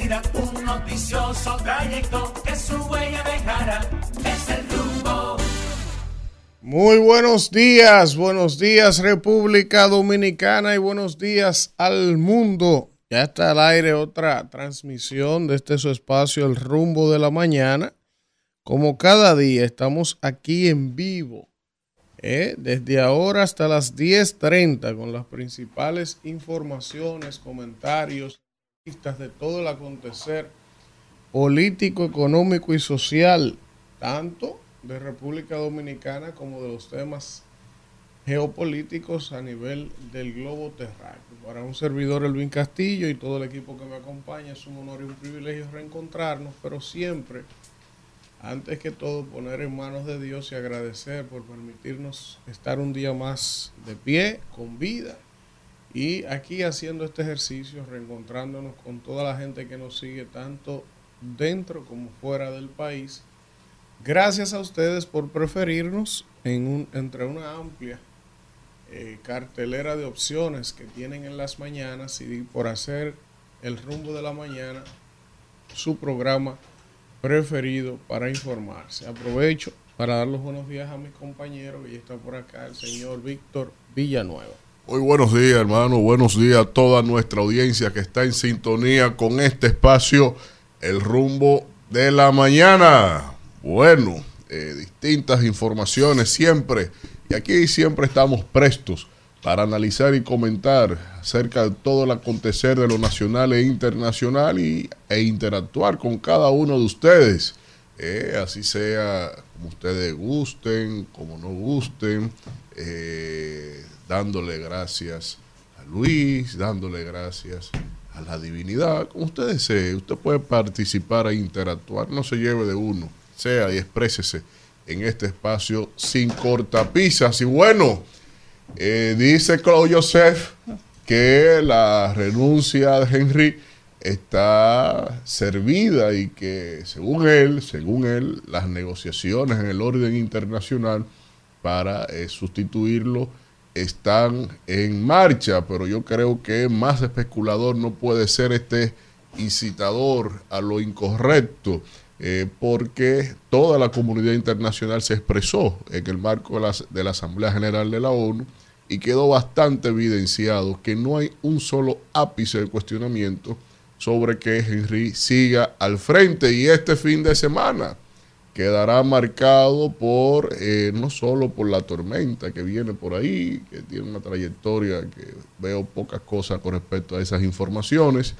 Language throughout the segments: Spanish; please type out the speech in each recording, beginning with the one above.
un noticioso trayecto su huella el rumbo. Muy buenos días, buenos días República Dominicana y buenos días al mundo. Ya está al aire otra transmisión de este su espacio, El Rumbo de la Mañana. Como cada día estamos aquí en vivo, ¿eh? desde ahora hasta las 10.30 con las principales informaciones, comentarios, de todo el acontecer político, económico y social, tanto de República Dominicana como de los temas geopolíticos a nivel del globo terráqueo. Para un servidor, Elvin Castillo, y todo el equipo que me acompaña, es un honor y un privilegio reencontrarnos, pero siempre, antes que todo, poner en manos de Dios y agradecer por permitirnos estar un día más de pie, con vida, y aquí haciendo este ejercicio, reencontrándonos con toda la gente que nos sigue, tanto dentro como fuera del país. Gracias a ustedes por preferirnos en un, entre una amplia eh, cartelera de opciones que tienen en las mañanas y por hacer el rumbo de la mañana su programa preferido para informarse. Aprovecho para dar los buenos días a mis compañeros y está por acá el señor Víctor Villanueva. Muy buenos días, hermano. Buenos días a toda nuestra audiencia que está en sintonía con este espacio, el rumbo de la mañana. Bueno, eh, distintas informaciones siempre y aquí siempre estamos prestos para analizar y comentar acerca de todo el acontecer de lo nacional e internacional y, e interactuar con cada uno de ustedes. Eh, así sea como ustedes gusten, como no gusten, eh, dándole gracias a Luis, dándole gracias a la divinidad, como usted desee. Usted puede participar e interactuar, no se lleve de uno, sea y exprésese en este espacio sin cortapisas. Y bueno, eh, dice Claude Joseph que la renuncia de Henry está servida y que según él, según él, las negociaciones en el orden internacional para eh, sustituirlo están en marcha, pero yo creo que más especulador no puede ser este incitador a lo incorrecto. Eh, porque toda la comunidad internacional se expresó en el marco de la, de la, Asamblea General de la ONU y quedó bastante evidenciado que no hay un solo ápice de cuestionamiento sobre que Henry siga al frente y este fin de semana quedará marcado por eh, no solo por la tormenta que viene por ahí, que tiene una trayectoria que veo pocas cosas con respecto a esas informaciones,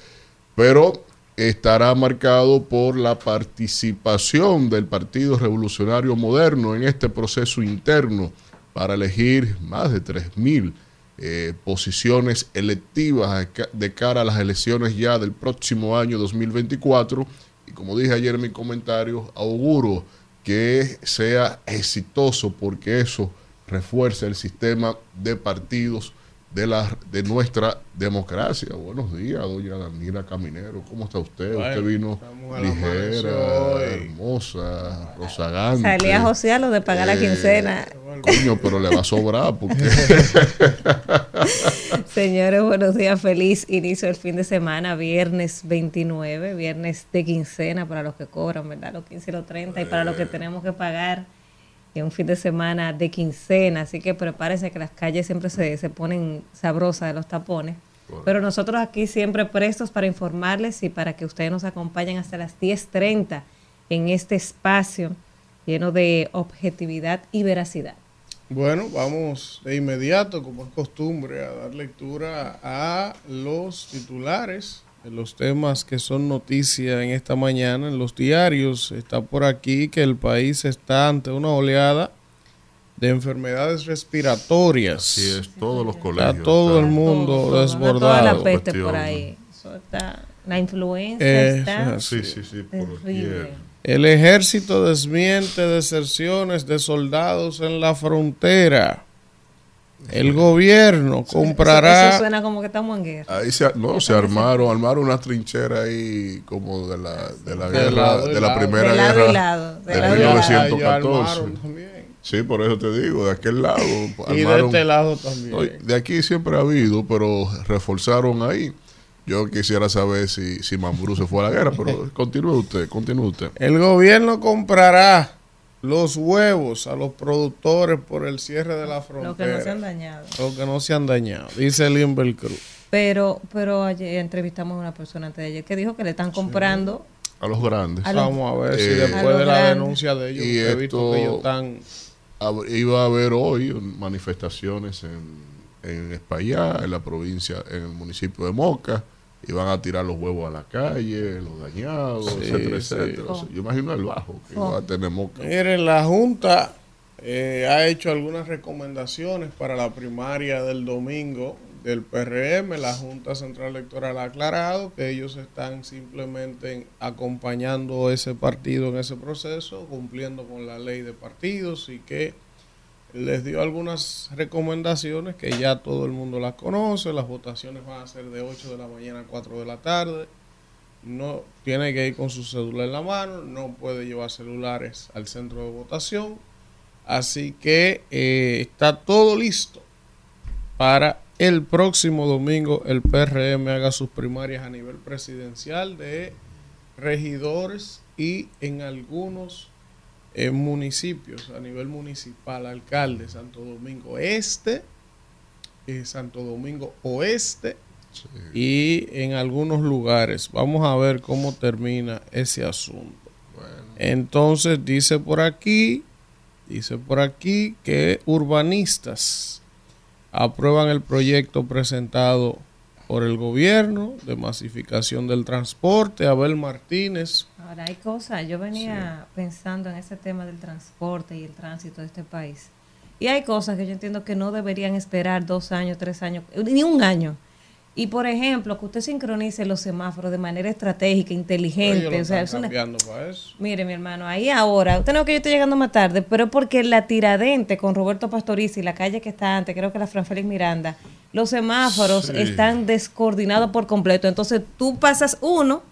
pero estará marcado por la participación del Partido Revolucionario Moderno en este proceso interno para elegir más de 3.000 eh, posiciones electivas de cara a las elecciones ya del próximo año 2024. Como dije ayer en mi comentario, auguro que sea exitoso porque eso refuerza el sistema de partidos de, la, de nuestra democracia. Buenos días, doña Daniela Caminero. ¿Cómo está usted? usted vino ligera, hermosa, rozagante. Salía José a lo de pagar la quincena. Coño, pero le va a sobrar porque... Señores, buenos días. Feliz inicio del fin de semana, viernes 29, viernes de quincena para los que cobran, ¿verdad? Los 15 y los 30 y para los que tenemos que pagar un fin de semana de quincena, así que prepárese que las calles siempre se, se ponen sabrosas de los tapones. Pero nosotros aquí siempre prestos para informarles y para que ustedes nos acompañen hasta las 10.30 en este espacio lleno de objetividad y veracidad. Bueno, vamos de inmediato, como es costumbre, a dar lectura a los titulares los temas que son noticia en esta mañana en los diarios. Está por aquí que el país está ante una oleada de enfermedades respiratorias. Así es, todos los colegios. Está todo el mundo desbordado. Toda la peste por ahí. la influenza está. Sí, sí, sí. el ejército desmiente deserciones de soldados en la frontera. El gobierno comprará. Eso, suena como que estamos en guerra. Ahí se, no, se armaron, armaron una trinchera ahí como de la, de la guerra, de la primera de guerra lado, de, 1914. Sí, por eso te digo, de aquel lado. y de este lado también. de aquí siempre ha habido, pero reforzaron ahí. Yo quisiera saber si, si Mambrú se fue a la guerra, pero continúe usted, continúe usted. El gobierno comprará los huevos a los productores por el cierre de la frontera. Lo que no se han dañado. Lo que no se han dañado, dice Limber Cruz. Pero, pero ayer entrevistamos a una persona antes de ayer que dijo que le están comprando A los grandes. A los- Vamos a ver si Eh, después los de la grandes. denuncia de ellos, Y he visto que ellos están... Iba a haber hoy manifestaciones en, en Espaillá, en la provincia, en el municipio de Moca. Iban a tirar los huevos a la calle, los dañados, Sí, etcétera, sí. etcétera. O sea, yo imagino el bajo que va a tener Moca. Miren, la Junta eh, ha hecho algunas recomendaciones para la primaria del domingo del PRM. La Junta Central Electoral ha aclarado que ellos están simplemente acompañando ese partido en ese proceso, cumpliendo con la ley de partidos y que les dio algunas recomendaciones que ya todo el mundo las conoce. Las votaciones van a ser de 8 de la mañana a 4 de la tarde no tiene que ir con su cédula en la mano, no puede llevar celulares al centro de votación. Así que eh, está todo listo para el próximo domingo el PRM haga sus primarias a nivel presidencial de regidores y en algunos eh, municipios a nivel municipal, alcalde, Santo Domingo Este, eh, Santo Domingo Oeste y en algunos lugares. Vamos a ver cómo termina ese asunto. Entonces dice por aquí, dice por aquí que urbanistas aprueban el proyecto presentado por el gobierno de masificación del transporte. Abel Martínez, Ahora hay cosas, yo venía pensando en ese tema del transporte y el tránsito de este país. Y hay cosas que yo entiendo que no deberían esperar dos años, tres años, ni un año. Y por ejemplo, que usted sincronice los semáforos de manera estratégica, inteligente. ellos lo o sea, están es una- cambiando para eso. Mire, mi hermano, ahí ahora, usted no que yo estoy llegando más tarde, pero es porque la tiradente con Roberto Pastoriza y la calle que está antes, creo que la Fran Félix Miranda, los semáforos Sí. están descoordinados por completo. Entonces tú pasas uno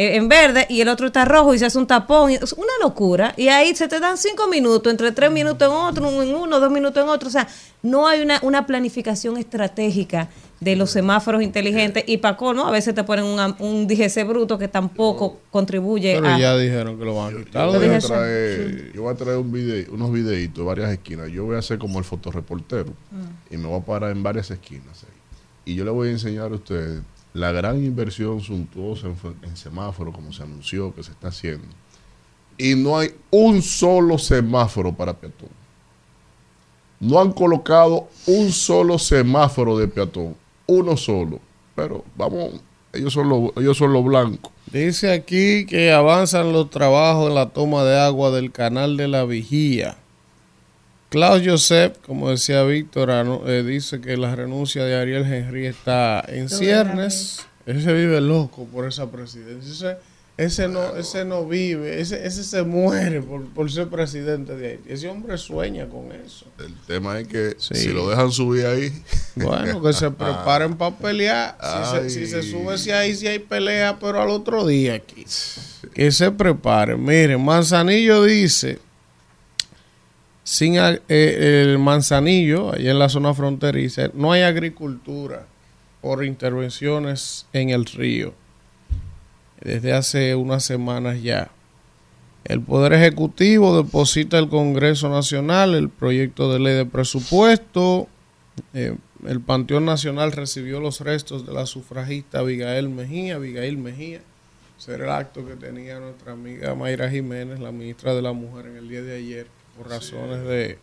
en verde y el otro está rojo y se hace un tapón. y Es una locura. Y ahí se te dan cinco minutos, entre tres minutos en otro, en uno, dos minutos en otro. O sea, no hay una, una planificación estratégica de los semáforos inteligentes. Y para colmo, a veces te ponen una- un DGC bruto que tampoco contribuye Pero a... ya dijeron que lo van a quitar. Yo voy, a traer, yo voy a traer un video, unos videitos de varias esquinas. Yo voy a hacer como el fotoreportero y me voy a parar en varias esquinas. ahí. Y yo le voy a enseñar a ustedes la gran inversión suntuosa en, en semáforo, como se anunció que se está haciendo. Y no hay un solo semáforo para peatón. No han colocado un solo semáforo de peatón. Uno solo. Pero vamos, ellos son los, ellos son los blancos. Dice aquí que avanzan los trabajos en la toma de agua del canal de la Vigía. Klaus Joseph, como decía Víctor, eh, dice que la renuncia de Ariel Henry está en ciernes. Ese vive loco por esa presidencia. Ese, ese no, ese no vive, ese, ese se muere por, por ser presidente de Haití. Ese hombre sueña con eso. El tema es que Sí. si lo dejan subir ahí, Bueno, que se preparen para pelear. Si se, Ay. si se sube, si hay, si hay pelea, pero al otro día aquí. Que se preparen. Miren, Manzanillo dice, sin eh, el Manzanillo, allá en la zona fronteriza, no hay agricultura por intervenciones en el río. Desde hace unas semanas ya. El Poder Ejecutivo deposita al Congreso Nacional el proyecto de ley de presupuesto. Eh, el Panteón Nacional recibió los restos de la sufragista Abigail Mejía. Abigail Mejía. Ese era el acto que tenía nuestra amiga Mayra Jiménez, la ministra de la Mujer, en el día de ayer. Por razones de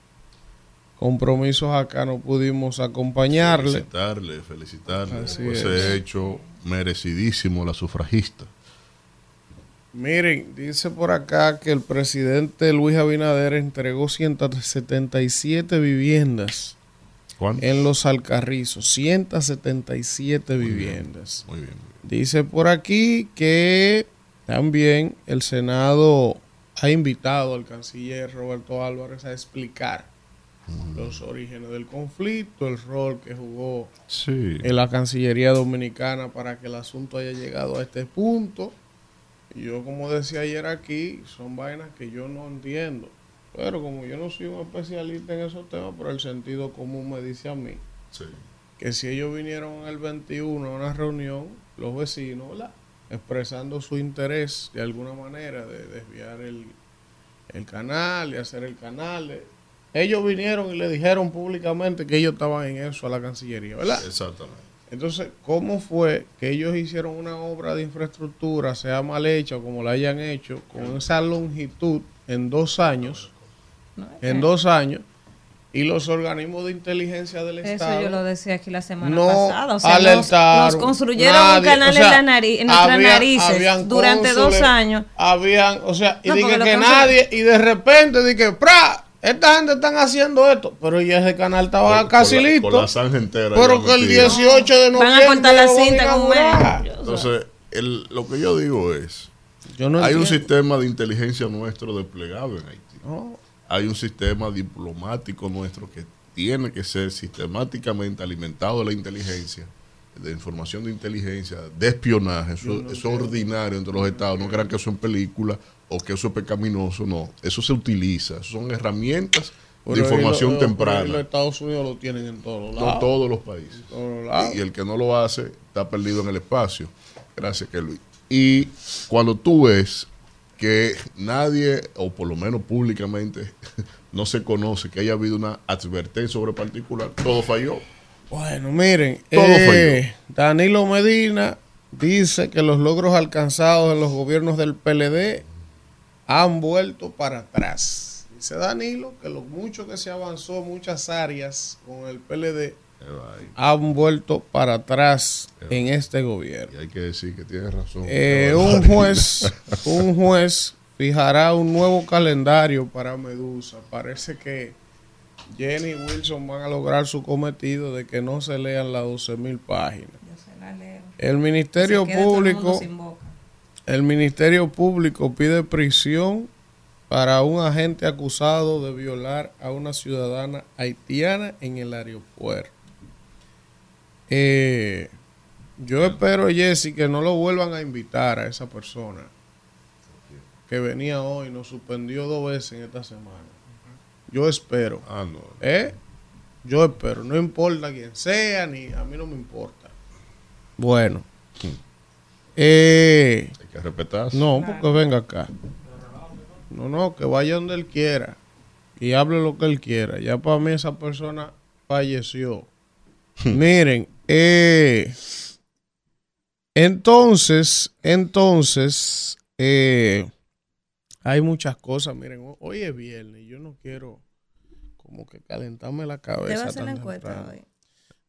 compromisos acá no pudimos acompañarle. felicitarle, felicitarle Así por es. ese hecho merecidísimo la sufragista. Miren, dice por acá que el presidente Luis Abinader entregó 177 viviendas en los Alcarrizos. 177 viviendas. Muy bien. Dice por aquí que también el Senado ha invitado al canciller Roberto Álvarez a explicar los orígenes del conflicto, el rol que jugó Sí. en la Cancillería Dominicana para que el asunto haya llegado a este punto. Y yo, como decía ayer aquí, son vainas que yo no entiendo. Pero como yo no soy un especialista en esos temas, pero el sentido común me dice a mí sí. que si ellos vinieron el 21 a una reunión, los vecinos, ¿verdad? Expresando su interés de alguna manera de desviar el, el canal, de hacer el canal. de- ellos vinieron y le dijeron públicamente que ellos estaban en eso a la Cancillería, ¿verdad? Exactamente. Entonces, ¿cómo fue que ellos hicieron una obra de infraestructura, sea mal hecha o como la hayan hecho, con esa longitud en dos años, en dos años, y los organismos de inteligencia del Eso Estado yo lo decía aquí la semana no pasada. O sea, nos, alertaron, nos construyeron nadie, un canal o sea, en, la nariz, en nuestras había- narices habían durante dos años. Habían, o sea, y No, dije que cónsules- nadie, y de repente dije, ¡pra! Esta gente están haciendo esto, pero ya ese canal estaba Con- casi con la- listo. Con la zanja entera. pero que el metida. 18 de Van noviembre. a cortar la van cinta con. Entonces, el- lo que yo digo es, Yo no hay un sistema de inteligencia nuestro desplegado en Haití. No, Hay un sistema diplomático nuestro que tiene que ser sistemáticamente alimentado de la inteligencia, de información de inteligencia, de espionaje. Eso, eso es ordinario entre los estados. No crean que eso es película o que eso es pecaminoso. No, eso se utiliza. Son herramientas de información lo- temprana. Los Estados Unidos lo tienen en todos No lados. todos los países. todos lados. Y el que no lo hace está perdido en el espacio. Gracias, Kelvin. Y cuando tú ves que nadie, o por lo menos públicamente, no se conoce que haya habido una advertencia sobre particular, todo falló. Bueno, miren, Todo eh, Danilo Medina dice que los logros alcanzados en los gobiernos del PLD han vuelto para atrás. Dice Danilo que lo mucho que se avanzó en muchas áreas con el PLD han vuelto para atrás en este gobierno. Y hay que decir que tiene razón. Eh, un juez, un juez fijará un nuevo calendario para Medusa. Parece que Jenny y Wilson van a lograr su cometido de que no se lean las 12 mil páginas. El Ministerio Se queda todo el mundo Público, el Ministerio Público pide prisión para un agente acusado de violar a una ciudadana haitiana en el aeropuerto. Eh, yo espero, Jesse, que no lo vuelvan a invitar a esa persona que venía hoy, nos suspendió dos veces en esta semana. Yo espero. Ah, no. ¿Eh? Yo espero, no importa quién sea, ni a mí no me importa. Bueno. Eh, Hay que respetar. no, porque venga acá. No, no, que vaya donde él quiera y hable lo que él quiera. Ya para mí esa persona falleció. Miren, eh, entonces, entonces, eh, hay muchas cosas. Miren, ho- hoy es viernes y yo no quiero como que calentarme la cabeza. Hacer la encuesta hoy.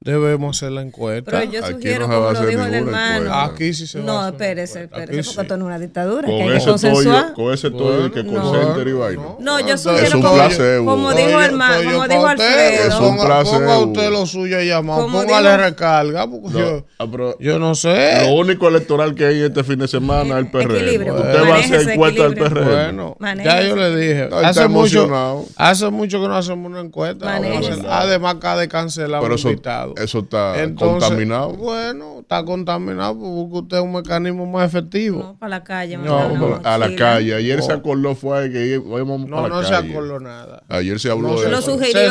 Debemos hacer la encuesta. Pero yo Aquí sugiero, no se va a como lo hacer dijo el hermano. encuesta. Aquí sí se va a No, hacer una espérese, espérese, porque sí. esto no es una dictadura, Con que hay que ese toyo, consensuar. con ese toyo que Bueno, consenter y no, vaina. no. No, yo Es sugiero un como, placebo. como dijo el hermano, como dijo usted, Alfredo. Es un Ponga, placebo. ponga usted lo suyo ahí llamado. Póngale dijo- recarga. Porque No, yo, ah, pero yo no sé. Lo único electoral que hay este fin de semana es el PRM. Equilibrio, Usted va a hacer encuesta del. PRM. Bueno, ya yo le dije. No, está hace, mucho, emocionado. hace mucho que no hacemos una encuesta. a hacer- Además, acá de cancelar un eso, invitado. eso está Entonces, contaminado. Bueno, está contaminado porque busca usted un mecanismo más efectivo. No, para la calle. No, pero a la mochila. calle. Ayer se No. acordó fue que íbamos No, para no, la se calle. acordó nada. Ayer se habló No de se eso. sugirió, Se se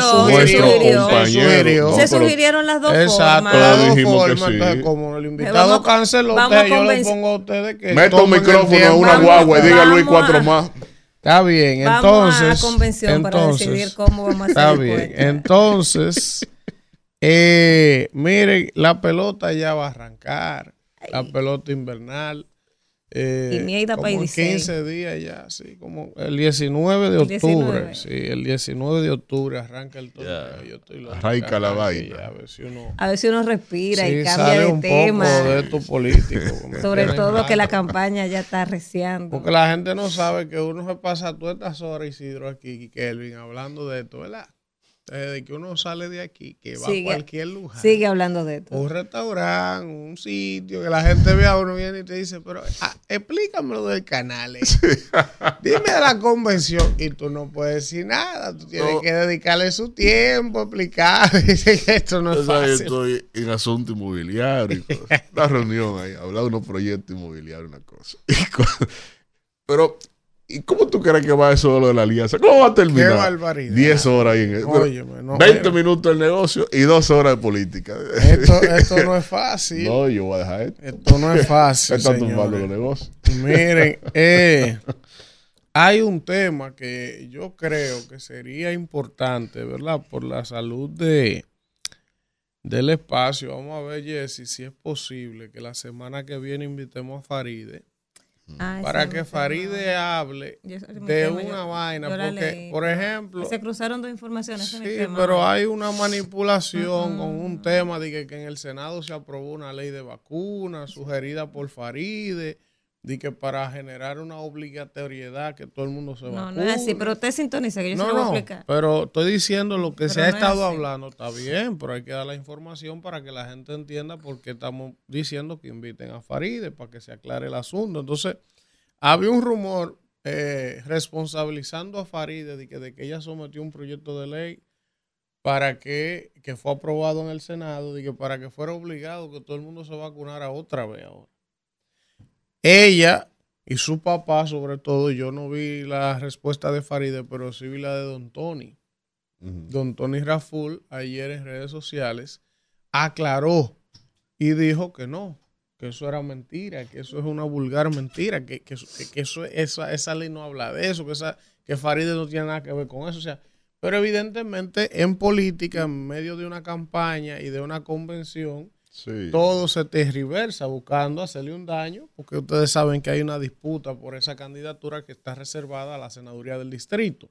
sugirió. Se sugirió. No, Se sugirieron las dos Exacto, formas. las Todos dos dijimos que formas. sí. Entonces, como el invitado Vamos a- canceló vamos usted, yo le pongo a ustedes que. Meta un micrófono a una Vamos- guagua y diga Luis vamos cuatro más. Está bien, Vamos entonces. a convención para entonces, decidir cómo vamos a hacer Está bien, entonces. Eh, miren, la pelota ya va a arrancar. La pelota invernal. Eh, Y mierda como pa' en Idicel. 15 días ya, sí, como el 19 de octubre. 19. Sí, el 19 de octubre arranca el torneo. Ya. Yo estoy loco Arranca la vaina. a ver si uno, A ver si uno respira sí, y sale cambia de un tema. poco de esto político. me Sobre todo que la campaña ya está arreciando. Porque la gente no sabe que uno se pasa todas estas horas, Isidro, aquí, y Kelvin, hablando de esto, ¿verdad? Desde que uno sale de aquí, que va Sigue- a cualquier lugar. Sigue hablando de esto. Un restaurante, un sitio, que la gente ve a uno viene y te dice, pero ah, explícame lo del canal. eh. Dime de la convención. Y tú no puedes decir nada. Tú tienes No. que dedicarle su tiempo, explicar. Dice que esto no es ahí fácil. estoy en asunto inmobiliario. Una reunión ahí, hablar de unos proyectos inmobiliarios, una cosa. Pero ¿Y cómo tú crees que va eso de lo de la alianza? ¿Cómo va a terminar? Qué barbaridad. 10 horas ahí en el, Óyeme, no, 20 mira. minutos el negocio y 2 horas de política. Esto, esto no es fácil. no, yo voy a dejar esto. Esto no es fácil. Está tumbando los negocios. Miren, eh, hay un tema que yo creo que sería importante, ¿verdad? Por la salud de del espacio. Vamos a ver, Jessy, si es posible que la semana que viene invitemos a Faride Ah, para que Faride tema. hable Yo- de tema, una yo- vaina. yo Porque, leí. por ejemplo, Se cruzaron dos informaciones. Sí, tema. pero hay una manipulación con un tema de que, que en el Senado se aprobó una ley de vacunas sugerida por Faride, de que para generar una obligatoriedad que todo el mundo se No, vacune. no es así, pero usted sintoniza que yo se no, lo voy a no, explicar. pero estoy diciendo lo que Pero se ha no es estado hablando, está bien, pero hay que dar la información para que la gente entienda por qué estamos diciendo que inviten a Faride, para que se aclare el asunto. Entonces, había un rumor eh, responsabilizando a Faride de que, de que ella sometió un proyecto de ley para que, que fue aprobado en el Senado, de que para que fuera obligado que todo el mundo se vacunara otra vez ahora. Ella y su papá, sobre todo, yo no vi la respuesta de Faride, pero sí vi la de Don Tony. Don Tony Raful ayer en redes sociales aclaró y dijo que no, que eso era mentira, que eso es una vulgar mentira, que, que, que eso, esa, esa ley no habla de eso, que, esa, que Faride no tiene nada que ver con eso. O sea, pero evidentemente en política, en medio de una campaña y de una convención, Sí. todo se tergiversa buscando hacerle un daño, porque ustedes saben que hay una disputa por esa candidatura que está reservada a la senaduría del distrito.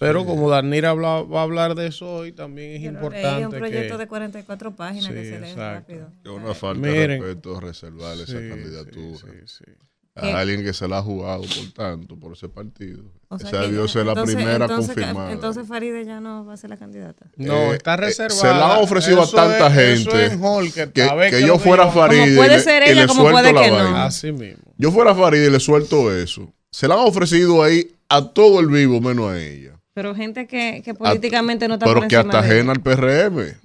Pero como Danira habla- va a hablar de eso hoy, también es leí, importante un proyecto que... de 44 páginas que Sí, se lee rápido. Es una falta Miren. de respeto reservarle esa Sí, candidatura. sí, sí, sí. A alguien que se la ha jugado por tanto, por ese partido. O sea Esa que debió ser la entonces- primera entonces, confirmada. Entonces Faride ya no va a ser la candidata. No, Eh, está eh, reservada. se la han ofrecido a tanta es- gente es que, que, a ver, que ¿qué es yo fuera yo- Farid Como y puede le- ser y ella, le como suelto puede la que no. vaina. Así mismo. Yo fuera Farid y le suelto eso. Se la han ofrecido ahí a todo el vivo, menos a ella. Pero gente que, que políticamente no está Pero por que encima hasta ajena al PRM.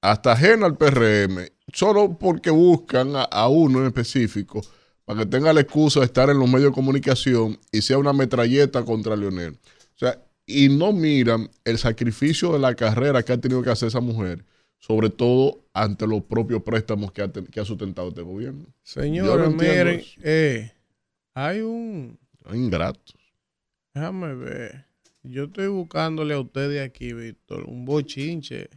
Hasta ajena al PRM. Solo porque buscan a, a uno en específico para que tenga la excusa de estar en los medios de comunicación y sea una metralleta contra Leonel. O sea, y no miran el sacrificio de la carrera que ha tenido que hacer esa mujer, sobre todo ante los propios préstamos que ha, ten- que ha sustentado este gobierno. Señores, no miren, eh, hay un... Ingratos. Déjame ver. Yo estoy buscándole a ustedes aquí, Víctor, un bochinche.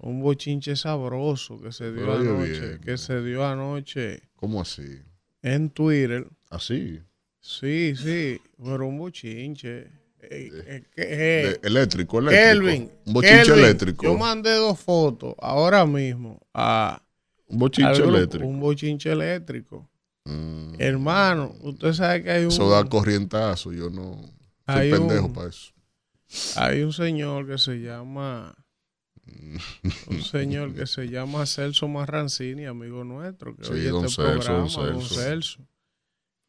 Un bochinche sabroso que se dio Pero anoche. bien, que se dio anoche ¿Cómo así? En Twitter. Así. Sí, sí, pero un bochinche. Eh, eh, eh, De- eléctrico, eléctrico. Kelvin, Un bochinche Kelvin, eléctrico. Yo mandé dos fotos ahora mismo a Un bochinche grupo, eléctrico. un bochinche eléctrico. Mm. Hermano, usted sabe que hay un, Eso da corrientazo. Yo no soy pendejo un- para eso. hay un señor que se llama un señor que se llama Celso Marrancini, amigo nuestro, que Sí, oye don este Celso, programa, don don Celso.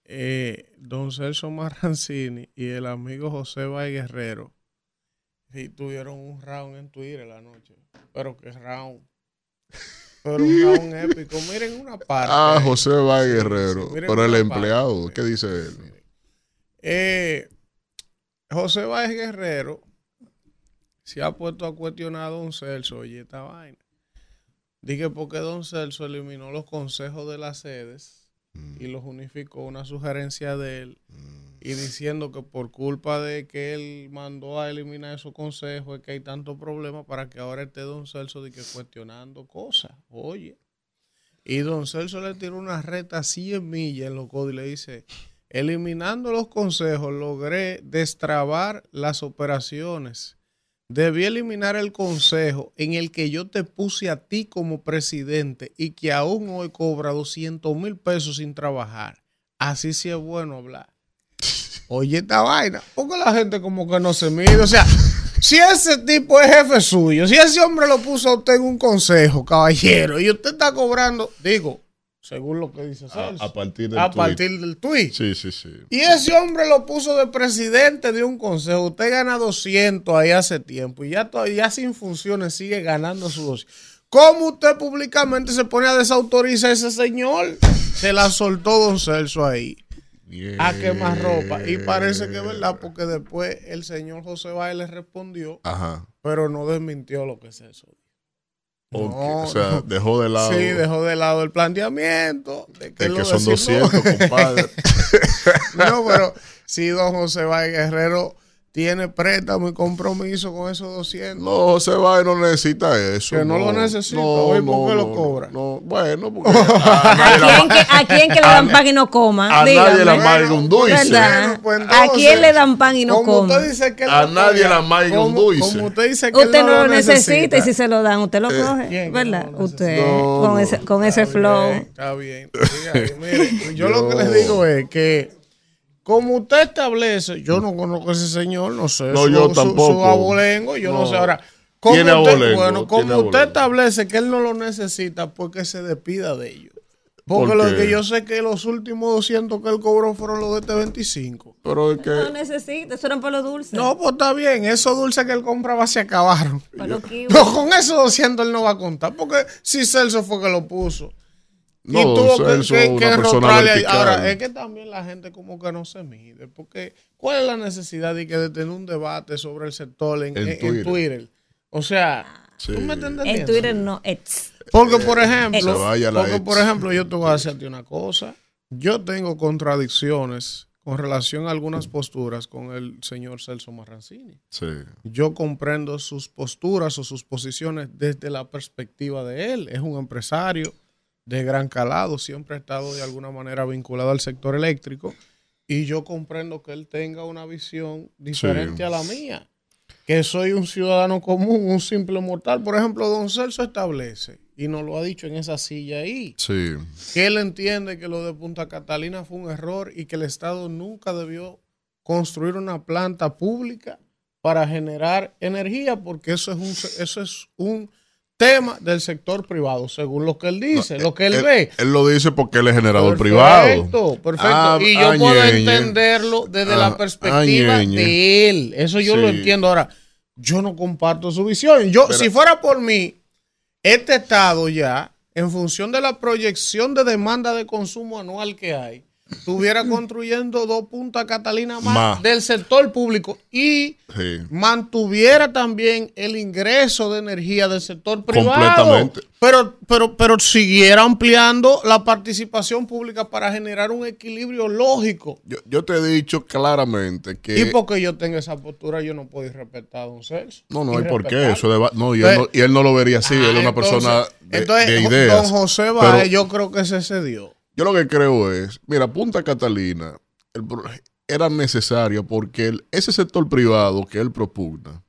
Eh, don Celso Marrancini y el amigo José Bay Guerrero sí tuvieron un round en Twitter la noche. Pero que round. Pero un round épico. Miren una parte. Ah, José Bay Guerrero. sí, Pero el empleado, parte. ¿qué dice él? Eh, José Báez Guerrero se ha puesto a cuestionar a Don Celso, oye, esta vaina. Dije porque Don Celso eliminó los consejos de las sedes y los unificó, una sugerencia de él, y diciendo que por culpa de que él mandó a eliminar esos consejos es que hay tanto problema para que ahora esté Don Celso de que cuestionando cosas. Oye. Y Don Celso le tiró una reta 100 millas en los y le dice, eliminando los consejos logré destrabar las operaciones. Debí eliminar el consejo en el que yo te puse a ti como presidente y que aún hoy cobra 200 mil pesos sin trabajar. Así sí es bueno hablar. Oye, esta vaina, porque la gente como que no se mide. O sea, si ese tipo es jefe suyo, si ese hombre lo puso a usted en un consejo, caballero, y usted está cobrando, digo, según lo que dice Celso, a partir del a partir del tweet. Sí, sí, sí. Y ese hombre lo puso de presidente de un consejo. Usted gana 200 ahí hace tiempo y ya, todavía sin funciones sigue ganando sus 200. ¿Cómo usted públicamente se pone a desautorizar a ese señor? Se la soltó don Celso ahí. a quemar ropa. Y parece que es verdad, porque después el señor José Báez le respondió, Ajá. pero no desmintió lo que es eso. No, o sea, dejó de lado. Sí, dejó de lado el planteamiento de que, lo que son decimos. 200, compadre. No, pero si don José Báez Guerrero tiene préstamo y compromiso con esos 200. No, José Báez no necesita eso. Que no lo necesita, oye, ¿por qué lo no, cobra? No, bueno, porque a ¿A nadie la quién, que, ¿A quién que le dan pan y no coma? a Dígame. nadie la amarga un dulce. ¿Verdad? Bueno, pues ¿A quién le dan pan y no como coma? usted dice que él A no nadie la amarga un dulce. Como usted dice que Usted no, no lo necesita y si se lo dan, usted lo ¿quién coge, ¿verdad? no lo Usted, No, con no. ese, con ese flow. Está bien. Mire, yo lo que les digo es que como usted establece, yo no conozco a ese señor, no sé. No, su, yo su- tampoco. Su, abolengo, yo no, No. sé ahora. Como Tiene usted, abolengo, bueno, como usted establece que él no lo necesita, porque se despida de ellos. Porque ¿Por lo que yo sé que los últimos 200 que él cobró fueron los de este 25. Pero es No que. necesita, eso era por lo dulce. No, pues está bien, esos dulces que él compraba se acabaron. No, con esos 200 él no va a contar, porque si Celso fue que lo puso. No, y tuvo que, que, que. Ahora, es que también la gente como que no se mide, porque ¿cuál es la necesidad de, que de tener un debate sobre el sector en, En en- en Twitter. O sea, Sí. ¿tú me estás En? Twitter no. It's. Porque, por ejemplo, vaya la porque, ex. por ejemplo, yo te voy a decirte una cosa. Yo tengo contradicciones con relación a algunas posturas con el señor Celso Marrancini. Sí. Yo comprendo sus posturas o sus posiciones desde la perspectiva de él. Es un empresario de gran calado, siempre ha estado de alguna manera vinculado al sector eléctrico y yo comprendo que él tenga una visión diferente Sí. a la mía. Que soy un ciudadano común, un simple mortal. Por ejemplo, don Celso establece, y nos lo ha dicho en esa silla ahí, Sí. que él entiende que lo de Punta Catalina fue un error y que el Estado nunca debió construir una planta pública para generar energía, porque eso es un, eso es un tema del sector privado, según lo que él dice, lo que él, ve. Él lo dice porque él es generador Perfecto, privado. perfecto. Ah, y yo ah, puedo entenderlo desde Ah, la ah, perspectiva ñeñe. de él. Eso yo lo entiendo. Ahora, yo no comparto su visión. Yo, Pero- si fuera por mí, este estado ya, en función de la proyección de demanda de consumo anual que hay, estuviera construyendo dos Punta Catalina más, Más. del sector público y Sí. mantuviera también el ingreso de energía del sector privado. Pero, pero, pero siguiera ampliando la participación pública para generar un equilibrio lógico. Yo, yo te he dicho claramente que. y porque yo tenga esa postura, yo no puedo ir respetar a don Celso. No, no hay por qué. Eso deba- no, y él no, y él no lo vería así. Ah, él es una entonces- persona de, entonces, de ideas. Don José Pero Báez, yo creo que se cedió. Yo lo que creo es, mira, Punta Catalina el era necesaria porque el- ese sector privado que él propugna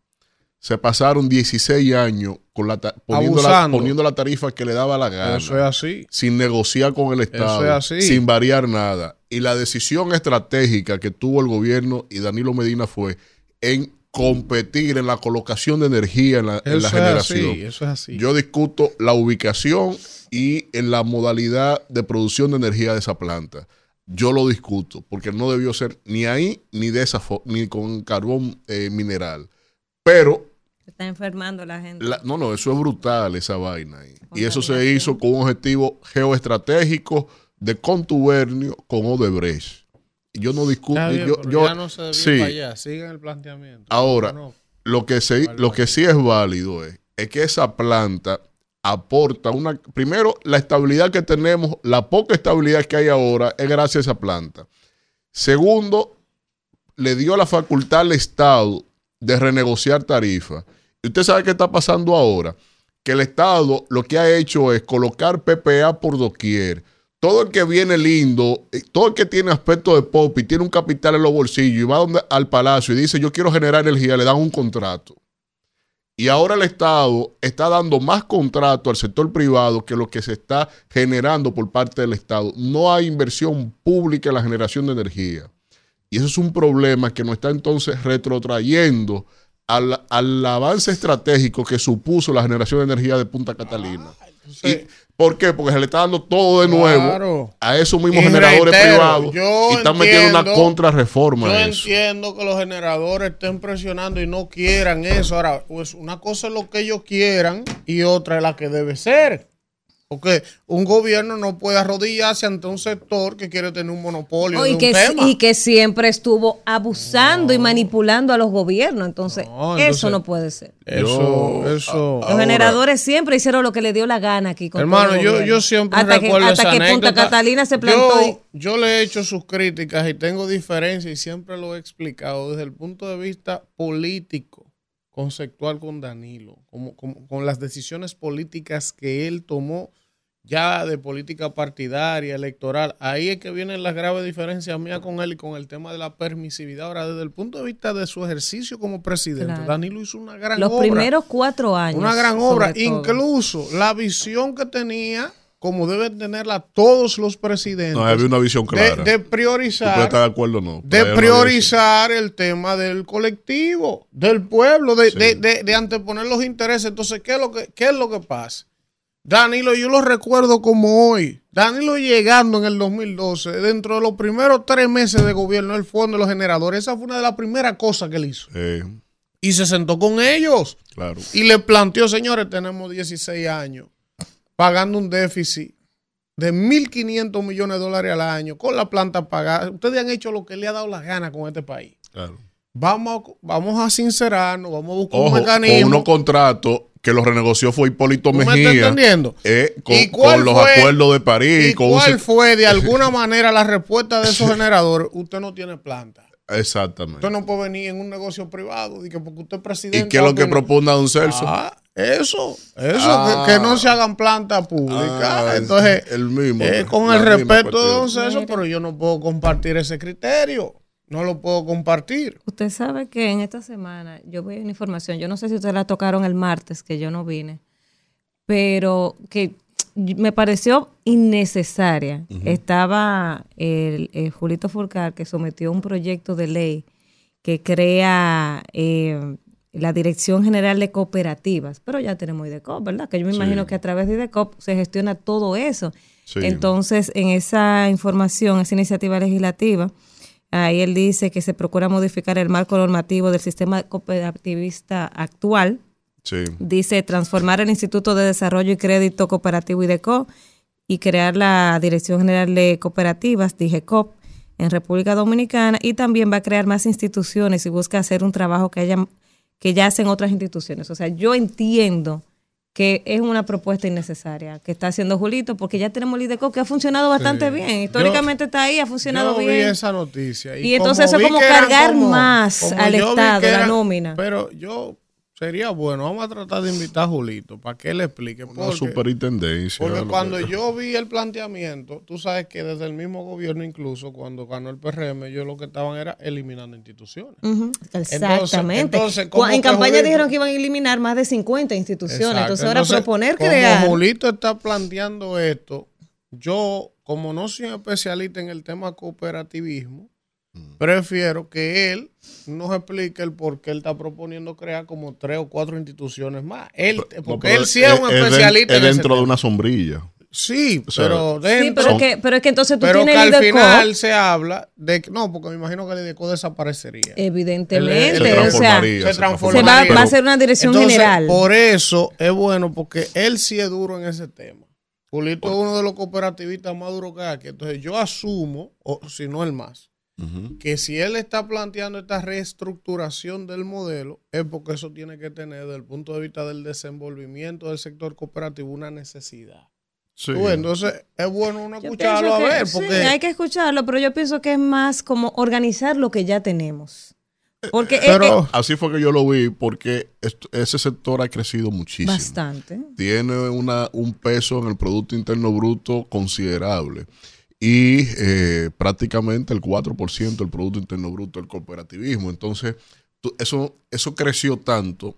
se pasaron 16 años con la poniendo, la, poniendo la tarifa que le daba la gana. Eso es así. sin negociar con el Estado, es así. sin variar nada. Y la decisión estratégica que tuvo el gobierno y Danilo Medina fue en competir en la colocación de energía en la, en Eso la es generación. así. Eso es así. Yo discuto la ubicación y en la modalidad de producción de energía de esa planta. Yo lo discuto porque no debió ser ni ahí ni de esa ni con carbón eh, mineral. Pero Se está enfermando la gente. la- no, no, eso es brutal, esa vaina ahí. Y eso se hizo con un objetivo geoestratégico de contubernio con Odebrecht. Yo no discuto. Bien, yo, yo- ya no se sí, para allá. Sigan el planteamiento. Ahora, No, no. lo que, se, lo que sí es válido es, es que esa planta aporta una. Primero, la estabilidad que tenemos, la poca estabilidad que hay ahora, es gracias a esa planta. Segundo, le dio la facultad al Estado de renegociar tarifas. Y usted sabe qué está pasando ahora. Que el Estado lo que ha hecho es colocar PPA por doquier. Todo el que viene lindo, eh, todo el que tiene aspecto de pop y tiene un capital en los bolsillos y va donde- al palacio y dice yo quiero generar energía, le dan un contrato. Y ahora el Estado está dando más contrato al sector privado que lo que se está generando por parte del Estado. No hay inversión pública en la generación de energía. Y eso es un problema que nos está entonces retrotrayendo al, al avance estratégico que supuso la generación de energía de Punta Catalina. Entonces, ¿Y ¿Por qué? Porque se le está dando todo de nuevo Claro. a esos mismos Y generadores reitero, privados y están metiendo una contrarreforma Yo a eso. entiendo que los generadores estén presionando y no quieran eso. Ahora, pues una cosa es lo que ellos quieran y otra es la que debe ser. Porque un gobierno no puede arrodillarse ante un sector que quiere tener un monopolio Oh, de y, un que, tema. y que siempre estuvo abusando y manipulando a los gobiernos. Entonces, No, entonces- eso no puede ser. Eso, eso. Los Ahora- generadores siempre hicieron lo que le dio la gana aquí. Con Hermano, yo, yo siempre hasta recuerdo que, hasta esa que Punta. Catalina se plantó. y- Yo, yo le he hecho sus críticas y tengo diferencias y siempre lo he explicado desde el punto de vista político, conceptual con Danilo, como, como- con las decisiones políticas que él tomó ya de política partidaria, electoral. Ahí es que vienen las graves diferencias mías con él y con el tema de la permisividad. Ahora, desde el punto de vista de su ejercicio como presidente, Claro. Danilo hizo una gran los obra. primeros cuatro años. Una gran obra. todo. Incluso la visión que tenía, como deben tenerla todos los presidentes, No, había una visión de, clara. de Tú puedes estar priorizar, de acuerdo o no. de priorizar el tema del colectivo, del pueblo, de, Sí. de- de- de anteponer los intereses. Entonces, ¿qué es lo que, qué es lo que pasa? Danilo, yo lo recuerdo como hoy. Danilo llegando en el 2012, dentro de los primeros tres meses de gobierno, el fondo de los generadores, esa fue una de las primeras cosas que él hizo. Eh, Y se sentó con ellos claro. y le planteó, señores, tenemos 16 años pagando un déficit de 1.500 millones de dólares al año con la planta pagada. Ustedes han hecho lo que le ha dado la gana con este país. claro. Vamos a, vamos a sincerarnos, vamos a buscar Ojo, un con mecanismo. unos contratos que los renegoció fue Hipólito ¿Tú me Mejía. estás entendiendo? eh, con, ¿Y cuál con los fue- acuerdos de París. ¿Y con un cuál se- fue de alguna manera la respuesta de esos generadores? Usted no tiene planta. Exactamente. Usted no puede venir en un negocio privado y que porque usted es presidente. ¿Y qué es lo que propone Don Celso? Ah, eso, eso, Ah. que, que no se hagan plantas públicas. Ah, Entonces, el mismo, eh, con el respeto de don César, pero yo no puedo compartir ese criterio. No lo puedo compartir. Usted sabe que en esta semana yo a una información, yo no sé si ustedes la tocaron el martes, que yo no vine, pero que me pareció innecesaria. Estaba el, el Julito Furcar que sometió un proyecto de ley que crea eh, la Dirección General de Cooperativas, pero ya tenemos IDECOP, ¿verdad? Que yo me Sí. imagino que a través de IDECOP se gestiona todo eso. Sí. Entonces, en esa información, esa iniciativa legislativa, ahí él dice que se procura modificar el marco normativo del sistema cooperativista actual. Sí. Dice transformar el Instituto de Desarrollo y Crédito Cooperativo IDECO y crear la Dirección General de Cooperativas, DIGECOP, en República Dominicana y también va a crear más instituciones y busca hacer un trabajo que, haya, que ya hacen otras instituciones. O sea, yo entiendo que es una propuesta innecesaria que está haciendo Julito porque ya tenemos el IDECO que ha funcionado bastante Sí. bien. Históricamente está ahí, ha funcionado yo vi bien. esa noticia. Y entonces eso es vi como cargar como- más como al vi Estado, la nómina. Pero yo, sería bueno, vamos a tratar de invitar a Julito para que él explique. Una porque- superintendencia. Porque cuando que- yo vi el planteamiento, tú sabes que desde el mismo gobierno, incluso cuando ganó el PRM, ellos lo que estaban era eliminando instituciones. Ujú, Exactamente. entonces, ¿cómo en campaña Julito? dijeron que iban a eliminar más de 50 instituciones. Exacto. Entonces ahora Entonces, proponer como crear. Julito está planteando esto, yo, como no soy especialista en el tema cooperativismo. Prefiero que él nos explique el por qué él está proponiendo crear como tres o cuatro instituciones más. Él, porque él sí es, un especialista es en ese dentro de una sombrilla. Sí, O sea, pero Sí, dentro. pero, es que, pero es que entonces tú Pero que tienes al final se habla de que, no, porque me imagino que el IDECO desaparecería. evidentemente, Se o sea, transformaría, se transformaría. se va, Pero- va a ser una dirección Entonces, general. Por eso es bueno, porque él sí es duro en ese tema. Julito es uno de los cooperativistas más duros que hay aquí. Entonces yo asumo, o si no el más, Que si él está planteando esta reestructuración del modelo, es porque eso tiene que tener, desde el punto de vista del desenvolvimiento del sector cooperativo, una necesidad. Sí. Entonces es bueno uno escucharlo a ver, sí, porque hay que escucharlo, pero yo pienso que es más como organizar lo que ya tenemos. Porque es- Pero- es Así fue que yo lo vi, porque esto- ese sector ha crecido muchísimo. bastante. Tiene una, un peso en el Producto Interno Bruto considerable. Y eh, prácticamente el 4% del Producto Interno Bruto del cooperativismo. Entonces, eso, eso creció tanto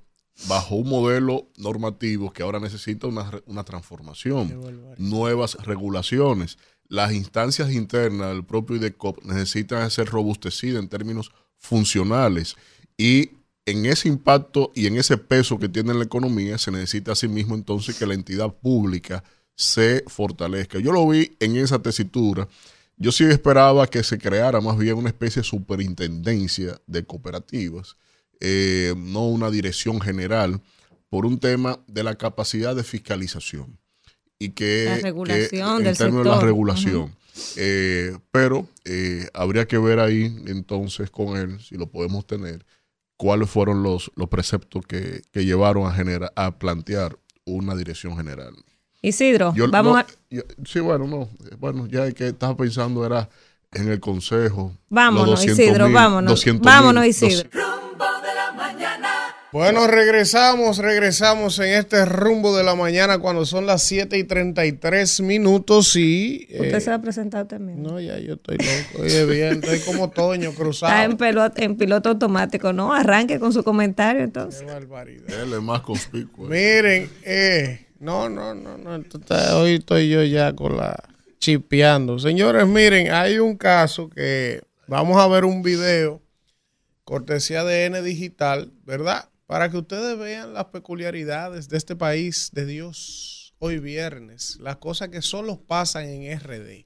bajo un modelo normativo que ahora necesita una, una transformación, nuevas regulaciones. Las instancias internas del propio IDECOP necesitan ser robustecidas en términos funcionales y en ese impacto y en ese peso que tiene la economía se necesita asimismo entonces que la entidad pública se fortalezca. Yo lo vi en esa tesitura. Yo sí esperaba que se creara más bien una especie de superintendencia de cooperativas, eh, no una dirección general, por un tema de la capacidad de fiscalización. y que, La regulación que en del de la regulación. Eh, pero eh, habría que ver ahí entonces con él, si lo podemos tener, cuáles fueron los, los preceptos que, que llevaron a, genera- a plantear una dirección general. Isidro, Yo- vamos no, a... yo- sí, bueno, no. eh, Bueno, ya el que estaba pensando era en el consejo. Vámonos, 200 Isidro, mil, vámonos. 200 Vámonos, mil, Isidro. Rumbo de la mañana. Bueno, regresamos, regresamos en este rumbo de la mañana cuando son las 7 y 33 minutos y... eh, Usted se va a presentar también. no, ya yo estoy loco. Oye, bien, estoy como Toño Está cruzado. en, pelot- en piloto automático, ¿no? Arranque con su comentario entonces. Qué barbaridad. Él es más conspicuo. Miren, eh, no, no, no, no. hoy estoy yo ya con la chipeando. Señores, miren, hay un caso que vamos a ver un video, cortesía de N Digital, ¿verdad? Para que ustedes vean las peculiaridades de este país de Dios hoy viernes, las cosas que solo pasan en RD.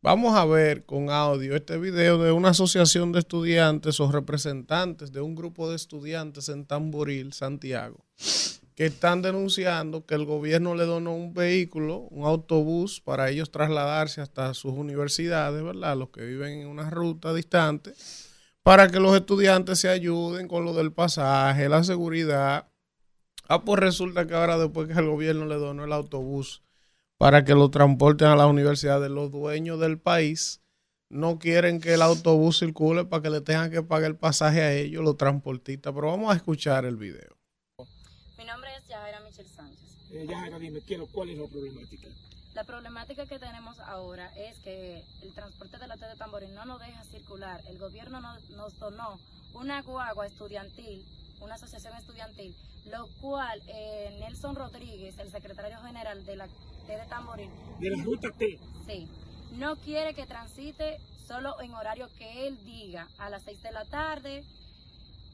Vamos a ver con audio este video de una asociación de estudiantes o representantes de un grupo de estudiantes en Tamboril, Santiago, que están denunciando que el gobierno le donó un vehículo, un autobús, para ellos trasladarse hasta sus universidades, ¿verdad? Los que viven en una ruta distante, para que los estudiantes se ayuden con lo del pasaje, la seguridad. Ah, pues resulta que ahora después que el gobierno le donó el autobús para que lo transporten a las universidades, los dueños del país no quieren que el autobús circule para que le tengan que pagar el pasaje a ellos, los transportistas. Pero vamos a escuchar el video. Mi nombre es Yajaira Michel Sánchez. Eh, Yajaira, dime, ¿qué- ¿cuál es la problemática? La problemática que tenemos ahora es que el transporte de la T de Tamboril no nos deja circular. El gobierno no- nos donó una guagua estudiantil, una asociación estudiantil, lo cual eh, Nelson Rodríguez, el secretario general de la T de Tamboril, De la ruta T. sí, no quiere que transite solo en horario que él diga, a las 6 de la tarde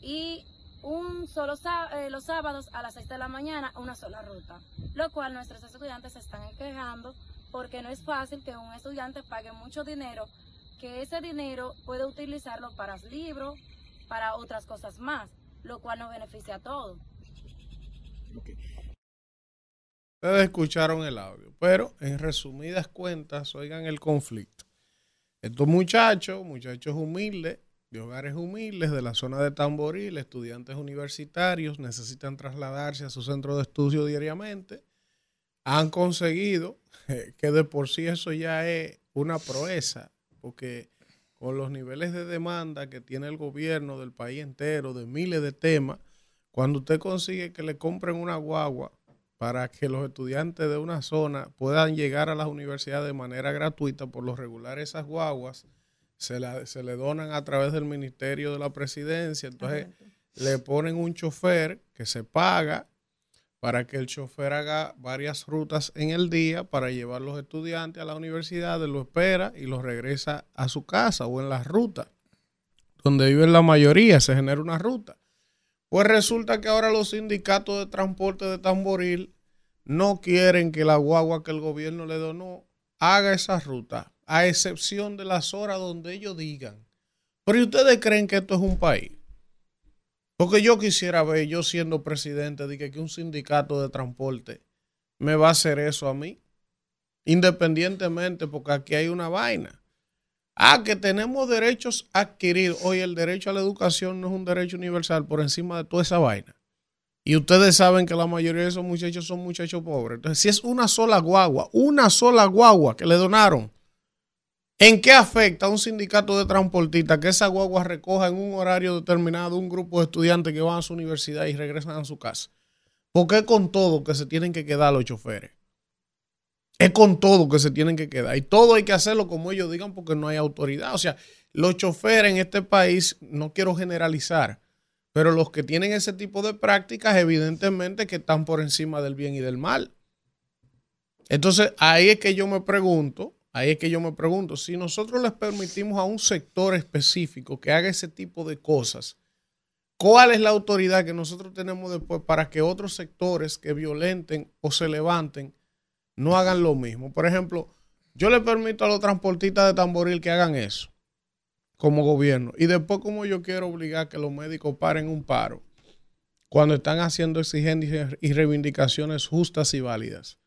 y un solo eh, los sábados a las 6 de la mañana una sola ruta, lo cual nuestros estudiantes se están quejando porque no es fácil que un estudiante pague mucho dinero, que ese dinero puede utilizarlo para libros, para otras cosas más, lo cual nos beneficia a todos. Ustedes escucharon el audio, pero en resumidas cuentas, oigan el conflicto. Estos muchachos, muchachos humildes, de hogares humildes, de la zona de Tamboril, estudiantes universitarios, necesitan trasladarse a su centro de estudio diariamente. Han conseguido, eh, que de por sí eso ya es una proeza, porque con los niveles de demanda que tiene el gobierno del país entero, de miles de temas, cuando usted consigue que le compren una guagua para que los estudiantes de una zona puedan llegar a las universidades de manera gratuita, por lo regular esas guaguas se, la- se le donan a través del Ministerio de la Presidencia, entonces le ponen un chofer que se paga para que el chofer haga varias rutas en el día para llevar los estudiantes a la universidad, lo espera y los regresa a su casa o en la ruta. Donde viven la mayoría, se genera una ruta. Pues resulta que ahora los sindicatos de transporte de Tamboril no quieren que la guagua que el gobierno le donó haga esa ruta, a excepción de las horas donde ellos digan. Pero ¿y ustedes creen que esto es un país? Porque yo quisiera ver, yo siendo presidente, de que, un sindicato de transporte me va a hacer eso a mí, independientemente, porque aquí hay una vaina. Ah, que tenemos derechos adquiridos. Oye, el derecho a la educación no es un derecho universal por encima de toda esa vaina. Y ustedes saben que la mayoría de esos muchachos son muchachos pobres. Entonces, si es una sola guagua, una sola guagua que le donaron, ¿en qué afecta a un sindicato de transportistas que esa guagua recoja en un horario determinado un grupo de estudiantes que van a su universidad y regresan a su casa? ¿Por qué con todo que se tienen que quedar los choferes? Es con todo que se tienen que quedar. Y todo hay que hacerlo como ellos digan porque no hay autoridad. O sea, los choferes en este país, no quiero generalizar, pero los que tienen ese tipo de prácticas, evidentemente que están por encima del bien y del mal. Entonces, ahí es que yo me pregunto, ahí es que yo me pregunto, si nosotros les permitimos a un sector específico que haga ese tipo de cosas, ¿cuál es la autoridad que nosotros tenemos después para que otros sectores que violenten o se levanten no hagan lo mismo? Por ejemplo, yo le permito a los transportistas de tamboril que hagan eso como gobierno. Y después, como yo quiero obligar que los médicos paren un paro cuando están haciendo exigencias y reivindicaciones justas y válidas.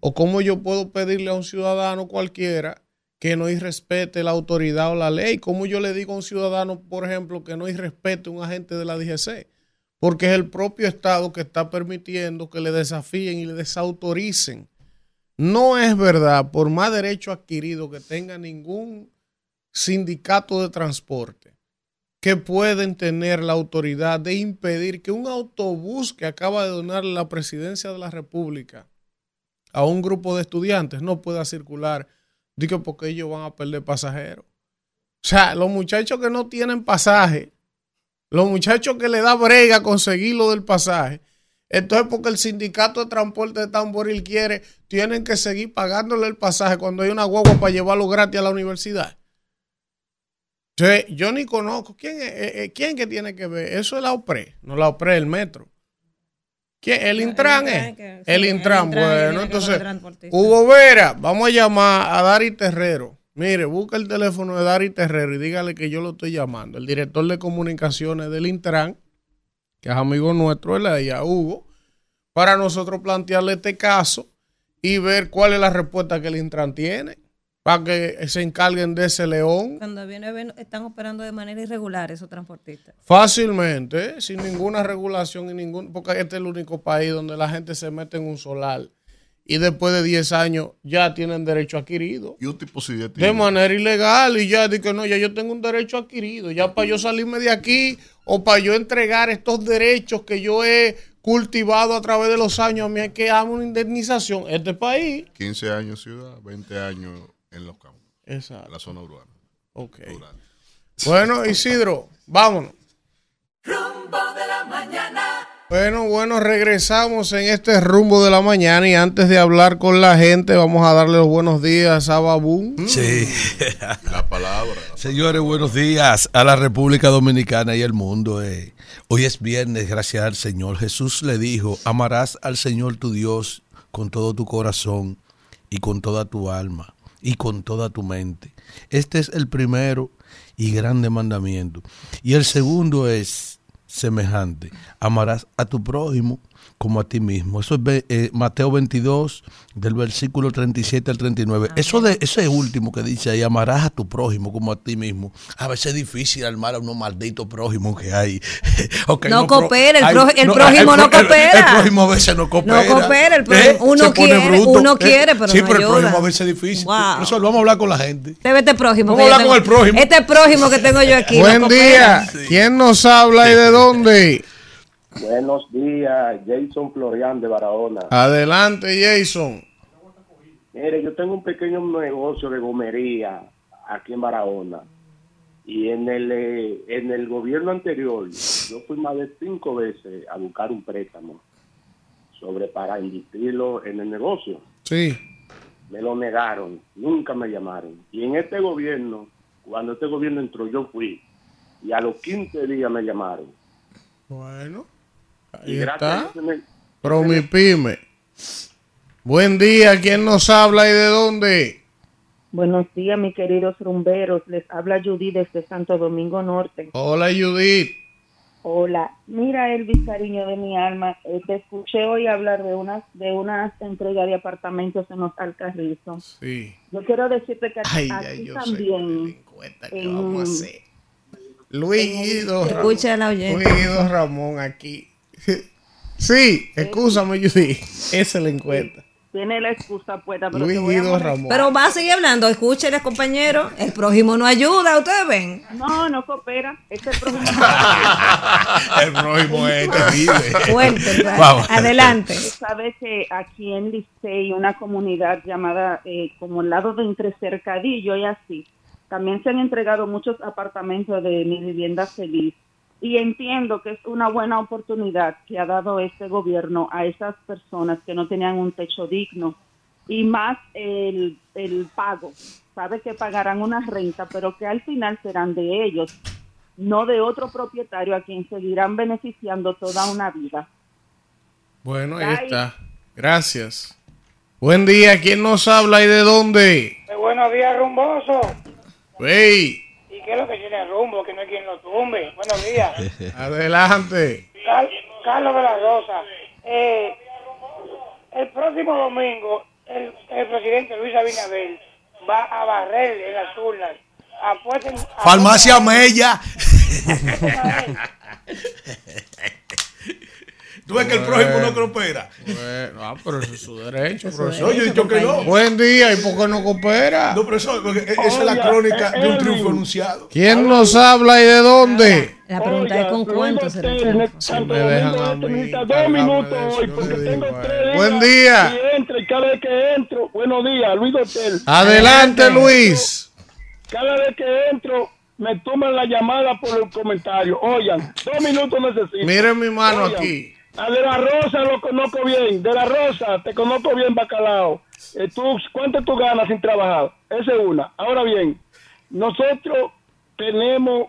¿O cómo yo puedo pedirle a un ciudadano cualquiera que no irrespete la autoridad o la ley? ¿Cómo yo le digo a un ciudadano, por ejemplo, que no irrespete a un agente de la DGC? Porque es el propio Estado que está permitiendo que le desafíen y le desautoricen. No es verdad, por más derecho adquirido que tenga ningún sindicato de transporte, que pueden tener la autoridad de impedir que un autobús que acaba de donar la presidencia de la República a un grupo de estudiantes no pueda circular, digo porque ellos van a perder pasajeros. O sea, los muchachos que no tienen pasaje, los muchachos que le da brega conseguir lo del pasaje, entonces porque el sindicato de transporte de Tamboril quiere, tienen que seguir pagándole el pasaje cuando hay una guagua para llevarlo gratis a la universidad. Yo ni conozco. ¿Quién, eh, eh, ¿Quién que tiene que ver? Eso es la OPRE, no la OPRE, el metro. ¿Quién? El Intran es. que- sí, el el Intran, bueno. Entonces. Hugo Vera, vamos a llamar a Dari Terrero. Mire, busca el teléfono de Dari Terrero y dígale que yo lo estoy llamando. El director de comunicaciones del Intran, que es amigo nuestro, él y a Hugo, para nosotros plantearle este caso y ver cuál es la respuesta que el Intran tiene, para que se encarguen de ese león Cuando viene, ven- están operando de manera irregular esos transportistas. fácilmente, ¿eh? sin ninguna regulación y ningún, porque este es el único país donde la gente se mete en un solar y después de 10 años ya tienen derecho adquirido. Y un tipo sí de De manera ilegal y ya di que no, ya yo tengo un derecho adquirido, ya para yo salirme de aquí o para yo entregar estos derechos que yo he cultivado a través de los años, a mí hay que darme una indemnización. Este país. 15 años ciudad, 20 años en los campos, en Exacto. la zona urbana. Ok. rural. Bueno, Isidro, vámonos. Rumbo de la mañana. Bueno, bueno, regresamos en este rumbo de la mañana y antes de hablar con la gente vamos a darle los buenos días a Babún. Sí. La palabra. Señores, buenos días a la República Dominicana y el mundo. eh. Hoy es viernes, gracias al Señor. Jesús le dijo, amarás al Señor tu Dios con todo tu corazón y con toda tu alma y con toda tu mente. Este es el primero y grande mandamiento. Y el segundo es semejante. Amarás a tu prójimo como a ti mismo. Eso es eh, Mateo 22, del versículo 37 al 39. Eso de ese último que dice ahí, amarás a tu prójimo como a ti mismo. A veces es difícil armar a unos malditos prójimos que hay. No pro- coopera, el hay- pro- el prójimo no el- coopera. El, prójimo a veces no coopera. No coopera, el prójimo- uno Se pone quiere, uno quiere, pero Sí, no pero el prójimo a veces es difícil. Wow. Por eso vamos a hablar con la gente. Ve este prójimo. Vamos que a hablar con tengo- el prójimo. Este prójimo que tengo yo aquí. no Buen día. ¿Quién nos habla y de dónde? Buenos días, Jason Florian de Barahona. Adelante, Jason. Mire, yo tengo un pequeño negocio de gomería aquí en Barahona. Y en el, eh, en el gobierno anterior, yo fui más de cinco veces a buscar un préstamo sobre para invertirlo en el negocio. Sí. Me lo negaron, nunca me llamaron. Y en este gobierno, cuando este gobierno entró, yo fui. Y a los 15 días me llamaron. Bueno, Y ahí gracias a está. me- Promipyme. Buen día. ¿Quién nos habla y de dónde? Buenos días, mis queridos rumberos. Les habla Judy desde Santo Domingo Norte. Hola, Judith. Hola. Mira, Elvis, cariño de mi alma, eh, te escuché hoy hablar de unas de unas entregas de apartamentos en los Alcarrizos. Sí. Yo quiero decirte que aquí, Ay, aquí ay, yo sé. también, ¿Qué en- vamos a hacer? Luis Guido. Escucha la Luis. Guido Ramón aquí. Sí, escúchame, Judith. Esa es la encuesta. tiene la excusa puesta, pero Luis Guido. Ramón. Va a seguir hablando. Escúchele, compañero. El prójimo no ayuda. Ustedes ven. No, no coopera. Este prójimo El prójimo es terrible. Fuerte. Vamos. Adelante. sabe que aquí en Licey, una comunidad llamada eh, como el lado de Entre Cercadillo y así, también se han entregado muchos apartamentos de mi vivienda feliz. Y entiendo que es una buena oportunidad que ha dado este gobierno a esas personas que no tenían un techo digno y más el, el pago. Sabe que pagarán una renta, pero que al final serán de ellos, no de otro propietario a quien seguirán beneficiando toda una vida. Bueno, ahí está. Gracias. Buen día. ¿Quién nos habla y de dónde? buenos días, rumboso. Hey, ¿Y qué es lo que tiene rumbo? Que no hay quien lo tumbe. Buenos días. adelante. Car- Carlos de la Rosa. Eh, el próximo domingo el, el presidente Luis Abinader va a barrer en las urnas. Apuesten, Farmacia Mella. Tú ves que el prójimo no coopera. Bueno, ah, pero eso es su derecho, profesor. Yo he dicho que no. Buen día, ¿y por qué no coopera? No, profesor, porque esa es la Oiga, crónica de un Elvin. triunfo anunciado. ¿Quién nos habla y de dónde? La pregunta es con cuánto se le Si me dejan a mí, necesita dos minutos hoy porque tengo tres eh. Buen día. Y entro y cada vez que entro, buenos días, Luis Hotel. Adelante, Luis. Cada vez que entro, me toman la llamada por el comentario. Oigan, dos minutos necesito. Miren mi mano Oigan, aquí. A De La Rosa lo conozco bien. De La Rosa, te conozco bien, Bacalao. Eh, tú, ¿Cuánto tú ganas sin trabajar? Esa es una. Ahora bien, nosotros tenemos,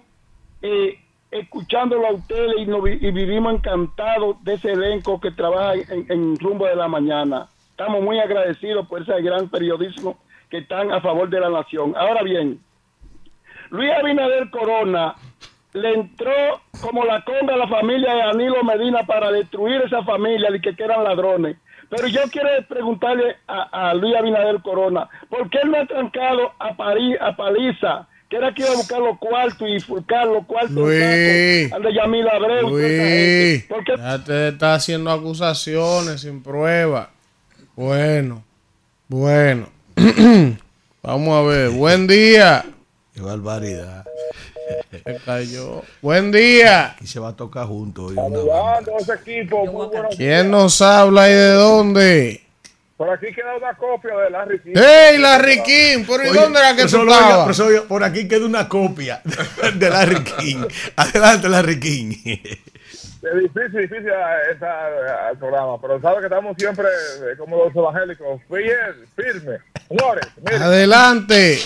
eh, escuchándolo a ustedes y, vi- y vivimos encantados de ese elenco que trabaja en, en Rumbo de la Mañana. Estamos muy agradecidos por ese gran periodismo que están a favor de la nación. Ahora bien, Luis Abinader Corona le entró como la conga a la familia de Danilo Medina para destruir esa familia de que, que eran ladrones. Pero yo quiero preguntarle a, a Luis Abinader Corona, ¿por qué él no ha trancado a, París, a Paliza, que era que iba a buscar los cuartos y fulcar los cuartos Luis. al de Yamil Abreu? Luis, ¿Por qué ya te está haciendo acusaciones sin prueba. Bueno, bueno. Vamos a ver. Buen día. Qué barbaridad. Se cayó. Buen día. Aquí se va a tocar juntos. hoy una banda. Saludando a ese equipo. Muy buenos ¿Quién nos habla y de dónde? Por aquí queda una copia de Larry King. ¡Hey, Larry King! ¿Por Oye, dónde era que tú estabas? por aquí queda una copia de Larry King. Adelante, Larry King. Es difícil, difícil esa, eh, el programa, pero sabe que estamos siempre eh, como los evangélicos, fiel, firme. Señores, miren, Adelante.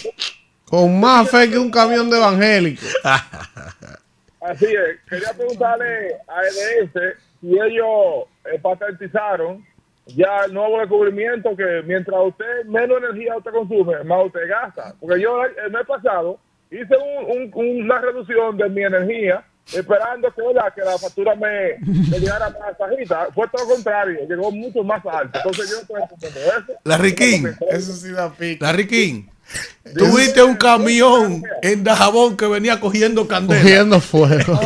Con más fe que un camión de evangélicos. así es. Quería preguntarle a EDS si ellos eh, patentizaron ya el nuevo descubrimiento que mientras usted menos energía usted consume, más usted gasta. Porque yo el mes pasado hice un- un- una reducción de mi energía esperando que, ¿verdad? que la factura me, me llegara más bajita. Fue todo lo contrario, llegó mucho más alto. Entonces yo estoy entendiendo eso. Larry King. Eso sí da pico. Larry King. Tuviste un camión en Dajabón que venía cogiendo candela. Cogiendo fuego.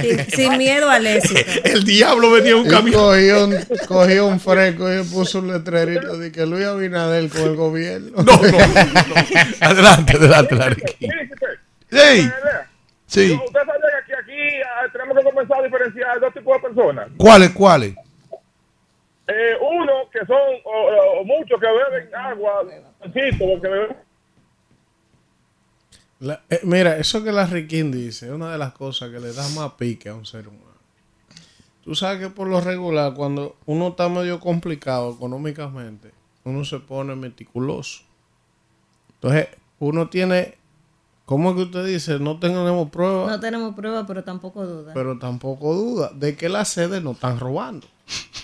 Sin, sin miedo al éxito. El diablo venía en un Y camión. cogió un, cogió un fresco y puso un letrerito de que Luis Abinader con el gobierno. No, no, no. Adelante, adelante, Larry Sí, sí. Usted sabe que aquí, aquí ah, tenemos que comenzar a diferenciar dos tipos de personas. ¿Cuáles, cuáles? Eh, uno que son o, muchos que beben agua, porque beben La- eh, mira, eso que Larry King dice es una de las cosas que le da más pique a un ser humano. Tú sabes que por lo regular, cuando uno está medio complicado económicamente, uno se pone meticuloso. Entonces, uno tiene, ¿cómo es que usted dice? No tenemos pruebas, No tenemos prueba, pero tampoco duda. pero tampoco duda de que las sedes no están robando.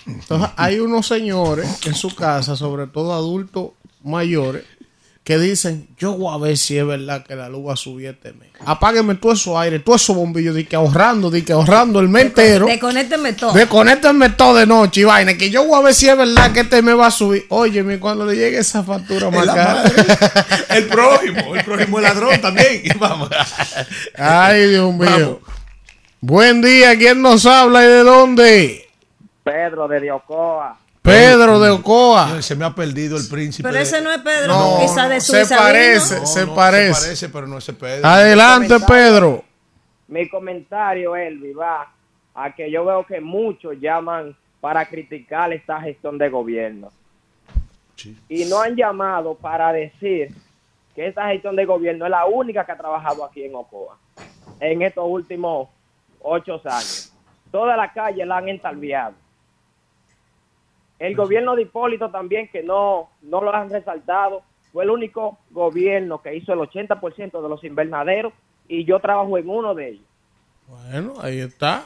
Entonces, hay unos señores en su casa, sobre todo adultos mayores, que dicen, yo voy a ver si es verdad que la luz va a subir este mes. Apágueme todo eso aire, todo esos bombillos, di que ahorrando, di que ahorrando el mes entero. Desconécteme todo. Desconéctenme todo de noche y vaina, que yo voy a ver si es verdad que este mes va a subir. Óyeme, cuando le llegue esa factura más la cara. El prójimo, el prójimo es ladrón también. Vamos. Ay, Dios mío. Vamos. Buen día, ¿quién nos habla y de dónde? Pedro de Diocoa. Pedro de Ocoa. Se me ha perdido el príncipe. Pero ese no es Pedro, No, de Suiza. se parece, se No, parece. Se parece, pero no es Pedro. Adelante, Pedro. Mi comentario, Elvi, va a que yo veo que muchos llaman para criticar esta gestión de gobierno. Sí. Y no han llamado para decir que esta gestión de gobierno es la única que ha trabajado aquí en Ocoa en estos últimos ocho años. Toda la calle la han entalviado. El gobierno de Hipólito también, que no, no lo han resaltado, fue el único gobierno que hizo el 80% de los invernaderos y yo trabajo en uno de ellos. Bueno, ahí está.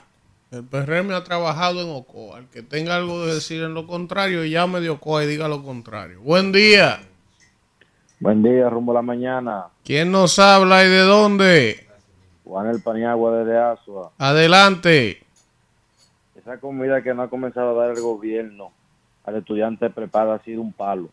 El PRM ha trabajado en Ocoa. El que tenga algo de decir en lo contrario, llame de Ocoa y diga lo contrario. Buen día. Buen día, rumbo a la mañana. ¿Quién nos habla y de dónde? Juan el Paniagua desde Asua. Adelante. Esa comida que no ha comenzado a dar el gobierno al estudiante preparado ha sido un palo.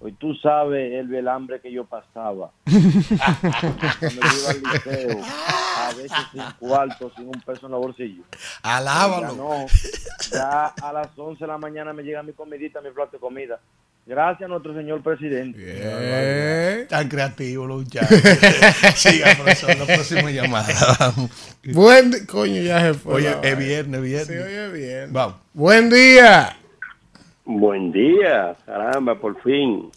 Hoy tú sabes el, el hambre que yo pasaba. Cuando yo iba al liceo, a veces sin cuarto, sin un peso en el bolsillo. Alábalo. Ya no, ya a las 11 de la mañana me llega mi comidita, mi plato de comida. Gracias a nuestro señor presidente. Tan creativo los muchachos. Siga, profesor, la próxima llamada. Vamos. Buen Coño, ya se fue. Oye, la es viernes, viernes. Sí, oye, bien. Vamos. Buen día. Buen día, caramba, por fin.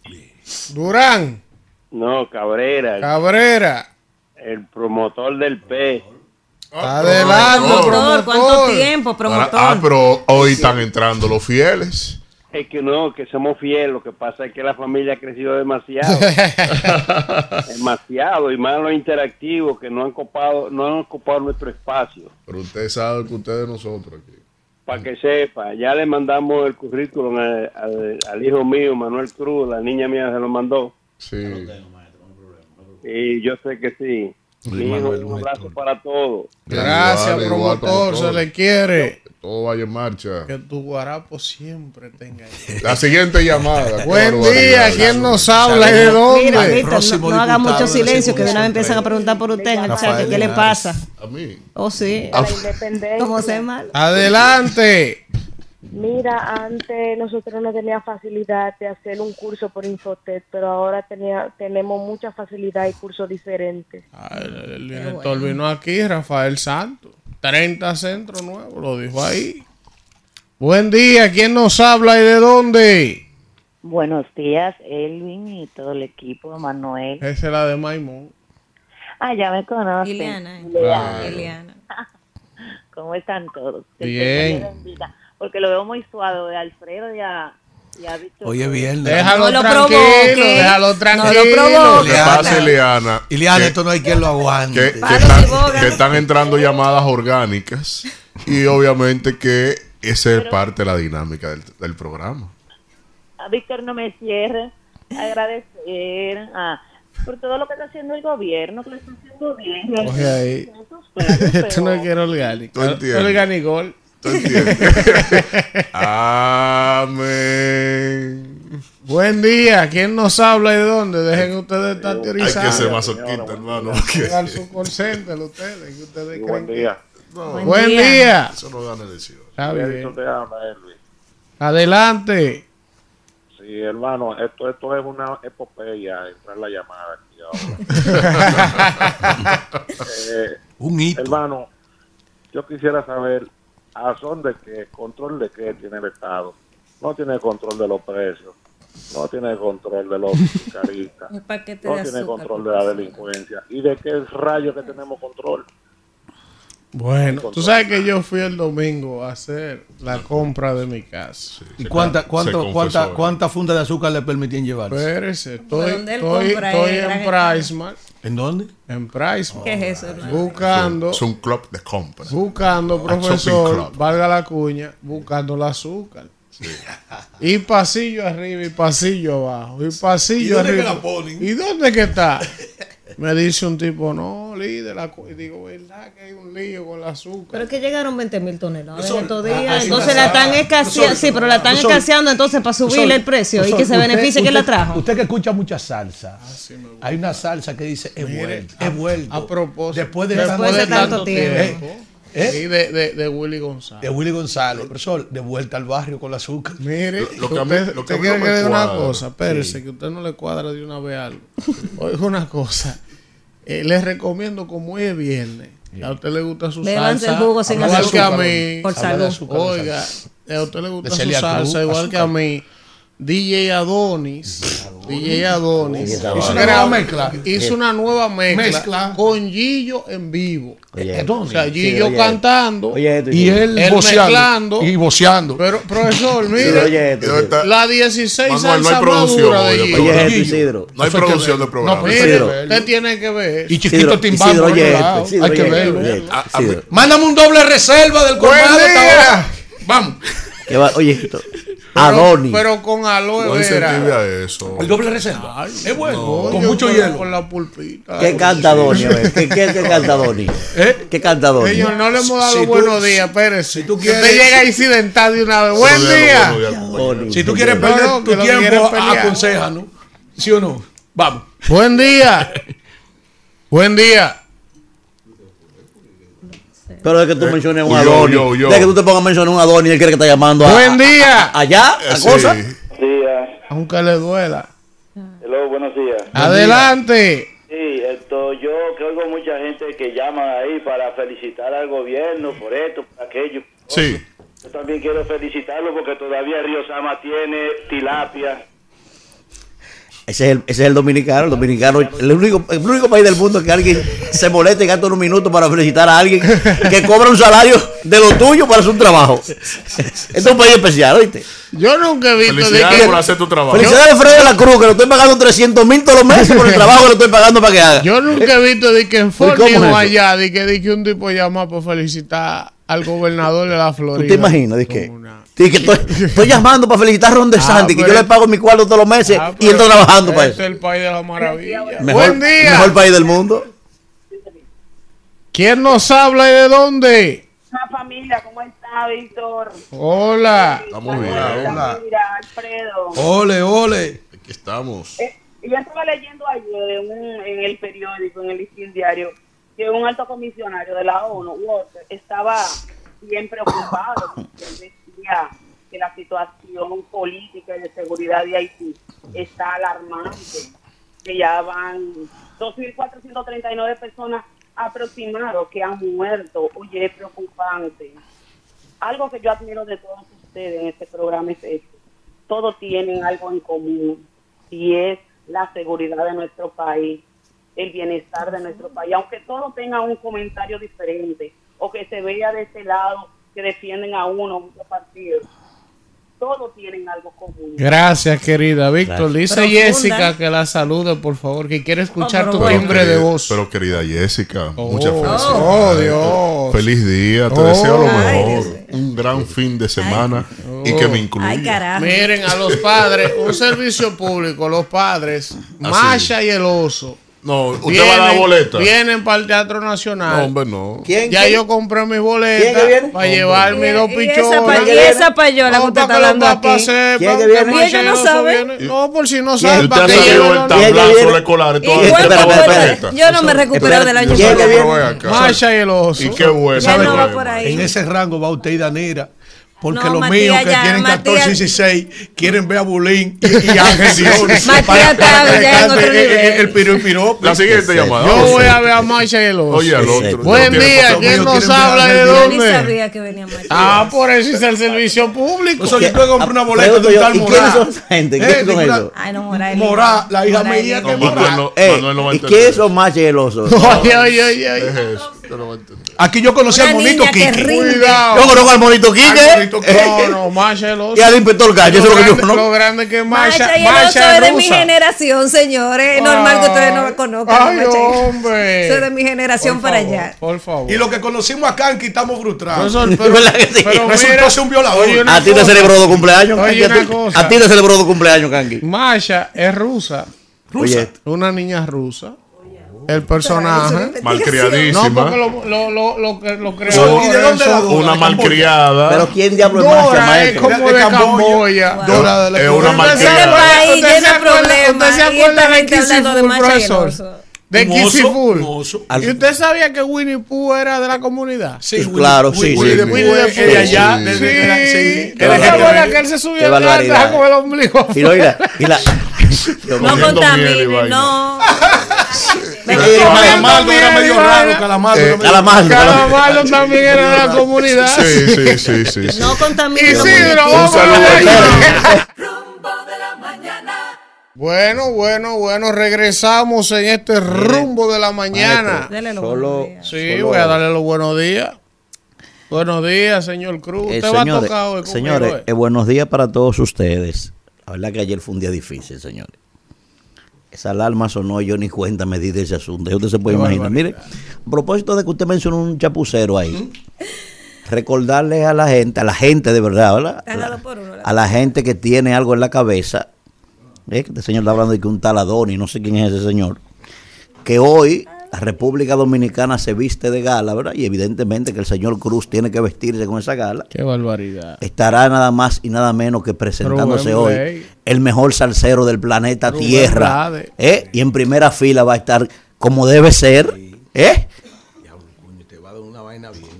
Durán, No, Cabrera, Cabrera. el promotor del P. Adelante, Promotor, ¿cuánto tiempo, promotor? Ah, pero hoy están entrando los fieles. Es que no, que somos fieles, lo que pasa es que la familia ha crecido demasiado. demasiado, y más los interactivos que no han copado, no han ocupado nuestro espacio. Pero usted sabe que usted es de nosotros aquí. Para que sepa, ya le mandamos el currículum al, al- al hijo mío, Manuel Cruz, la niña mía se lo mandó. Sí. Y yo sé que sí. Hijo, un abrazo para todos. Gracias, Igual, igual, promotor. Se le quiere. Todo vaya en marcha. Que tu guarapo siempre tenga. La siguiente llamada. Buen día. ¿Quién nos habla y de dónde? Mira, Víctor, no, no haga mucho la silencio, que de una vez empiezan a preguntar por usted en el chat, que Rafael ¿qué le pasa? A mí. Oh, sí. Ah, ¿Cómo se mal? Adelante. Mira, antes nosotros no teníamos facilidad de hacer un curso por Infotec, pero ahora tenía, tenemos mucha facilidad y cursos diferentes. Ah, el, el director vino aquí, Rafael Santos. 30 centros nuevos, lo dijo ahí. Buen día. ¿Quién nos habla y de dónde? Buenos días, Elvin y todo el equipo, Manuel. Esa es la de Maimón. Ah, ya me conocen. Ileana. Claro. Ileana. ¿Cómo están todos? Bien. Porque lo veo muy suave de Alfredo y a, y a Víctor. Hoy es viernes. Déjalo No lo tranquilo, déjalo No lo tranquilo. provoque. Lo que pasa, Ileana, Ileana, que- esto no hay quien lo aguante. que, que están, que están entrando llamadas orgánicas y obviamente que esa es parte de la dinámica del, del programa. A Víctor no me cierre. Agradecer a, por todo lo que está haciendo el gobierno, que lo está haciendo bien. Coge ahí. Esto no pero- quiero orgánico. Tú entiendes. Orgánico. ¿Tú entiendes? Amén. Buen día. ¿Quién nos habla y de dónde? Dejen ustedes estar Hay que ser masoquista, hermano. Pongan su call center ustedes. Que ustedes Buen creen día. No, que- Buen día. Eso no gana elección. Está Eso bien. te habla, Elvis. Adelante. Sí, hermano, esto, esto es una epopeya, entrar la llamada aquí ahora. Eh, Un hito. hermano, yo quisiera saber a son de qué, control de qué tiene el Estado. No tiene control de los precios, no tiene control de los caristas, Un paquete no de tiene azúcar. control de la delincuencia. ¿Y de qué rayos que tenemos control? Bueno, tú sabes que yo fui el domingo a hacer la compra de mi casa. ¿Y cuánta, cuánto, cuánta, cuántas fundas de azúcar le permitían llevar? Espérese, estoy, estoy, estoy el en gran Pricemart. ¿En dónde? En Pricemart. ¿Qué es eso, hermano? Buscando, Es un club de compra. buscando, profesor, club. valga la cuña, buscando el azúcar. Y pasillo arriba y pasillo abajo. Y pasillo ¿Y dónde arriba. que la ponen? ¿Y dónde que está? Me dice un tipo, no, líder, la cu-". y digo, ¿verdad que hay un lío con el azúcar? Pero es que llegaron 20 mil toneladas en estos ah, días. ah, entonces sí, la ah, están ah, escaseando. Sí, pero la están escaseando entonces para subirle el precio y que se beneficie usted- la trajo. Usted que escucha mucha salsa. Hay una salsa que dice, he vuelto, he vuelto. A propósito, Después de, después tanto, de tanto tiempo. tiempo. ¿Eh? ¿Eh? Y de, de, de Willy González. De Willy González, profesor, de vuelta al barrio con el azúcar. Mire, Lo- lo que a mí- usted, lo que usted a mí quiere no que me le diga una cosa, espérese, que usted no le cuadra de una vez algo. Oiga una cosa, eh, les recomiendo como hoy es viernes, a usted le gusta su Bébanse salsa, el jugo sin igual que a azúcar, mí, por salud. azúcar, oiga, salsa. a usted le gusta su salsa, igual que a azúcar. mí. DJ Adonis, DJ Adonis, Hizo una nueva mezcla. hizo una nueva mezcla, Mezcla. con Gillo en vivo. Oye, o sea, sí, Gillo oye, cantando, Oye, esto, Y él, Él voceando. mezclando. Y voceando. pero profesor, mire, la 16 Manuel, no hay salsa producción madura de hoy, Gillo. pero- oye, esto, Gillo. Isidro. No hay producción del programa. No, Mire, usted tiene que ver. Y chiquito timbal Hay que verlo. Mándame un doble reserva del colmado. Vamos. Oye, esto. Pero, Adonis. pero con aloe No vera. incentive a eso. El doble reserva. es bueno. Coño, con mucho con- hielo. Con la pulpita. ¿Qué canta Adonis? a ver? ¿Qué, qué, qué canta Adonis? ¿Eh? ¿Qué canta Adonis? Señor, no le hemos dado Si tú- buenos días, espérese. tú Que quieres- Usted llega incidental de una vez. Buen día. Si tú quieres No, perder no, tu tiempo, aconsejanos. ¿Sí o no? Vamos. Buen día. Buen día. Pero es que tú menciones un Adonis. De que tú te pongas a mencionar un Adonis y él cree que está llamando a. Buen día. a- allá, la Sí. cosa. días. Aunque le duela. Hello, buenos días. Adelante. Sí, esto, yo que oigo mucha gente que llaman ahí para felicitar al gobierno por esto, por aquello. Sí. Yo también quiero felicitarlo porque todavía Río Sama tiene tilapia. Ese es, el, ese es el dominicano. El dominicano, el único, el único país del mundo que alguien se molesta y gasta unos minutos para felicitar a alguien que cobra un salario de lo tuyo para hacer un trabajo. Este es un país especial, ¿oíste? Yo nunca he visto de Felicidades que. por hacer tu trabajo. Felicidades a Fred de la Cruz, que lo estoy pagando 300 mil todos los meses por el trabajo que le estoy pagando para que haga. Yo nunca he visto de que en ¿cómo es Fornio eso? allá, de que, de que un tipo llama para felicitar al gobernador de la Florida. ¿Tú te imaginas? ¿De qué? Sí, que estoy, estoy llamando para felicitar a Ron de Ah, Santi, que yo le pago mi cuarto todos los meses Ah, y él está trabajando para este eso. es el país de la maravilla. Mejor, Buen día. mejor país del mundo. ¿Quién nos habla y de dónde? Una familia, ¿cómo está, Víctor? Hola. Estamos bien. Hola. Mira, Alfredo. Ole, ole. Aquí estamos. Eh, yo estaba leyendo ayer en, un- en el periódico, en el listín diario, que un alto comisionario de la ONU, Walter, estaba bien preocupado decía que la situación política y de seguridad de Haití está alarmante, que ya van 2.439 personas aproximados que han muerto. Oye, es preocupante. Algo que yo admiro de todos ustedes en este programa es esto. Todos tienen algo en común y es la seguridad de nuestro país, el bienestar de nuestro país. Aunque todos tengan un comentario diferente o que se vea de ese lado que defienden a uno o otro partido, todos tienen algo común. Gracias, querida Víctor. Dice Profunda. Jessica que la salude, por favor, que quiere escuchar Oh, tu timbre de voz. Pero querida Jessica, Oh, muchas felicidades. oh, Dios. Feliz día, te Oh. deseo lo Ay, mejor. Un gran fin de semana y que me incluya. Ay, carajo. Miren, a los padres, un servicio público, los padres, Masha y el oso. No, usted va a dar boleta. Vienen para el Teatro Nacional. No, hombre, no. ¿Quién? Ya quién? yo compré mi ¿Quién boleta que viene? para llevar mis dos Y- y esa pichones. pa- y esa payola que No, usted está papás aquí. sepan ¿Quién que que viene? Masha ¿Y ella no sabe? viene. No, por si no ¿Quién? saben, Usted para ha que salido el ¿Quién tablazo viene? escolar y todo. ¿Y eso. cuál- Espérate, cuál- espérate. Yo no me recupero Espérate. del año ¿Quién que pasado. Masha y el oso. Y qué bueno. ¿Sabe. En ese rango va usted y Danira. Porque No, los Matías míos que ya, tienen 14 y Matías- 16 quieren ver a Bulín y, y Ángel Dionis. Matías para- ya en otro el- el-. El piro y piropo. La siguiente llamada. Yo voy a ver a Masha y el oso. Oye, al otro. Buen día. ¿quién nos habla de Ángel Yo ni dónde? sabía que venía Matías. Ah, por eso es el servicio público. O sea, yo tuve que comprar una boleta de un tal ¿y quiénes Morá. son esa gente? Eh, ¿Quiénes son digo, una- esos? Ay, no, Morales. Morá, la hija mía que Morá. A ¿Y quiénes son Macha y el oso? Oye, oye, oye, oye. Es eso, usted no va a entender. Aquí yo conocí Una al monito niña que Kiki. rinde. Cuidado. Yo conozco al monito Al Quique monito Masha el oso. y al inspector Calle, eso es lo que yo grande, conozco. lo grande que es Masha. Macha y el oso Masha es de mi rusa. generación, señores. Es normal que ustedes no me conozcan. Ay, Macha y- hombre. Eso es de mi generación Por para favor, allá. Por favor. Y los que conocimos a Kanki estamos frustrados. Profesor, pero, ¿Verdad que sí? pero Resultó ser un violador. oye, una A ti te cosa. celebró dos cumpleaños, Oye, Kanki. A una ti- cosa. A ti te celebró dos cumpleaños, Kanki. Masha es rusa. Oye, Una niña rusa. El personaje. No, Malcriadísima. porque lo, lo, lo, lo, que- lo ¿Y de creadores dónde la son- Dora? Una malcriada. pero ¿quién diablo es Dora es como De Camboya. Dora de la Es una ¿Usted se malcriada. usted se acuerda- problemas, ¿Usted se y acuerda de y el profesor? De oso. ¿Y usted sabía que Winnie Pooh era de la comunidad? Sí, Pues claro, sí, Winnie sí. the Pooh de allá, Sí. de- Sí. de- de la- sí. ¿Usted se acuerda que él se subió teatro barbaridad. con el ombligo? Y no, y la, y la, No y contamine, no. Calamardo era también, medio raro, Calamardo Eh, era Calamardo. También era de la comunidad. Sí, sí, sí, sí. sí. No contamine. los Isidro, Un saludo. a ver. Rumbo de la mañana. Bueno, bueno, bueno, regresamos en este rumbo de la mañana. Dele los Solo, buenos días. Sí, solo- voy a darle los buenos días. Buenos días, señor Cruz. Eh, Usted va a señores, tocar hoy señores eh? eh, buenos días para todos ustedes. La verdad que ayer fue un día difícil, señores. Esa alarma sonó yo ni cuenta me di de ese asunto. Usted se puede Qué imaginar. Mire, a propósito de que usted mencionó un chapucero ahí, recordarle a la gente, a la gente de verdad, ¿verdad? A la, a gente que tiene algo en la cabeza. Que este señor está hablando de que un taladón y no sé quién es ese señor. Que hoy la República Dominicana se viste de gala, ¿verdad? Y evidentemente que el señor Cruz tiene que vestirse con esa gala. Qué barbaridad. Estará nada más y nada menos que presentándose Rubén hoy el mejor salsero del planeta Rubén Tierra. ¿eh? Y en primera fila va a estar como debe ser. ¿eh?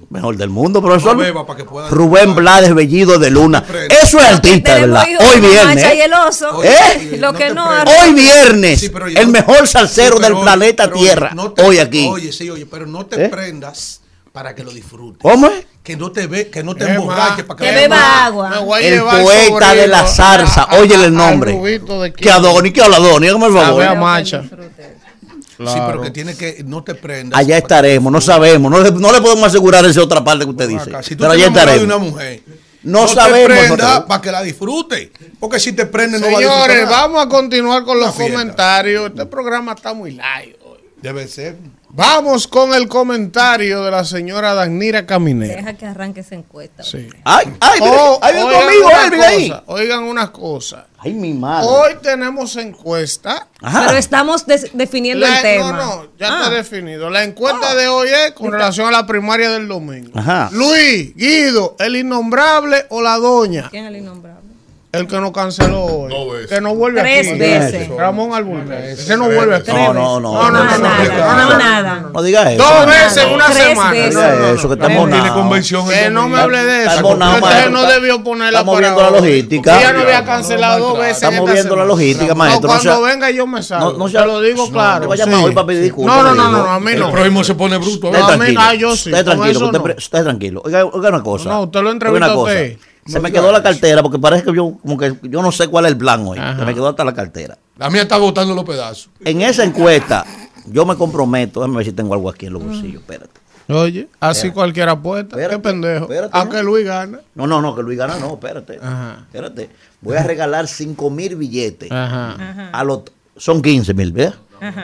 Mejor del mundo, profesor. Beba para que pueda- Rubén Blades Bellido de Luna. Eso es artista, ¿verdad? Hoy viernes. ¿Eh? Lo que no. Hoy viernes. Sí, pero yo el mejor salsero Sí, del planeta Tierra. no te- hoy aquí. Oye, sí, oye, pero no te ¿Eh? prendas para que lo disfrutes. ¿Cómo es? Que no te ve, que no te Es emborraches para Que que beba agua. El poeta de la zarza. Óyele el nombre. Que Adoni, que habla Adoni, hágame el A ver favor. Sí, pero que tiene que no te prendas. Allá estaremos, no sabemos, no le, no le podemos asegurar esa otra parte que usted dice. Acá, Si tú Pero te allá de estaremos. una mujer, No te sabemos nosotros. para que la disfrute. Porque si te prende no va a Señores, vamos a continuar con los comentarios. Este programa está muy live hoy. Debe ser. Vamos con el comentario de la señora Danira Caminero. Deja que arranque esa encuesta. Sí. Ay, ay, Oh, tu oigan amigo, una Elvin, ahí. Oigan una cosa. Ay, mi madre. Hoy tenemos encuesta. Ajá. Pero estamos definiendo La- el tema. No, no, ya Ah. está definido. La encuesta de hoy es con relación a la primaria del domingo. Ajá. Luis, Guido, el innombrable o la doña. ¿Quién es el innombrable? El que nos canceló hoy. Veces. que no vuelve Tres aquí. veces. Ramón Alburquerque. Ese no vuelve aquí. No, no, no. No, no, no, no, nada, no, nada. No diga eso. Dos veces en una semana. No, No no, diga no. eso, que Tiene convención el Que no me hable de eso. Usted no debió ponerla Estamos viendo la logística. Ya no había cancelado dos veces. Estamos esta viendo la logística, No, maestro. No cuando venga yo me salgo. No, no Te lo digo no, claro. te vaya a llamar hoy para pedir disculpas, No, no, no, no, a mí El no. próximo se pone bruto. Usted No, a mí tranquilo. no, yo sí, Usted tranquilo, no. Oiga, una cosa. No, usted lo una a usted. Se me quedó la cartera porque parece que yo como que yo no sé cuál es el plan hoy. Se me quedó hasta la cartera. La mía está botando los pedazos. En esa encuesta, yo me comprometo, déjame ver si tengo algo aquí en los bolsillos, espérate. Oye, así cualquiera apuesta. Qué Espérate, pendejo. espérate, A ¿no? que Luis gana. No, no, no, que Luis gana, no, espérate. Ajá. Espérate. Voy a regalar 5 mil billetes. Ajá. A los, son 15 mil, ¿ves?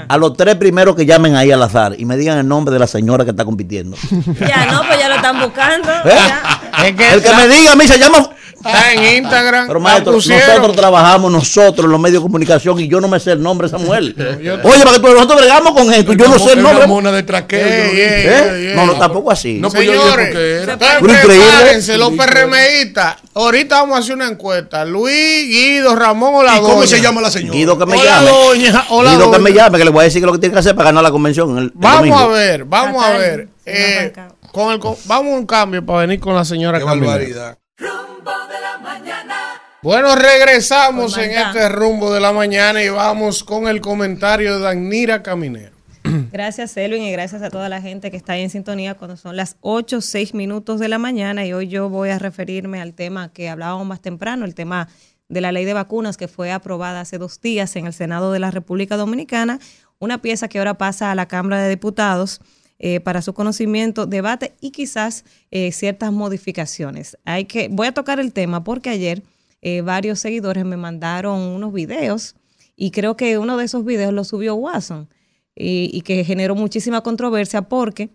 A los tres primeros que llamen ahí al azar y me digan el nombre de la señora que está compitiendo. Ya no, pues ya lo están buscando. ¿Eh? Ya. Es que El que me diga a mí se llama. está en Instagram. Pero maestro, nosotros trabajamos nosotros en los medios de comunicación y yo no me sé el nombre de esa mujer. yo- Oye, para que tú- nosotros bregamos con esto, yo no sé el Una nombre. mona de traqueo. Ey, yo lo ey, dije. ¿Eh? ey, No, no, tampoco así. No, pues yo dije Señores, increíble. prepárense, los PRMistas. Ahorita vamos a hacer una encuesta. Luis, Guido, Ramón o la ¿Y cómo se llama la señora? Guido que me O la llame. doña, o la Guido que doña. me llame, que le voy a decir que lo que tiene que hacer para ganar la convención. El, el Vamos domingo. a ver, vamos a ver. no eh. Con el, co- vamos a un cambio para venir con la señora Qué Caminero. barbaridad. Rumbo de la mañana. Bueno, regresamos Por en este rumbo de la mañana y vamos con el comentario de Danira Caminero. Gracias, Elvin, y gracias a toda la gente que está ahí en sintonía cuando son las 8, 6 minutos de la mañana. Y hoy yo voy a referirme al tema que hablábamos más temprano, el tema de la ley de vacunas que fue aprobada hace dos días en el Senado de la República Dominicana, una pieza que ahora pasa a la Cámara de Diputados eh, para su conocimiento, debate y quizás eh, ciertas modificaciones. Hay que, voy a tocar el tema porque ayer eh, varios seguidores me mandaron unos videos y creo que uno de esos videos lo subió Watson y, que generó muchísima controversia porque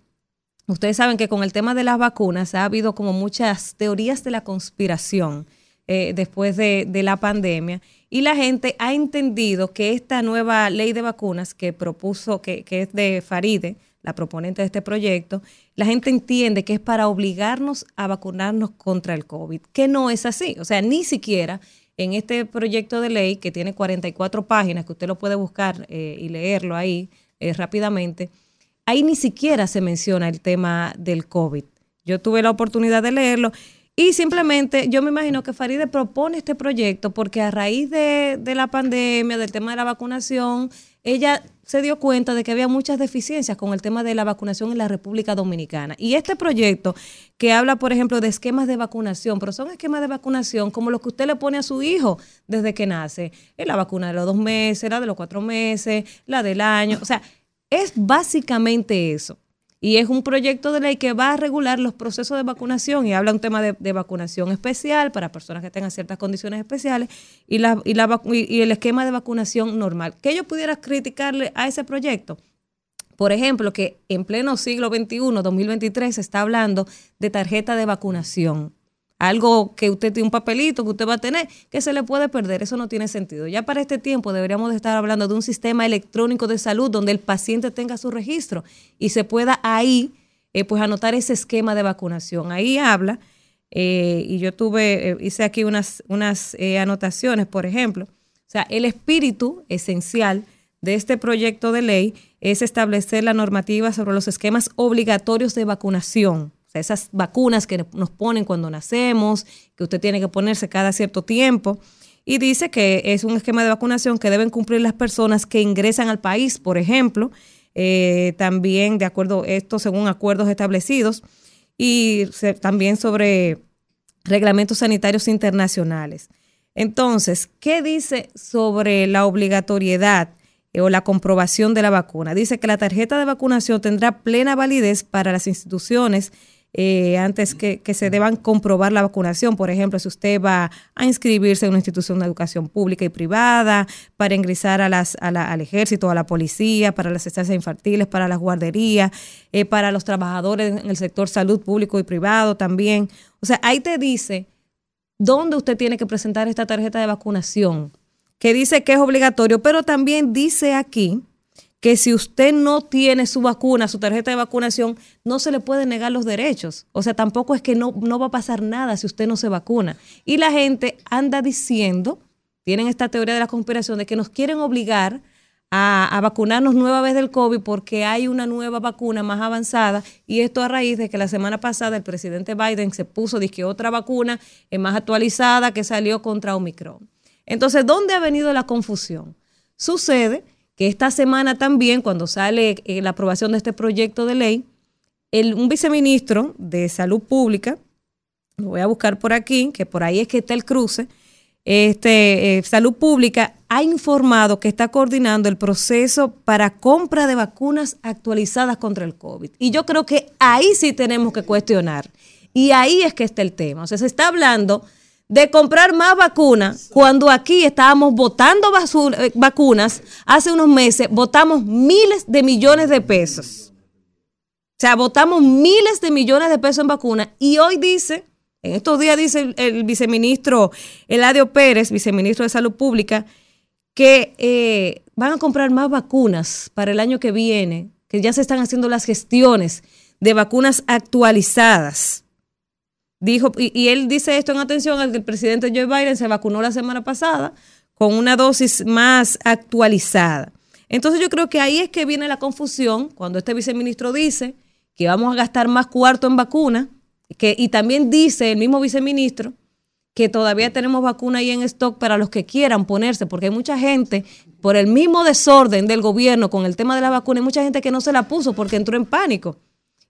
ustedes saben que con el tema de las vacunas ha habido como muchas teorías de la conspiración después de, de la pandemia y la gente ha entendido que esta nueva ley de vacunas que propuso, que, que es de Faride, la proponente de este proyecto, la gente entiende que es para obligarnos a vacunarnos contra el COVID, que no es así. O sea, ni siquiera en este proyecto de ley que tiene 44 páginas, que usted lo puede buscar eh, y leerlo ahí eh, rápidamente, ahí ni siquiera se menciona el tema del COVID. Yo tuve la oportunidad de leerlo y simplemente yo me imagino que Faride propone este proyecto porque a raíz de, de la pandemia, del tema de la vacunación, ella se dio cuenta de que había muchas deficiencias con el tema de la vacunación en la República Dominicana. Y este proyecto que habla, por ejemplo, de esquemas de vacunación, pero son esquemas de vacunación como los que usted le pone a su hijo desde que nace. La vacuna de los dos meses, la de los cuatro meses, la del año. O sea, es básicamente eso. Y es un proyecto de ley que va a regular los procesos de vacunación y habla un tema de, vacunación especial para personas que tengan ciertas condiciones especiales y, la, y- y el esquema de vacunación normal. ¿Qué yo pudiera criticarle a ese proyecto? Por ejemplo, que en pleno siglo XXI, 2023, se está hablando de tarjeta de vacunación. Algo que usted tiene un papelito que usted va a tener, que se le puede perder. Eso no tiene sentido. Ya para este tiempo deberíamos de estar hablando de un sistema electrónico de salud donde el paciente tenga su registro y se pueda ahí eh, pues anotar ese esquema de vacunación. Ahí habla, eh, y yo tuve, eh, hice aquí unas, unas eh, anotaciones, por ejemplo. O sea, el espíritu esencial de este proyecto de ley es establecer la normativa sobre los esquemas obligatorios de vacunación. Esas vacunas que nos ponen cuando nacemos, que usted tiene que ponerse cada cierto tiempo. Y dice que es un esquema de vacunación que deben cumplir las personas que ingresan al país, por ejemplo, eh, también de acuerdo, esto según acuerdos establecidos, y también sobre reglamentos sanitarios internacionales. Entonces, ¿qué dice sobre la obligatoriedad eh, o la comprobación de la vacuna? Dice que la tarjeta de vacunación tendrá plena validez para las instituciones eh, antes que, se deban comprobar la vacunación. Por ejemplo, si usted va a inscribirse en una institución de educación pública y privada, para ingresar a las, a la- al ejército, a la policía, para las estancias infantiles, para las guarderías, eh, para los trabajadores en el sector salud público y privado también. O sea, ahí te dice dónde usted tiene que presentar esta tarjeta de vacunación, que dice que es obligatorio, pero también dice aquí que si usted no tiene su vacuna, su tarjeta de vacunación, no se le puede negar los derechos. O sea, tampoco es que no, no va a pasar nada si usted no se vacuna. Y la gente anda diciendo, tienen esta teoría de la conspiración, de que nos quieren obligar a, a vacunarnos nueva vez del COVID porque hay una nueva vacuna más avanzada y esto a raíz de que la semana pasada el presidente Biden se puso dizque otra vacuna eh, más actualizada que salió contra Omicron. Entonces, ¿dónde ha venido la confusión? Sucede que esta semana también, cuando sale eh, la aprobación de este proyecto de ley, el, un viceministro de Salud Pública, lo voy a buscar por aquí, que por ahí es que está el cruce, este, eh, Salud Pública ha informado que está coordinando el proceso para compra de vacunas actualizadas contra el COVID. Y yo creo que ahí sí tenemos que cuestionar. Y ahí es que está el tema. O sea, se está hablando de comprar más vacunas cuando aquí estábamos votando eh, vacunas hace unos meses, votamos miles de millones de pesos. O sea, votamos miles de millones de pesos en vacunas y hoy dice, en estos días dice el, el viceministro Eladio Pérez, viceministro de Salud Pública, que eh, van a comprar más vacunas para el año que viene, que ya se están haciendo las gestiones de vacunas actualizadas. Dijo, y, y él dice esto en atención al que el presidente Joe Biden se vacunó la semana pasada con una dosis más actualizada. Entonces yo creo que ahí es que viene la confusión cuando este viceministro dice que vamos a gastar más cuarto en vacuna, que, y también dice el mismo viceministro que todavía tenemos vacuna ahí en stock para los que quieran ponerse, porque hay mucha gente, por el mismo desorden del gobierno con el tema de la vacuna, hay mucha gente que no se la puso porque entró en pánico.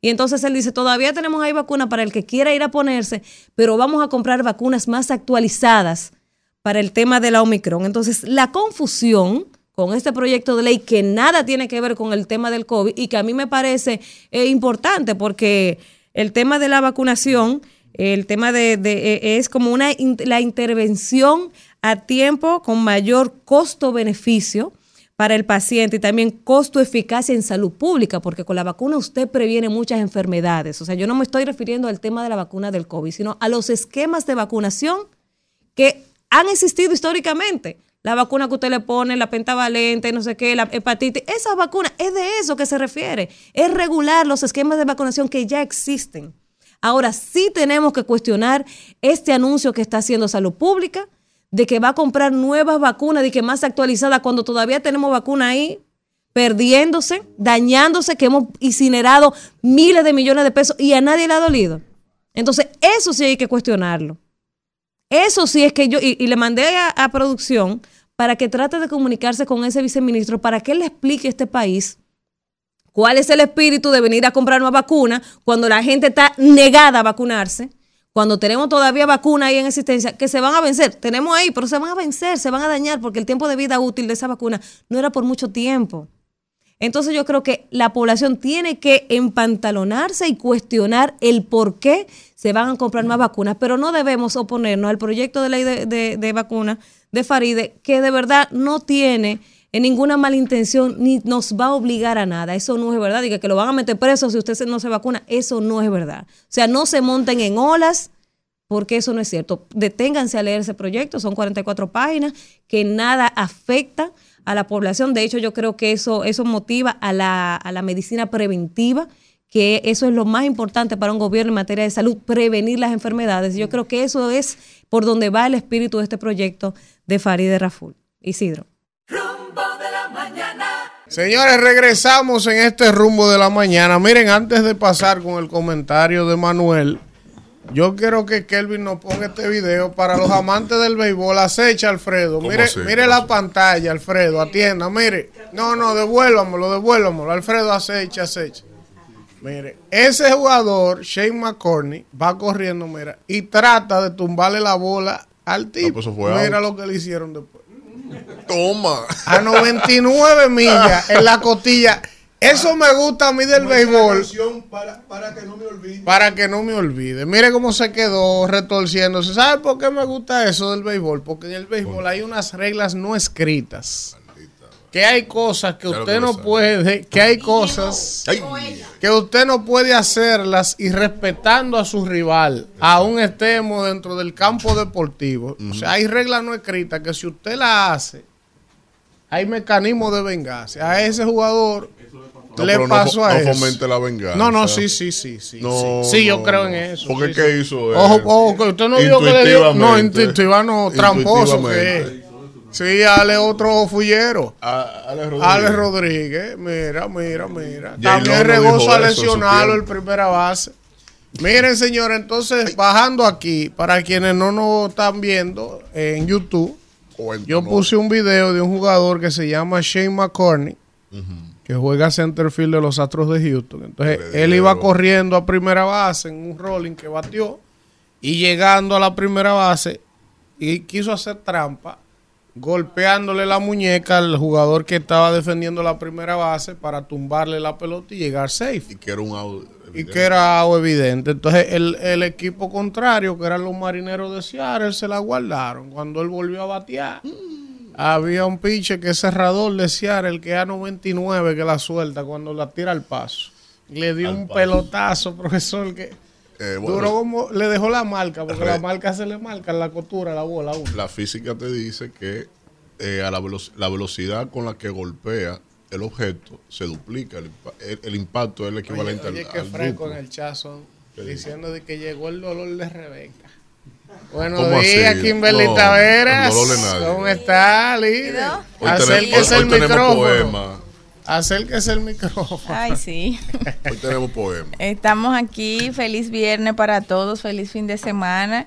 Y entonces él dice, todavía tenemos ahí vacuna para el que quiera ir a ponerse, pero vamos a comprar vacunas más actualizadas para el tema de la Omicron. Entonces, la confusión con este proyecto de ley que nada tiene que ver con el tema del COVID y que a mí me parece eh, importante porque el tema de la vacunación, el tema de, eh, es como una la intervención a tiempo con mayor costo-beneficio para el paciente y también costo-eficacia en salud pública, porque con la vacuna usted previene muchas enfermedades. O sea, yo no me estoy refiriendo al tema de la vacuna del COVID, sino a los esquemas de vacunación que han existido históricamente. La vacuna que usted le pone, la pentavalente, no sé qué, la hepatitis, esas vacunas, es de eso que se refiere. Es regular los esquemas de vacunación que ya existen. Ahora sí tenemos que cuestionar este anuncio que está haciendo Salud Pública de que va a comprar nuevas vacunas, de que más actualizadas, cuando todavía tenemos vacuna ahí, perdiéndose, dañándose, que hemos incinerado miles de millones de pesos y a nadie le ha dolido. Entonces, eso sí hay que cuestionarlo. Eso sí es que yo, y, le mandé a, a producción para que trate de comunicarse con ese viceministro para que él le explique a este país cuál es el espíritu de venir a comprar una vacuna cuando la gente está negada a vacunarse, cuando tenemos todavía vacuna ahí en existencia, que se van a vencer. Tenemos ahí, pero se van a vencer, se van a dañar porque el tiempo de vida útil de esa vacuna no era por mucho tiempo. Entonces yo creo que la población tiene que empantalonarse y cuestionar el por qué se van a comprar más vacunas, pero no debemos oponernos al proyecto de ley de, de, de vacuna de Faride, que de verdad no tiene en ninguna mala intención ni nos va a obligar a nada. Eso no es verdad. Diga que lo van a meter preso si usted no se vacuna. Eso no es verdad. O sea, no se monten en olas porque eso no es cierto. Deténganse a leer ese proyecto, son 44 páginas que nada afecta a la población. De hecho, yo creo que eso, eso motiva a la, a la medicina preventiva, que eso es lo más importante para un gobierno en materia de salud, prevenir las enfermedades. Yo creo que eso es por donde va el espíritu de este proyecto de Farideh Raful. Isidro. Señores, regresamos en este rumbo de la mañana. Miren, antes de pasar con el comentario de Manuel, yo quiero que Kelvin nos ponga este video para los amantes del béisbol. Acecha, Alfredo. ¿Cómo Mire, así? mire ¿Cómo la pantalla, Alfredo. Atienda, mire. No, no, devuélvamelo, devuélvamelo. Alfredo, acecha, acecha. Mire, ese jugador, Shane McCorney, va corriendo, mira, y trata de tumbarle la bola al tipo. pues eso fue mira out. lo que le hicieron después. Toma. A 99 millas en la costilla. Eso me gusta a mí del béisbol. Para, para que no me olvide. Para que no me olvide. Mire cómo se quedó retorciéndose. ¿Sabe por qué me gusta eso del béisbol? Porque en el béisbol hay unas reglas no escritas. Que hay cosas que Claro usted que no sabe. puede, que hay cosas que usted no puede hacerlas y respetando a su rival, aún estemos dentro del campo deportivo. O sea, hay reglas no escritas que si usted la hace, hay mecanismos de venganza. A ese jugador No, le no pasó fo- a no eso. fomente la venganza. No, no, sí, sí, sí, sí. No, sí, Sí, yo no, creo en no. eso. Porque sí, ¿qué sí. hizo él? Ojo, ojo, que usted no vio que le dio. No, Intuitivamente. intuitivano, tramposo que es. Sí, Ale otro fullero. Ale Rodríguez. Ale Rodríguez, mira, mira, mira. También a en su lesionarlo tiempo. primera base. Miren, señores, entonces, bajando aquí, para quienes no nos están viendo en YouTube, yo puse un video de un jugador que se llama Shane McCorney, que juega centerfield de los Astros de Houston. Entonces, él iba corriendo a primera base en un rolling que batió y llegando a la primera base y quiso hacer trampa golpeándole la muñeca al jugador que estaba defendiendo la primera base para tumbarle la pelota y llegar safe. Y que era un out. Y que era algo evidente. Entonces el, el equipo contrario, que eran los marineros de Seattle, se la guardaron. Cuando él volvió a batear, había un pinche que es cerrador de Seattle, el que a 99 que la suelta cuando la tira al paso. Le dio un pelotazo, profesor, que Eh, bueno, duró como, le dejó la marca, porque Re- la marca se le marca en la costura, la bola. a uno. La física te dice que eh, a la, velo- la velocidad con la que golpea el objeto se duplica. El, el- el impacto es el equivalente Oye, al, qué al fresco duplo. en el chazo, ¿Qué diciendo de que llegó el dolor de Rebeca. Buenos ¿Cómo días? Kimberly No, Taveras. nadie. ¿Cómo está, líder? Hoy Acérquese el tenemos micrófono. poema. Acérquese el micrófono. Ay, sí. Hoy tenemos poema. Estamos aquí. Feliz viernes para todos. Feliz fin de semana.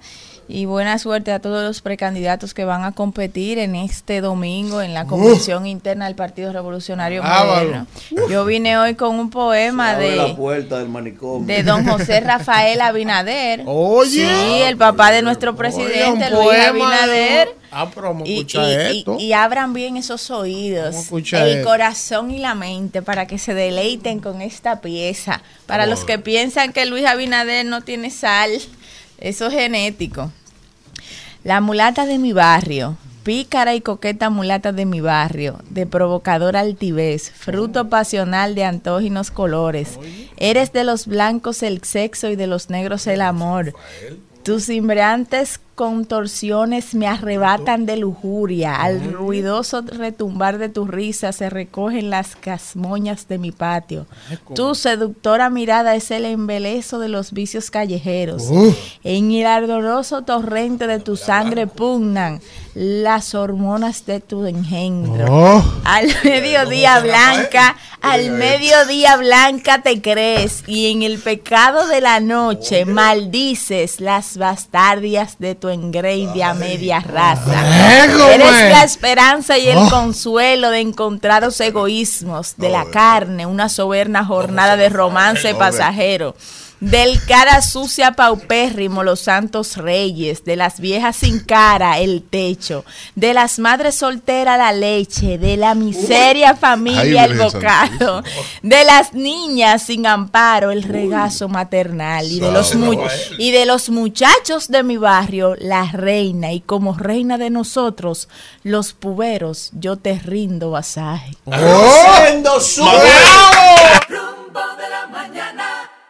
Y buena suerte a todos los precandidatos que van a competir en este domingo en la convención interna del Partido Revolucionario. Moderno. Yo vine hoy con un poema Abre la de, puerta del manicomio. de don José Rafael Abinader. Oye. Sí, el papá de nuestro presidente, Luis Abinader. Ah, pero vamos a Y, escuchar y- esto. y- y abran bien esos oídos, el esto. corazón y la mente para que se deleiten con esta pieza. Para los que piensan que Luis Abinader no tiene sal, eso es genético. La mulata de mi barrio, pícara y coqueta mulata de mi barrio, de provocadora altivez, fruto pasional de antóginos colores. Eres de los blancos el sexo y de los negros el amor. Tus cimbrantes contorsiones me arrebatan de lujuria. Al ruidoso retumbar de tu risa se recogen las casmoñas de mi patio. Tu seductora mirada es el embelezo de los vicios callejeros. En el ardoroso torrente de tu sangre pugnan las hormonas de tu engendro. Oh. Al mediodía blanca, al mediodía blanca te crees y en el pecado de la noche maldices las bastardias de tu engreidia media raza. Eres la esperanza y el Oh. consuelo de encontrados egoísmos de la carne, una soberna jornada de romance pasajero. Del cara sucia paupérrimo los santos reyes, de las viejas sin cara el techo, de las madres solteras la leche, de la miseria familia Ay, el bocado, de las niñas sin amparo el regazo maternal y de los y de los muchachos de mi barrio la reina y como reina de nosotros los puberos yo te rindo vasaje. Haciendo su- ¡Bravo! Rumbo de la mañana.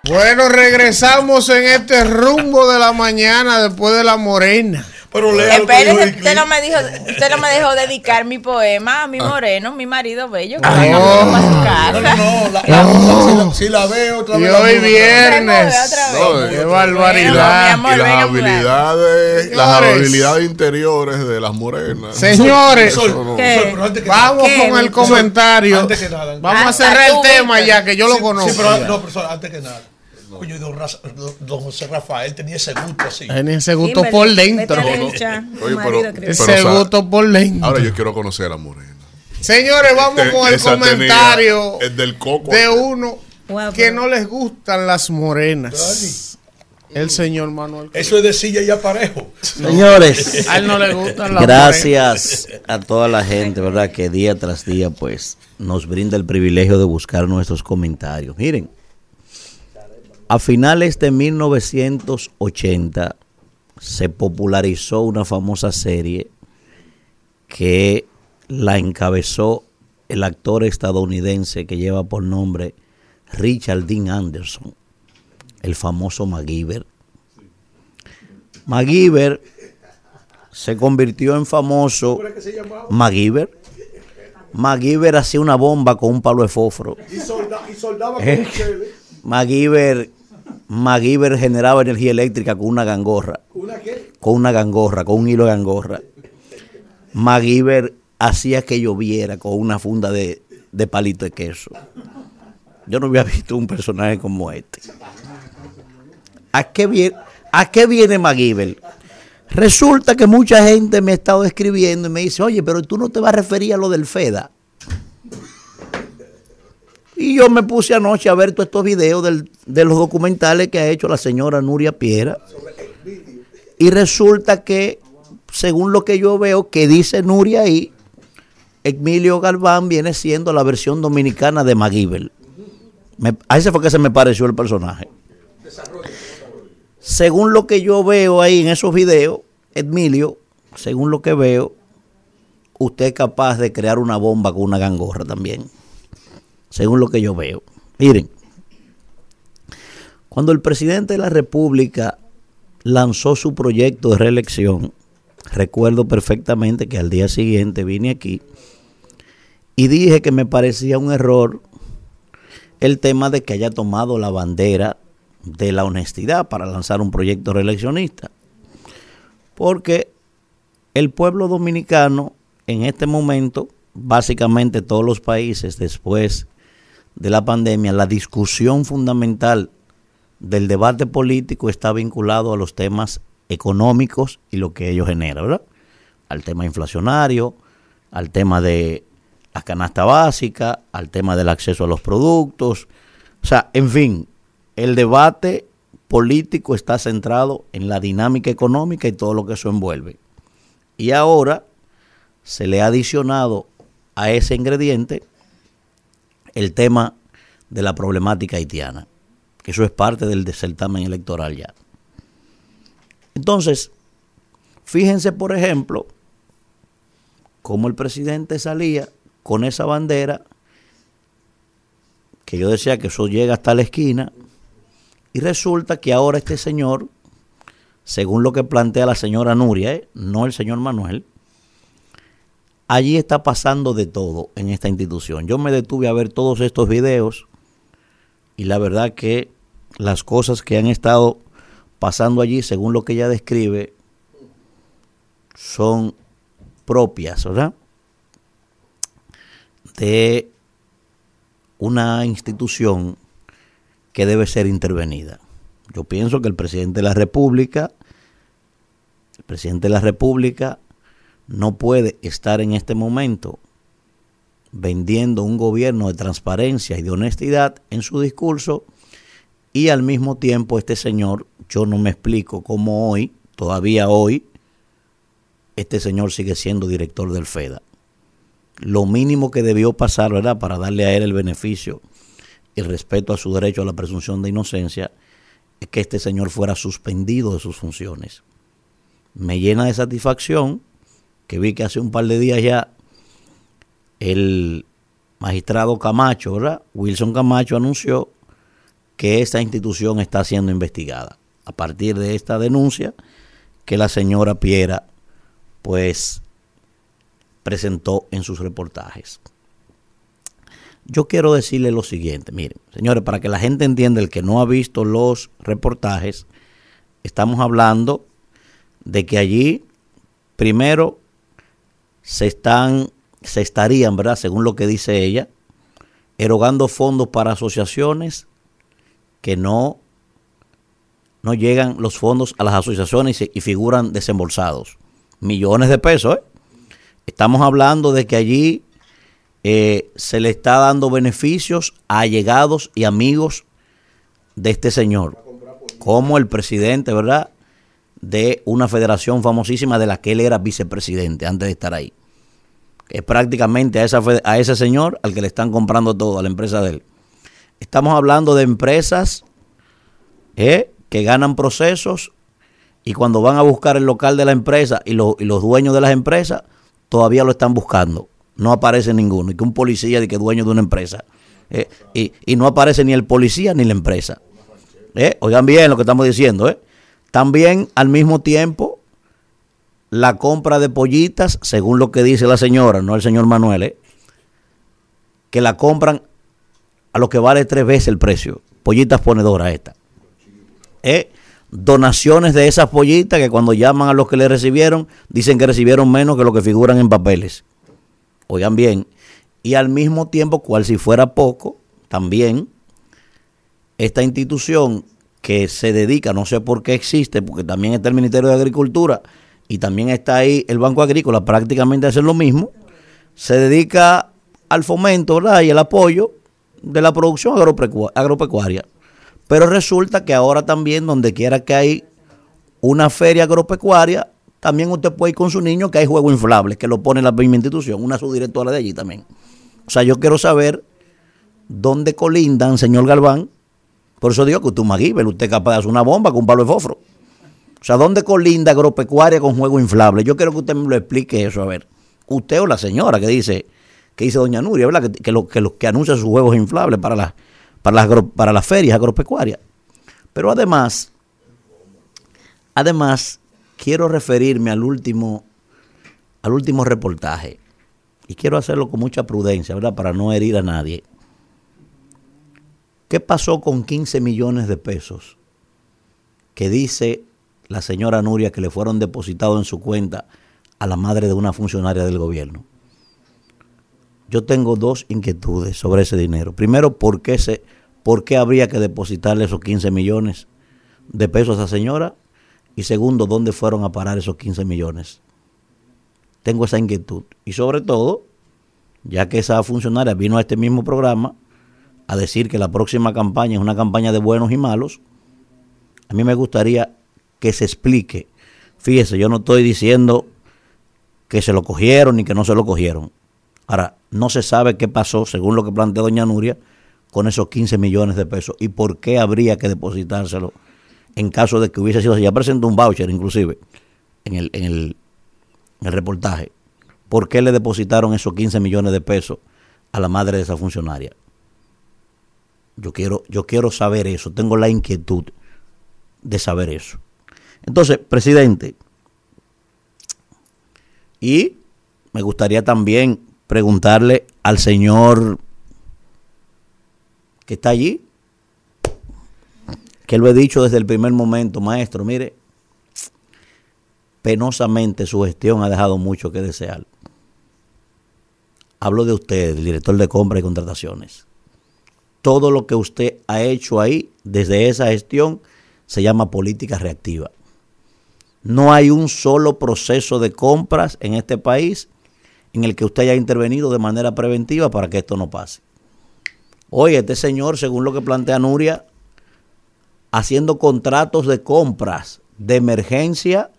Bueno, regresamos en este rumbo de la mañana después de la morena. Pero Espérese, usted no me dijo, usted no me dejó dedicar mi poema a mi moreno, mi marido bello, que Ah. venga para su casa. No, no, no. La, la- si, la, si la veo otra Y vez. la hoy viernes. No, Qué y- barbaridad. y las habilidades, las habilidades interiores de las morenas. Señores, que vamos con el Sol, comentario. antes que nada. Vamos a cerrar el tema ya, que yo lo conozco. Sí, pero, ya. no, pero antes que nada. Coño, y don, José Rafael tenía ese gusto así. Tenía ese gusto por dentro. Oye, pero- Ese pero, o sea, gusto por dentro. Ahora yo quiero conocer a Morena. Señores, vamos Te- con el comentario el del coco. de uno que no les gustan las morenas. El señor Manuel. Eso es de silla y aparejo. Señores, A él no le gustan las gracias a toda la gente, ¿verdad? Que día tras día, pues, nos brinda el privilegio de buscar nuestros comentarios. Miren, a finales de 1980 se popularizó una famosa serie que la encabezó el actor estadounidense que lleva por nombre Richard Dean Anderson, el famoso MacGyver. MacGyver se convirtió en famoso MacGyver. MacGyver hacía una bomba con un palo de fósforo. Y, solda- y soldaba Eh. con. MacGyver, MacGyver generaba energía eléctrica con una gangorra. ¿Una qué? Con una gangorra, con un hilo de gangorra. MacGyver hacía que lloviera con una funda de, de palito de queso. Yo no había visto un personaje como este. ¿A qué viene, a qué viene MacGyver? Resulta que mucha gente me ha estado escribiendo y me dice, oye, pero tú no te vas a referir a lo del FEDA. Y yo me puse anoche a ver todos estos videos del- de los documentales que ha hecho la señora Nuria Piera. Y resulta que, según lo que yo veo, que dice Nuria ahí, Emilio Galván viene siendo la versión dominicana de MacGyver. Me- a ese fue que se me pareció el personaje. Según lo que yo veo ahí en esos videos, Emilio, según lo que veo, usted es capaz de crear una bomba con una gangorra también. Según lo que yo veo. Miren, cuando el presidente de la República lanzó su proyecto de reelección, recuerdo perfectamente que al día siguiente vine aquí y dije que me parecía un error el tema de que haya tomado la bandera de la honestidad para lanzar un proyecto reeleccionista. Porque el pueblo dominicano en este momento, básicamente todos los países después de la pandemia, la discusión fundamental del debate político está vinculado a los temas económicos y lo que ellos generan, ¿verdad? Al tema inflacionario, al tema de la canasta básica, al tema del acceso a los productos. O sea, en fin, el debate político está centrado en la dinámica económica y todo lo que eso envuelve. Y ahora se le ha adicionado a ese ingrediente el tema de la problemática haitiana, que eso es parte del certamen electoral ya. Entonces, fíjense, por ejemplo, cómo el presidente salía con esa bandera, que yo decía que eso llega hasta la esquina, y resulta que ahora este señor, según lo que plantea la señora Nuria, ¿eh? no el señor Manuel, allí está pasando de todo en esta institución. Yo me detuve a ver todos estos videos y la verdad que las cosas que han estado pasando allí, según lo que ella describe, son propias, ¿verdad? De una institución que debe ser intervenida. Yo pienso que el presidente de la República, el presidente de la República no puede estar en este momento vendiendo un gobierno de transparencia y de honestidad en su discurso y al mismo tiempo este señor, yo no me explico cómo hoy, todavía hoy, este señor sigue siendo director del FEDA. Lo mínimo que debió pasar, ¿verdad?, para darle a él el beneficio el respeto a su derecho a la presunción de inocencia, es que este señor fuera suspendido de sus funciones. Me llena de satisfacción que vi que hace un par de días ya el magistrado Camacho, ¿verdad? Wilson Camacho anunció que esta institución está siendo investigada. A partir de esta denuncia que la señora Piera pues presentó en sus reportajes. Yo quiero decirle lo siguiente, miren, señores, para que la gente entienda, el que no ha visto los reportajes, estamos hablando de que allí, primero, se están, se estarían, ¿verdad? Según lo que dice ella, erogando fondos para asociaciones que no, no llegan los fondos a las asociaciones y, figuran desembolsados. Millones de pesos, ¿eh? Estamos hablando de que allí eh, se le está dando beneficios a allegados y amigos de este señor, como el presidente, ¿verdad? De una federación famosísima de la que él era vicepresidente antes de estar ahí. Es prácticamente a, esa, a ese señor al que le están comprando todo, a la empresa de él. Estamos hablando de empresas eh, que ganan procesos y cuando van a buscar el local de la empresa y, y los dueños de las empresas todavía lo están buscando. No aparece ninguno. Y que un policía de que dueño de una empresa. eh, y, y no aparece ni el policía ni la empresa. Eh, Oigan bien lo que estamos diciendo. eh. También al mismo tiempo la compra de pollitas, según lo que dice la señora, no el señor Manuel, eh, que la compran a lo que vale tres veces el precio. Pollitas ponedoras esta. Eh, donaciones de esas pollitas que cuando llaman a los que le recibieron, dicen que recibieron menos que lo que figuran en papeles. Oigan bien. Y al mismo tiempo, cual si fuera poco, también esta institución que se dedica, no sé por qué existe, porque también está el Ministerio de Agricultura y también está ahí el Banco Agrícola, prácticamente hacen lo mismo, se dedica al fomento y el apoyo de la producción agropecua- agropecuaria. Pero resulta que ahora también, donde quiera que hay una feria agropecuaria, también usted puede ir con su niño que hay juego inflable, que lo pone la misma institución, una subdirectora de allí también. O sea, yo quiero saber dónde colindan, señor Galván, por eso digo que usted es un usted es capaz de hacer una bomba con un palo de fósforo. O sea, ¿dónde colinda agropecuaria con juego inflable? Yo quiero que usted me lo explique eso, a ver. Usted o la señora que dice, que dice doña Nuria, ¿verdad? Que, que, que, lo- anuncia sus juegos inflables para las, para las, para las ferias agropecuarias. Pero además, además, quiero referirme al último, al último reportaje. Y quiero hacerlo con mucha prudencia, ¿verdad? Para no herir a nadie. ¿Qué pasó con 15 millones de pesos que dice la señora Nuria que le fueron depositados en su cuenta a la madre de una funcionaria del gobierno? Yo tengo dos inquietudes sobre ese dinero. Primero, ¿por qué, se, ¿por qué habría que depositarle esos 15 millones de pesos a esa señora? Y segundo, ¿dónde fueron a parar esos 15 millones? Tengo esa inquietud. Y sobre todo, ya que esa funcionaria vino a este mismo programa a decir que la próxima campaña es una campaña de buenos y malos, a mí me gustaría que se explique. Fíjese, yo no estoy diciendo que se lo cogieron ni que no se lo cogieron. Ahora, no se sabe qué pasó, según lo que plantea doña Nuria, con esos 15 millones de pesos y por qué habría que depositárselo en caso de que hubiese sido así. Ya presentó un voucher, inclusive, en el, en el, en el reportaje. ¿Por qué le depositaron esos 15 millones de pesos a la madre de esa funcionaria? Yo quiero, yo quiero saber eso, tengo la inquietud de saber eso. Entonces, presidente, y me gustaría también preguntarle al señor que está allí, que lo he dicho desde el primer momento, maestro, mire, penosamente su gestión ha dejado mucho que desear. Hablo de usted, el director de compra y contrataciones. Todo lo que usted ha hecho ahí, desde esa gestión, se llama política reactiva. No hay un solo proceso de compras en este país en el que usted haya intervenido de manera preventiva para que esto no pase. Oye, este señor, según lo que plantea Nuria, haciendo contratos de compras de emergencia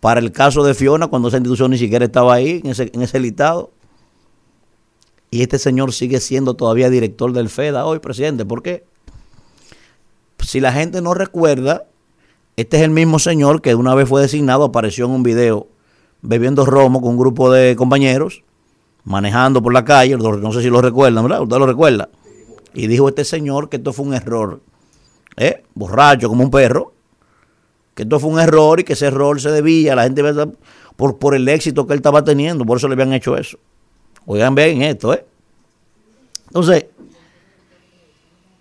para el caso de Fiona, cuando esa institución ni siquiera estaba ahí, en ese, en ese listado. Y este señor sigue siendo todavía director del FEDA hoy, presidente. ¿Por qué? Si la gente no recuerda, este es el mismo señor que una vez fue designado, apareció en un video bebiendo romo con un grupo de compañeros, manejando por la calle, no sé si lo recuerdan, ¿verdad? Usted lo recuerda. Y dijo este señor que esto fue un error, ¿eh? borracho como un perro, que esto fue un error y que ese error se debía a la gente por, por el éxito que él estaba teniendo, por eso le habían hecho eso. Oigan bien esto, ¿eh? Entonces,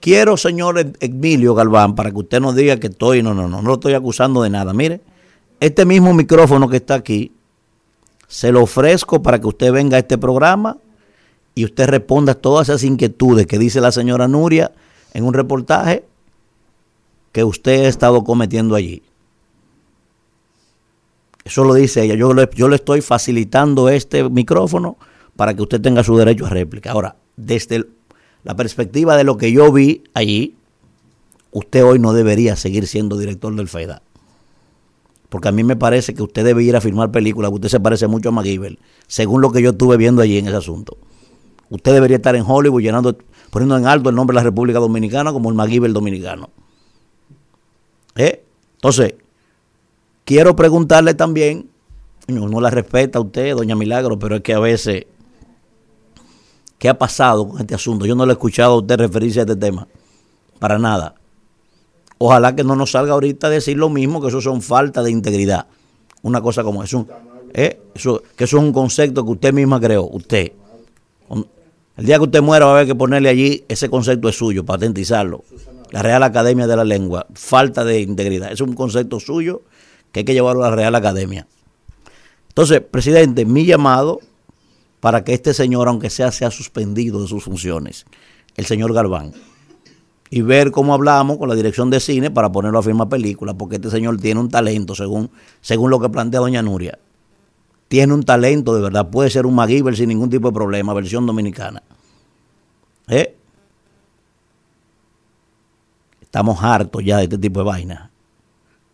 quiero, señor Emilio Galván, para que usted nos diga que estoy, no, no, no, no lo estoy acusando de nada. Mire, este mismo micrófono que está aquí, se lo ofrezco para que usted venga a este programa y usted responda todas esas inquietudes que dice la señora Nuria en un reportaje que usted ha estado cometiendo allí. Eso lo dice ella. Yo le, yo le estoy facilitando este micrófono para que usted tenga su derecho a réplica. Ahora, desde la perspectiva de lo que yo vi allí, usted hoy no debería seguir siendo director del FEDA. Porque a mí me parece que usted debe ir a filmar películas, usted se parece mucho a McGiver, según lo que yo estuve viendo allí en ese asunto. Usted debería estar en Hollywood llenando, poniendo en alto el nombre de la República Dominicana como el McGiver dominicano. ¿Eh? Entonces, quiero preguntarle también, no la respeta usted, doña Milagro, pero es que a veces, ¿qué ha pasado con este asunto? Yo no le he escuchado a usted referirse a este tema, para nada. Ojalá que no nos salga ahorita a decir lo mismo, que eso son falta de integridad. Una cosa como eso, ¿eh? eso que eso es un concepto que usted misma creó, usted. El día que usted muera va a haber que ponerle allí, ese concepto es suyo, patentizarlo la Real Academia de la Lengua, falta de integridad. Es un concepto suyo que hay que llevarlo a la Real Academia. Entonces, presidente, mi llamado para que este señor, aunque sea, sea suspendido de sus funciones, el señor Galván, y ver cómo hablamos con la dirección de cine para ponerlo a firmar película, porque este señor tiene un talento, según, según lo que plantea doña Nuria. Tiene un talento de verdad, puede ser un MacGyver sin ningún tipo de problema, versión dominicana. ¿Eh? Estamos hartos ya de este tipo de vaina.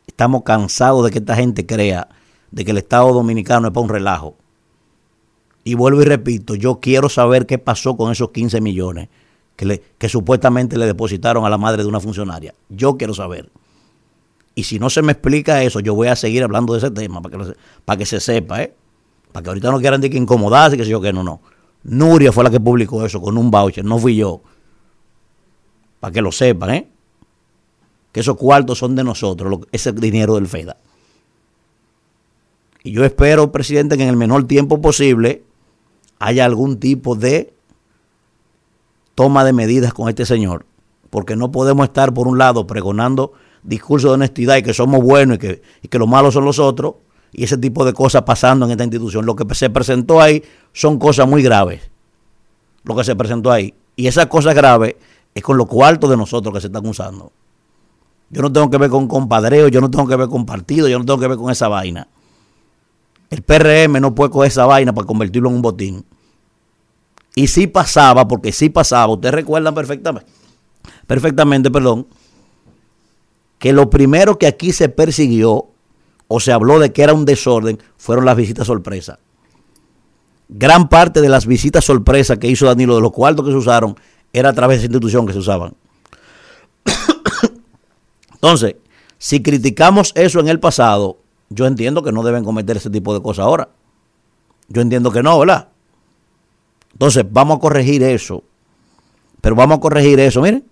Estamos cansados de que esta gente crea de que el Estado Dominicano es para un relajo. Y vuelvo y repito, yo quiero saber qué pasó con esos 15 millones que, supuestamente le depositaron a la madre de una funcionaria. Yo quiero saber. Y si no se me explica eso, yo voy a seguir hablando de ese tema para que, para que se sepa, ¿eh? Para que ahorita no quieran decir que incomodarse, que sé yo que no, no. Nuria fue la que publicó eso con un voucher, no fui yo. Para que lo sepan, ¿eh? que esos cuartos son de nosotros, ese dinero del FEDA. Y yo espero, presidente, que en el menor tiempo posible haya algún tipo de toma de medidas con este señor, porque no podemos estar, por un lado, pregonando discursos de honestidad y que somos buenos y que, y que los malos son los otros, y ese tipo de cosas pasando en esta institución. Lo que se presentó ahí son cosas muy graves, lo que se presentó ahí. Y esas cosas graves es con los cuartos de nosotros que se están usando. Yo no tengo que ver con compadreo, yo no tengo que ver con partido, yo no tengo que ver con esa vaina. El PRM no puede coger esa vaina para convertirlo en un botín. Y sí pasaba, porque sí pasaba, ustedes recuerdan perfectamente, perfectamente, perdón, que lo primero que aquí se persiguió o se habló de que era un desorden fueron las visitas sorpresa. Gran parte de las visitas sorpresa que hizo Danilo, de los cuartos que se usaron, era a través de esa institución que se usaban. Entonces, si criticamos eso en el pasado, yo entiendo que no deben cometer ese tipo de cosas ahora. Yo entiendo que no, ¿verdad? Entonces, vamos a corregir eso. Pero vamos a corregir eso, miren,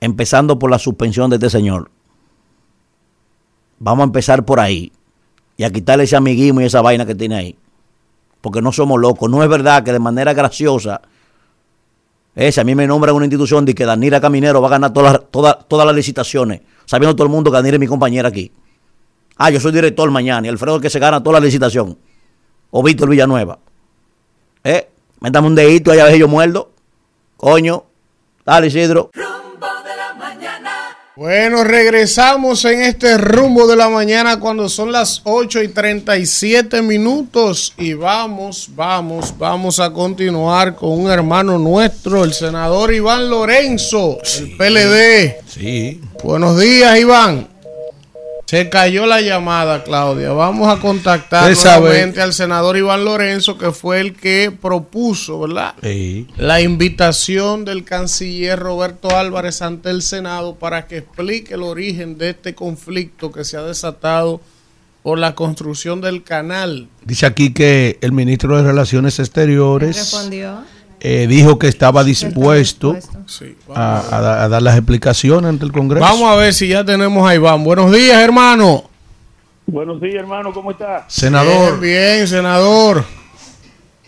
empezando por la suspensión de este señor. Vamos a empezar por ahí y a quitarle ese amiguismo y esa vaina que tiene ahí. Porque no somos locos. No es verdad que de manera graciosa, ese, a mí me nombra una institución de que Danira Caminero va a ganar todas, todas, todas las licitaciones sabiendo todo el mundo que Danir es mi compañera aquí. Ah, yo soy director mañana y Alfredo es que se gana toda la licitación. O Víctor Villanueva. ¿Eh? Métame un dedito allá, a yo muerdo. Coño. Dale, Isidro. Bueno, regresamos en este rumbo de la mañana cuando son las 8 y 37 minutos y vamos, vamos, vamos a continuar con un hermano nuestro, el senador Iván Lorenzo, el PLD. Sí. Buenos días, Iván. Se cayó la llamada, Claudia. Vamos a contactar nuevamente al senador Iván Lorenzo, que fue el que propuso, ¿verdad? La invitación del canciller Roberto Álvarez ante el Senado para que explique el origen de este conflicto que se ha desatado por la construcción del canal. Dice aquí que el ministro de Relaciones Exteriores respondió? Eh, dijo que estaba dispuesto a, a da- a dar las explicaciones ante el Congreso. Vamos a ver si ya tenemos a Iván. Buenos días, hermano. Buenos días, hermano, ¿cómo está? Senador. Bien, bien, senador.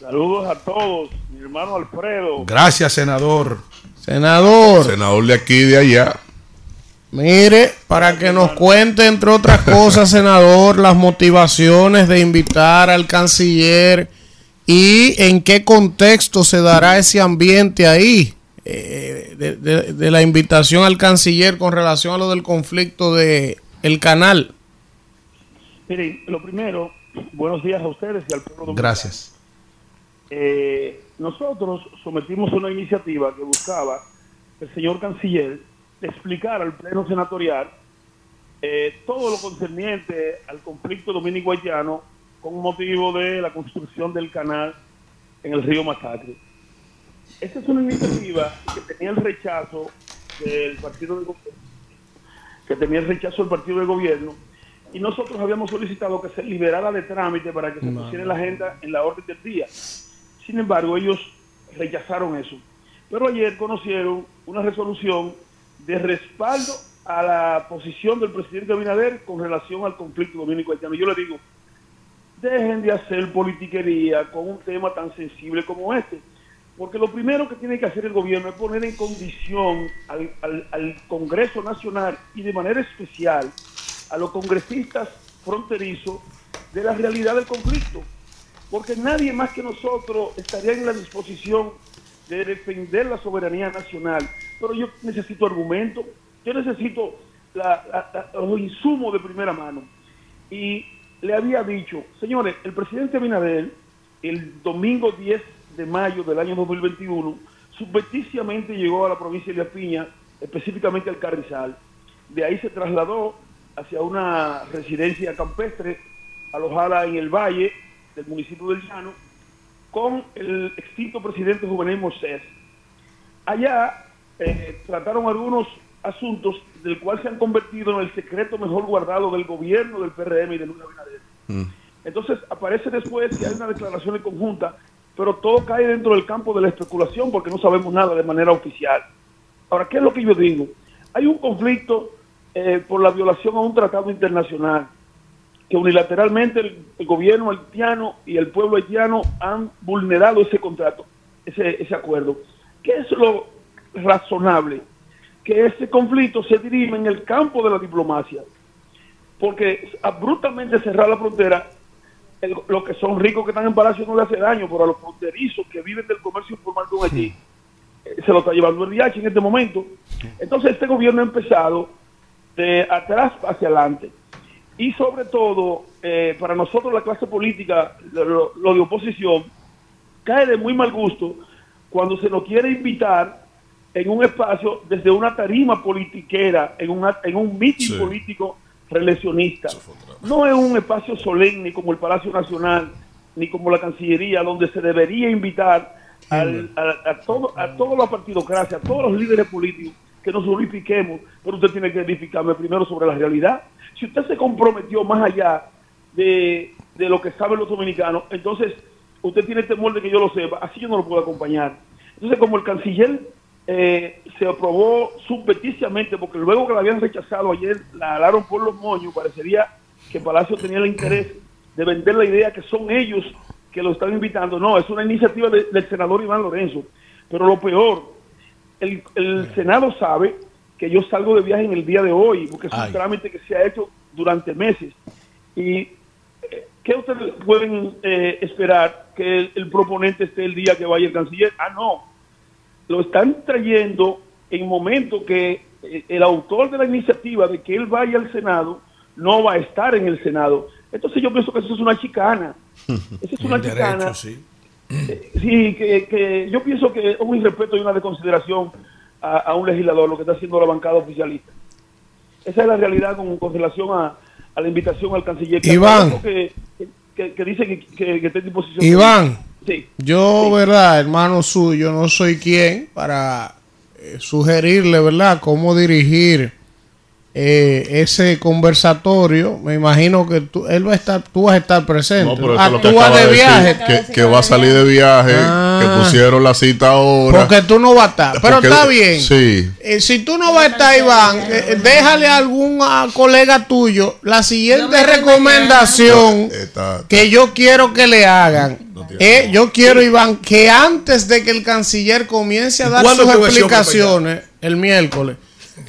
Saludos a todos, mi hermano Alfredo. Gracias, senador. Senador. Senador de aquí y de allá. Mire, para que nos cuente, entre otras cosas, senador, las motivaciones de invitar al canciller y en qué contexto se dará ese ambiente ahí, eh, de, de- de la invitación al canciller con relación a lo del conflicto de el canal. Miren, lo primero, buenos días a ustedes y al pueblo dominicano. Gracias. Eh, nosotros sometimos una iniciativa que buscaba que el señor canciller explicara al pleno senatorial eh, todo lo concerniente al conflicto dominico-haitiano con motivo de la construcción del canal en el río Masacre. Esta es una iniciativa que tenía el rechazo del partido de gobierno, que tenía el rechazo del partido de gobierno, y nosotros habíamos solicitado que se liberara de trámite para que se pusiera la agenda en la orden del día. Sin embargo, ellos rechazaron eso. Pero ayer conocieron una resolución de respaldo a la posición del presidente Abinader con relación al conflicto dominico haitiano. Yo le digo, dejen de hacer politiquería con un tema tan sensible como este. Porque lo primero que tiene que hacer el gobierno es poner en condición al, al- Congreso Nacional y de manera especial a los congresistas fronterizos de la realidad del conflicto. Porque nadie más que nosotros estaría en la disposición de defender la soberanía nacional. Pero yo necesito argumentos, yo necesito los insumos de primera mano. Y le había dicho, señores, el presidente Abinader, el domingo 10 de mayo del año 2021, subverticiamente llegó a la provincia de La Piña, específicamente al Carrizal. De ahí se trasladó hacia una residencia campestre alojada en el valle del municipio del Llano con el extinto presidente Juvenil Moisés. Allá eh, trataron algunos asuntos del cual se han convertido en el secreto mejor guardado del gobierno del PRM y de Luis Abinader. Entonces aparece después que hay una declaración conjunta, pero todo cae dentro del campo de la especulación porque no sabemos nada de manera oficial. Ahora, ¿qué es lo que yo digo? Hay un conflicto eh, por la violación a un tratado internacional que unilateralmente el, el gobierno haitiano y el pueblo haitiano han vulnerado ese contrato, ese, ese acuerdo. ¿Qué es lo razonable? Que ese conflicto se dirime en el campo de la diplomacia, porque abruptamente cerrar la frontera, el- los que son ricos que están en Palacio no le hace daño, pero a los fronterizos que viven del comercio informal con Haití, eh, se lo está llevando el DH en este momento. Entonces este gobierno ha empezado de atrás hacia adelante. Y sobre todo, eh, para nosotros la clase política, lo, lo de oposición, cae de muy mal gusto cuando se nos quiere invitar en un espacio desde una tarima politiquera, en, una, en un mitin Sí. político reeleccionista. No es un espacio solemne como el Palacio Nacional, ni como la Cancillería, donde se debería invitar al- a, a todo, a toda la partidocracia, a todos los líderes políticos que nos unifiquemos, pero usted tiene que edificarme primero sobre la realidad. Si usted se comprometió más allá de, de lo que saben los dominicanos, entonces usted tiene temor de que yo lo sepa, así yo no lo puedo acompañar. Entonces, como el canciller eh, se aprobó subverticiamente, porque luego que la habían rechazado ayer, la alaron por los moños, parecería que Palacio tenía el interés de vender la idea que son ellos que lo están invitando. No, es una iniciativa de- del senador Iván Lorenzo. Pero lo peor, el, el Senado sabe que yo salgo de viaje en el día de hoy, porque es un Ay. trámite que se ha hecho durante meses. Y eh, ¿qué ustedes pueden eh, esperar que el, el proponente esté el día que vaya el canciller? Ah, no. Lo están trayendo en momento que eh, el autor de la iniciativa de que él vaya al Senado no va a estar en el Senado. Entonces yo pienso que eso es una chicana. Esa es una chicana. derecho, sí. Sí, que, que yo pienso que es un irrespeto y una desconsideración a, a un legislador lo que está haciendo la bancada oficialista. Esa es la realidad con, con relación a, a la invitación al canciller. Que Iván. Que, que, que dice que, que- que está en disposición. Iván, Sí. yo, verdad, hermano suyo, no soy quien para eh, sugerirle, verdad, cómo dirigir eh, ese conversatorio. Me imagino que tú, él va a estar, tú vas a estar presente. No, pero eso Ah, acaba de decir, viaje. que, que va a salir de viaje. Ah, que pusieron la cita ahora. Porque tú no vas a estar. Pero Porque- está bien. Sí. Eh, si tú no vas a estar, Iván, eh, déjale a algún ah, colega tuyo la siguiente recomendación que yo quiero que le hagan. Eh, yo quiero, Iván, que antes de que el canciller comience a dar ¿Cuándo sus explicaciones, el miércoles,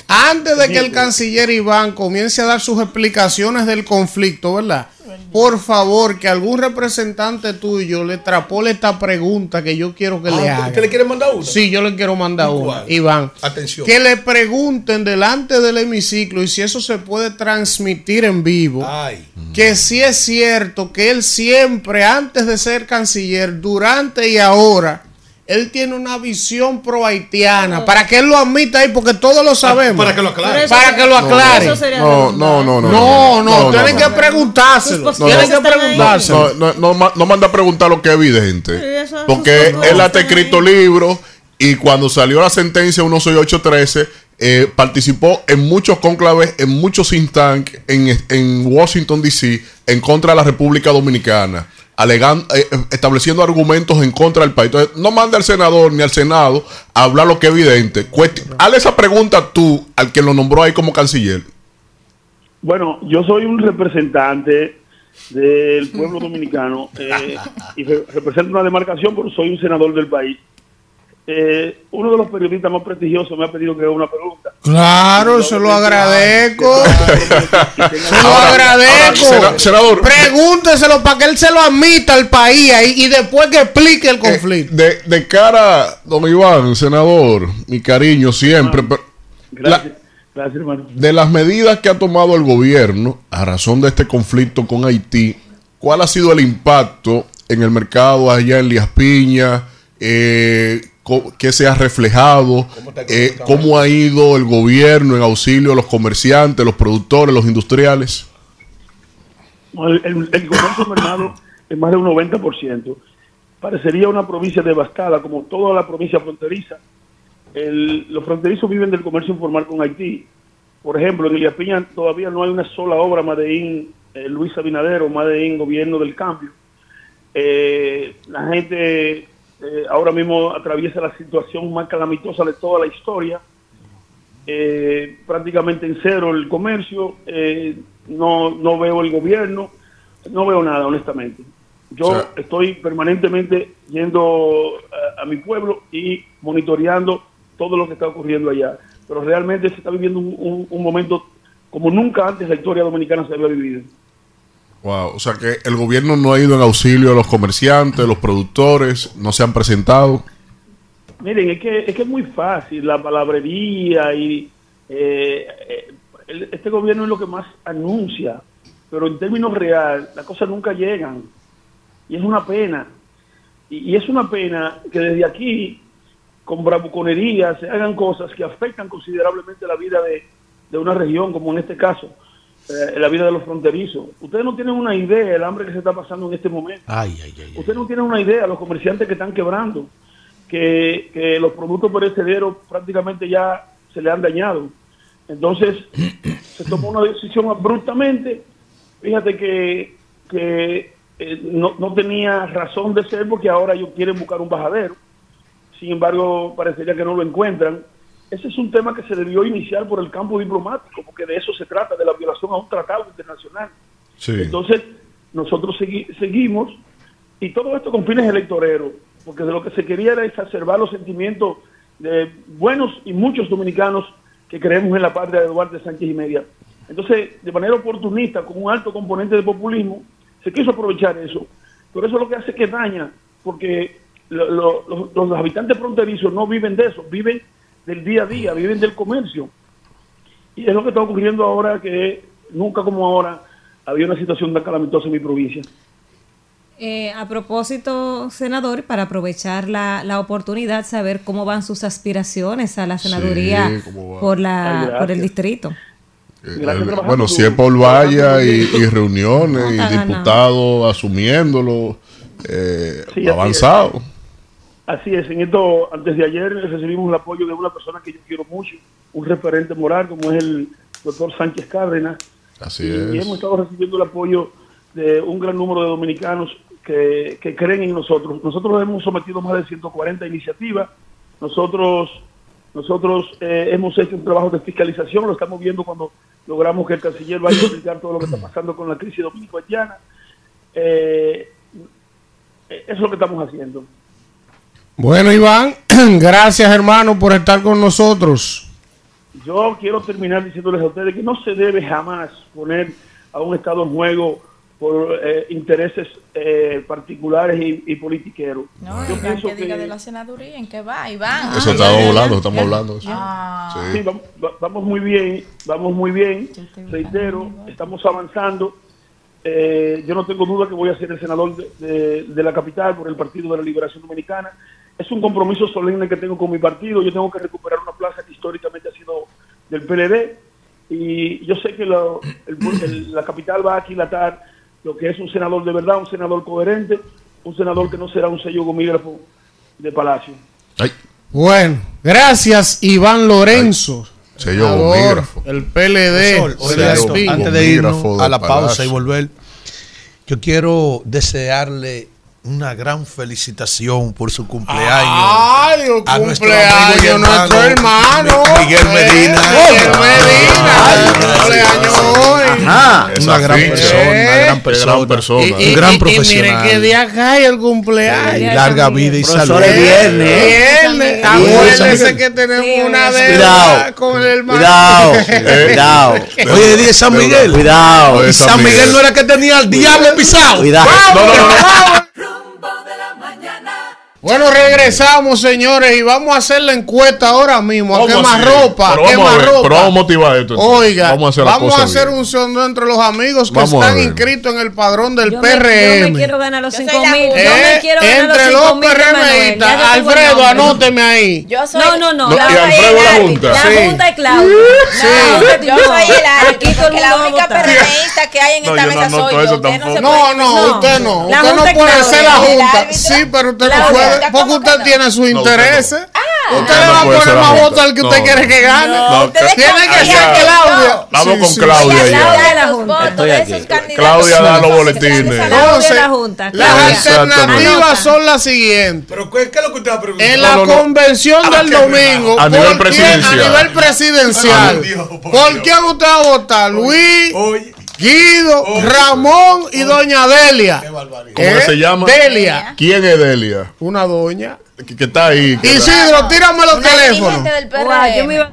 antes de que el canciller Iván comience a dar sus explicaciones del conflicto, ¿verdad? Por favor, que algún representante tuyo le trapole esta pregunta que yo quiero que le Ah, haga. ¿Usted le quiere mandar uno? Sí, yo le quiero mandar uno. Iván. Atención. Que le pregunten delante del hemiciclo y si eso se puede transmitir en vivo. Que si es cierto que él siempre, antes de ser canciller, durante y ahora, él tiene una visión pro haitiana. Para que él lo admita ahí, porque todos lo sabemos. para que lo aclare. Para que lo aclare. No, no, no, no. No, no, tienen que preguntárselo. No, tienen no, que preguntárselo. No, no, no, ma- no manda a preguntar lo que es evidente. eso- Porque él ha escrito libros y cuando salió la sentencia 16813, eh, participó en muchos conclaves, en muchos think tank en, en Washington, D.C., en contra de la República Dominicana, alegando, eh, estableciendo argumentos en contra del país. Entonces, no manda al senador ni al Senado a hablar lo que es evidente. Cuesti- esa pregunta tú al que lo nombró ahí como canciller. Bueno, yo soy un representante del pueblo dominicano eh, y re- represento una demarcación, pero soy un senador del país. Eh, uno de los periodistas más prestigiosos me ha pedido que haga una pregunta. Claro, se lo agradezco. Se lo agradezco. senador. Pregúnteselo para que él se lo admita al país ahí y después que explique el Eh, conflicto. de, de cara, don Iván, senador, mi cariño siempre. pero Gracias, gracias hermano. de las medidas que ha tomado el gobierno a razón de este conflicto con Haití, ¿cuál ha sido el impacto en el mercado allá en Lías Piña? Eh, ¿Qué se ha reflejado? Eh, ¿Cómo ha ido el gobierno en auxilio a los comerciantes, los productores, los industriales? El, el- el comercio mermado en más de un 90%. Parecería una provincia devastada, como toda la provincia fronteriza. El- los fronterizos viven del comercio informal con Haití. Por ejemplo, en Elías Piña todavía no hay una sola obra Madeín eh, Luis Abinadero, Madeín Gobierno del Cambio. Eh, la gente eh, ahora mismo atraviesa la situación más calamitosa de toda la historia. Eh, prácticamente en cero el comercio, eh, no, no veo el gobierno, no veo nada, honestamente. Yo O sea- estoy permanentemente yendo a, a mi pueblo y monitoreando todo lo que está ocurriendo allá. Pero realmente se está viviendo un, un- un momento como nunca antes la historia dominicana se había vivido. Wow, o sea que el gobierno no ha ido en auxilio a los comerciantes, los productores, no se han presentado. Miren, es que es, que es muy fácil la palabrería y eh, eh, este gobierno es lo que más anuncia, pero en términos real las cosas nunca llegan y es una pena. Y, y es una pena que desde aquí, con bravuconería, se hagan cosas que afectan considerablemente la vida de, de una región, como en este caso, eh, la vida de los fronterizos. Ustedes no tienen una idea del hambre que se está pasando en este momento. Ay, ay, ay. Ustedes no tienen una idea, los comerciantes que están quebrando, que, que los productos perecederos prácticamente ya se le han dañado. Entonces, se tomó una decisión abruptamente. Fíjate que, que eh, no, no tenía razón de ser porque ahora ellos quieren buscar un bajadero. Sin embargo, parecería que no lo encuentran. Ese es un tema que se debió iniciar por el campo diplomático, porque de eso se trata, de la violación a un tratado internacional. Entonces, nosotros segui- seguimos, y todo esto con fines electoreros, porque de lo que se quería era exacerbar los sentimientos de buenos y muchos dominicanos que creemos en la patria de Duarte Sánchez y Media. Entonces, de manera oportunista, con un alto componente de populismo, se quiso aprovechar eso. Pero eso es lo que hace que daña, porque lo- lo- los, los habitantes fronterizos no viven de eso, viven del día a día, viven del comercio. Y es lo que está ocurriendo ahora, que nunca como ahora había una situación tan calamitosa en mi provincia. Eh, a propósito, senador, para aprovechar la, la oportunidad, saber cómo van sus aspiraciones a la senaduría por, la, Ay, por el distrito. Eh, trabajando bueno, si es por valla y, y reuniones No, y diputados asumiéndolo, eh, Sí, avanzado. Así es, en esto, antes de ayer recibimos el apoyo de una persona que yo quiero mucho, un referente moral como es el doctor Sánchez Cárdenas. Así y, y es. hemos estado recibiendo el apoyo de un gran número de dominicanos que, que creen en nosotros. Nosotros hemos sometido más de 140 iniciativas. Nosotros nosotros eh, hemos hecho un trabajo de fiscalización, lo estamos viendo cuando logramos que el canciller vaya a explicar todo lo que está pasando con la crisis dominico-haitiana. Eh, eso es lo que estamos haciendo. Bueno, Iván, gracias hermano por estar con nosotros. Yo quiero terminar diciéndoles a ustedes que no se debe jamás poner a un Estado en juego por eh, intereses eh, particulares y, y politiqueros. No, Yo Iván, pienso que diga que- de la senaduría, ¿en qué va, Iván? Eso estamos hablando, estamos hablando. Ah. Sí. Sí, vamos, va- vamos muy bien, vamos muy bien. Reitero, estamos avanzando. Eh, yo no tengo duda que voy a ser el senador de, de- de la capital por el Partido de la Liberación Dominicana. Es un compromiso solemne que tengo con mi partido. Yo tengo que recuperar una plaza que históricamente ha sido del PLD. Y yo sé que lo- el- el- la capital va a aquilatar lo que es un senador de verdad, un senador coherente, un senador que no será un sello gomígrafo de Palacio. Bueno, gracias Iván Lorenzo. Sello senador, gomígrafo. El PLD. Sol, antes de irnos a la pausa y volver, yo quiero desearle una gran felicitación por su cumpleaños. Ay, el a nuestro cumpleaños, amigo y nuestro hermano. Mi- Miguel Eh, Medina. Miguel Medina, cumpleaños hoy. Ajá, una gran persona, una gran Qué persona, gran persona. Y- un gran y- y profesional. miren que día cae el cumpleaños. Y larga vida y salud. Profesor, es viernes. Viernes. Acuérdense que tenemos Sí, una deuda Cuidado. con el hermano. Cuidado, Eh. cuidado, Oye, día de San Miguel. cuidado, Y San Miguel no era que tenía al diablo pisado. cuidado. No, no, no, no. Bueno, regresamos, señores, y vamos a hacer la encuesta ahora mismo. ¿A ¿Cómo qué más así? ropa? Pero ¿Qué a más ver, ropa? pero vamos a motivar esto. entonces. Oiga, vamos a hacer, la vamos a hacer un sondeo entre los amigos que Vamos a están inscritos en el padrón del Yo me, yo PRM. me quiero ganar los Yo soy 5 la mil. Yo. Eh, me quiero ganar los entre 5 los. Ya PRMistas, Alfredo, anóteme ahí. Yo soy, No, no, no. No, la, y Alfredo la la Junta. La Sí. Junta es Claudia. Sí. No, yo soy el árbitro, porque la a única. PRMista que hay en No, esta mesa soy yo. Usted no. No, puede- no, No. usted no. Usted no puede ser la Junta. Sí, pero usted no puede. ¿Cómo Porque que usted no? tiene sus No, usted no. intereses. Usted Usted le va a poner más votos al que usted No. quiere que gane. Tiene que ser Claudia. Vamos con Claudia ya. Claudia da los boletines. Entonces, las alternativas son las siguientes. Pero ¿qué, qué es lo que usted va a preguntar? En la convención Ah, del domingo, A nivel ¿por quién? presidencial. a nivel presidencial, Por Dios, por ¿por Dios. quién usted va a votar? Luis, Guido, Ramón y doña Delia. barbaridad. ¿Cómo que ¿Eh? se llama? Delia, ¿Quién es Delia? una doña. Que, que está ahí. que Isidro, tírame los Una teléfonos. dirigente del Guau, yo me PRM. iba-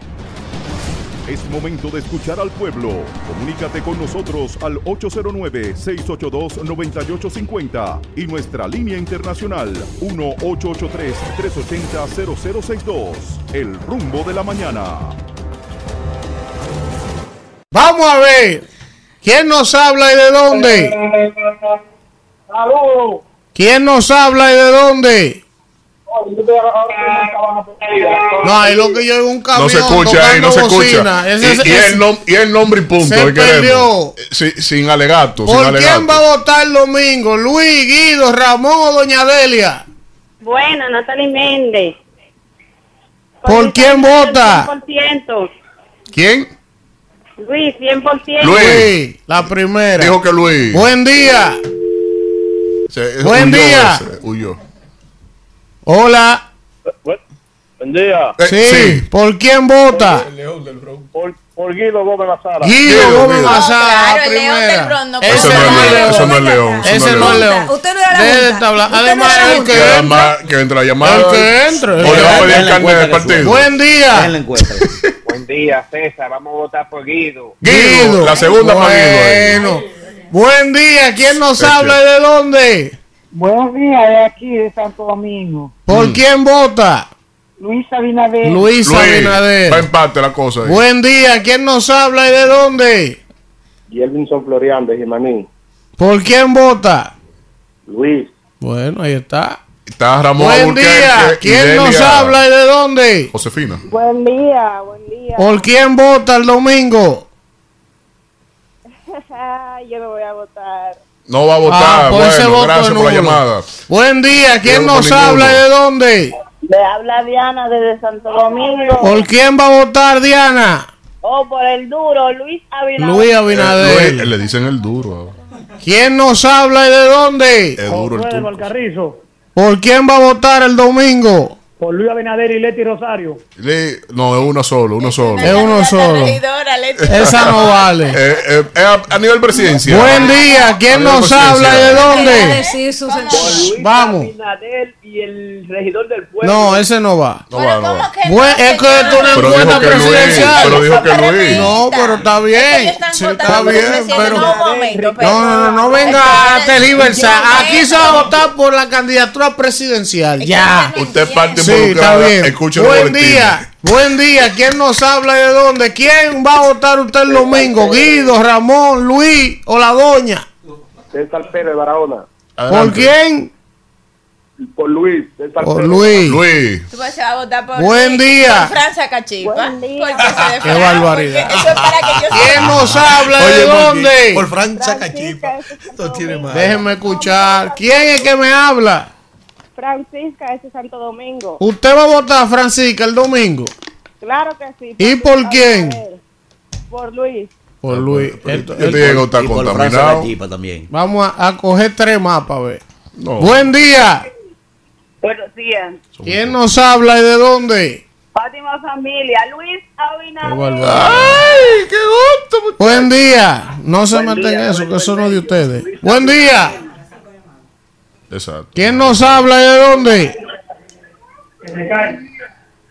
Es momento de escuchar al pueblo. Comunícate con nosotros al 809-682-9850 y nuestra línea internacional 1-883-380-0062. El rumbo de la mañana. Vamos a ver. ¿Quién nos habla y de dónde? Saludos. ¿Quién nos habla y de dónde? No, ahí lo que yo en un camión No se escucha ahí, no se escucha. Ese- y, ese- y ese- el nom- y el nombre y punto. Se perdió. Eh, si- sin alegato. sin ¿Por alegato. quién va a votar el domingo? ¿Luis, Guido, Ramón o doña Delia? Bueno, Natalie Méndez. ¿Por quién vota? 100%. ¿Quién? Luis, 100%. Luis. Luis, la primera. Dijo que Luis. Buen día. Se- Buen huyó día. ese, huyó. Hola. Buen día. Eh, Sí, sí. ¿por quién vota? Por, por Guido Gómez Lazara. Guido Gómez. Mazara, Claro, la el león del. Bronx, Ese Eso no es León. León. Eso no es León. Ese no es León. León. Usted no era la Junta. Además, el que entra. que entra la llamada. El que entre. O le va a pedir carnet del partido. Buen día. Buen día, César. Vamos a votar por Guido. Guido. La segunda para Guido. Bueno. Buen día. ¿Quién nos habla y de dónde? Buenos días, de aquí de Santo Domingo. ¿Por quién vota? Luis Abinader. Luis. Va Abinader. empate la cosa ahí. Buen día. ¿Quién nos habla y de dónde? Yelvinson Florian de Jimaní. ¿Por quién vota? Luis. Bueno, ahí está. Está Ramón Buen día. ¿Quién nos habla y de dónde? Josefina. Buen día, buen día. ¿Por quién vota el domingo? Yo no voy a votar. No va a votar. Ah, pues ese bueno, voto gracias por la llamada. Buen día. ¿Quién no nos por habla y de dónde? Le habla Diana desde Santo Domingo. ¿Por quién va a votar Diana? Oh, por el duro, Luis Abinader. Luis Eh, Abinader. Luis, le dicen el duro. ¿Quién nos habla y de dónde? Es duro el turco. ¿Por quién va a votar el domingo? Por Luis Abinader y Leti Rosario. Le- no, es uno solo, uno solo. Es uno solo. Esa no vale. Eh, eh, es a, nivel presidencial. Buen día, ¿quién nos habla y de presidencial. dónde? Vamos. Abinader y el regidor del pueblo. No, ese no va. No va, no va. Es que esto es Pero que Luis, presidencial. pero dijo que Luis. No, pero está bien. Sí, está bien, pero. No, No, no, no, no venga a tergiversar. Aquí se va a votar por la candidatura presidencial. Ya. Usted es parte Sí, está bien. Escuche los Buen día. Buen día. ¿Quién nos habla y de dónde? ¿Quién va a votar usted el domingo? Guido, Ramón, Luis o la doña. César Pérez de Barahona. ¿Por quién? Por Luis. César Por Pérez. Luis. Luis. Tú vas a votar por Buen Luis, día. por Francia Cachipa. Porque se Qué defrauda, barbaridad. Eso es para que yo ¿Quién nos habla de dónde? Por Frank Sacachipa. No tiene más. Déjenme escuchar. ¿Quién es que me habla? Francisca, ese Santo Domingo. ¿Usted va a votar, Francisca, el domingo? Claro que sí. ¿Y por quién? Por Luis. Por Luis. Esto- Este esto- Diego está Y por Francia contaminado. También. Vamos a, a coger tres mapas, a ver. No. Buen día. Buenos días. ¿Quién nos habla y de dónde? Fátima Familia, Luis Abinader. ¡Ay, qué gusto! Buen día. No se metan en eso, que eso no es de ustedes. Buen día. Exacto. ¿Quién nos habla y de dónde?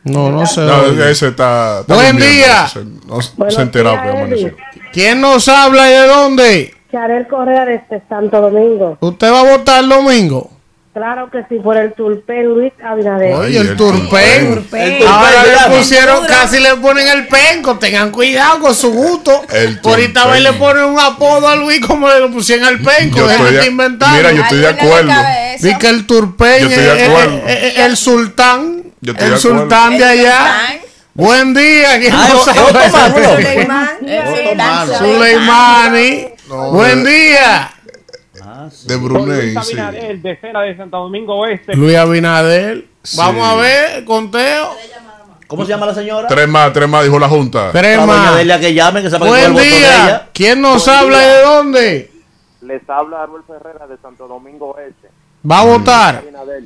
No, no sé. No, dónde. ese está. está Buen día. Se- No se ha enterado que amaneció. ¿Quién nos habla y de dónde? Charel Correa de este Santo Domingo. ¿Usted va a votar el domingo? Claro que sí, por el Tulpen Luis Abinader. Oye, el el turpen. turpen. Ahora le pusieron, casi le ponen el penco. Tengan cuidado con su gusto. El Ahorita turpen. va y le ponen un apodo a Luis como le pusieron el penco. Yo estoy de de- inventar. Mira, yo estoy de acuerdo. Vi que el turpen Yo es, estoy de es- acuerdo. es- es el sultán. Yo estoy El de acuerdo. sultán de El allá. Buen día. ¿quién Ah. El Suleimani. No, Buen de- día. De Brunei, Luis sí. Abinader, de Cera de Santo Domingo Oeste. Luis Abinader. Vamos a ver, conteo. ¿Cómo se llama la señora? Tres más, tres más, dijo la Junta. Tres más. Que llame, que sepa que fue el Buen voto de día. ella. ¿Quién nos habla y de dónde? Les habla Aruel Ferreira de Santo Domingo Oeste. Va a votar. Abinader.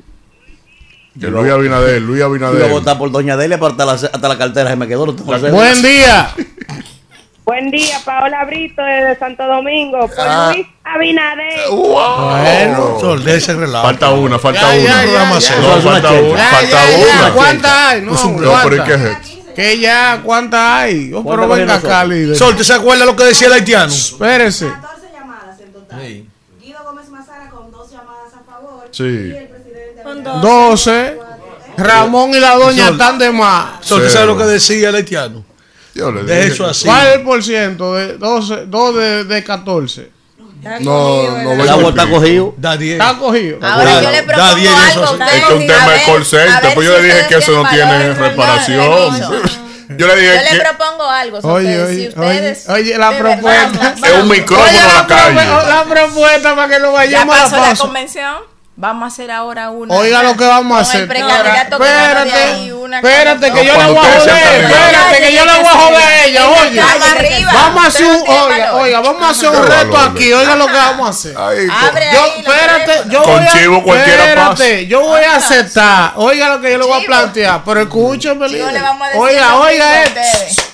Que Luis Abinader, Luis Iba a Abinader. votar por doña Delia, pero hasta la, hasta la cartera se me quedó. no. Buen día. Buen día, Paola Brito de Santo Domingo. Por Ah. Luis Abinader. Bueno. Sol, de ese relajo. Falta una, falta Ya, una. ya. No, falta una, falta una. ¿Cuántas hay? No, No, pero ¿y ¿cuántas? qué es esto? Que ya, ¿cuántas hay? Oh, pero ¿Cuántas venga acá, líder. Sol, ¿te se acuerda lo que decía el haitiano? Espérese. Guido Gómez Mazara con dos llamadas a favor. Sí. Y el presidente Con Abinader. 12. Ramón y la doña están de más. Sol, ¿tú Cero. sabes lo que decía el haitiano? Yo le De eso así. ¿Cuál es el por ciento? De 12, 2 de, de 14. No, no, El agua está cogido. Da 10. Está cogido. Ahora Da- yo le da propongo 10 de algo. es un a tema de call a center. Pues yo le dije que eso no tiene reparación. no, no. Yo le dije Yo le que propongo algo. Oye, Oye, si ustedes. oye, la propuesta. es un micrófono en la calle. la propuesta para que no Ya vayamos a la pasó la pausa. convención. Vamos a hacer ahora una. Oiga lo que vamos a hacer. Precandidato que ahí, una Espérate, que yo No, la voy a joder. Espérate, que yo la voy a joder a ella. Oye, Vamos a hacer un. Oiga, oiga, vamos a hacer un reto aquí. Oiga lo que vamos a hacer. Yo, espérate, yo Con voy a, chivo cualquiera espérate, yo voy a aceptar. Oiga lo que yo le voy a plantear, pero decir Oiga, oiga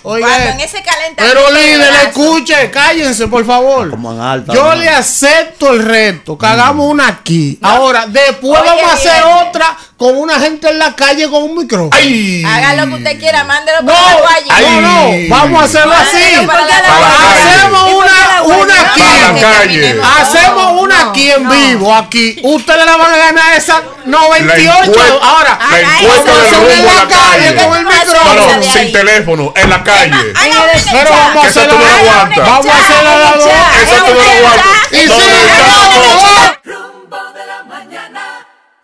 Cuando en ese calentamiento. Pero de líder, escuche, cállense, por favor. Como en alta. Yo ¿no? le acepto el reto, que hagamos una aquí. Ahora, después Oye, vamos a hacer bien. otra con una gente en la calle con un micrófono. Ay. Haga lo que usted quiera, mándelo No, por la guaya. Ay. no, no, vamos a hacerlo así. Para la Para la calle. Hacemos una, una aquí. Para la calle. Hacemos una aquí en vivo, aquí. Ustedes le van a ganar esa 98. La Ahora, La encuesta vamos a del en rumbo a la la calle calle. con el No, micrófono. no, sin teléfono, en la calle. Pero vamos a hacerlo no Vamos a hacerlo a dos. Eso tú no lo aguantas. Y sí,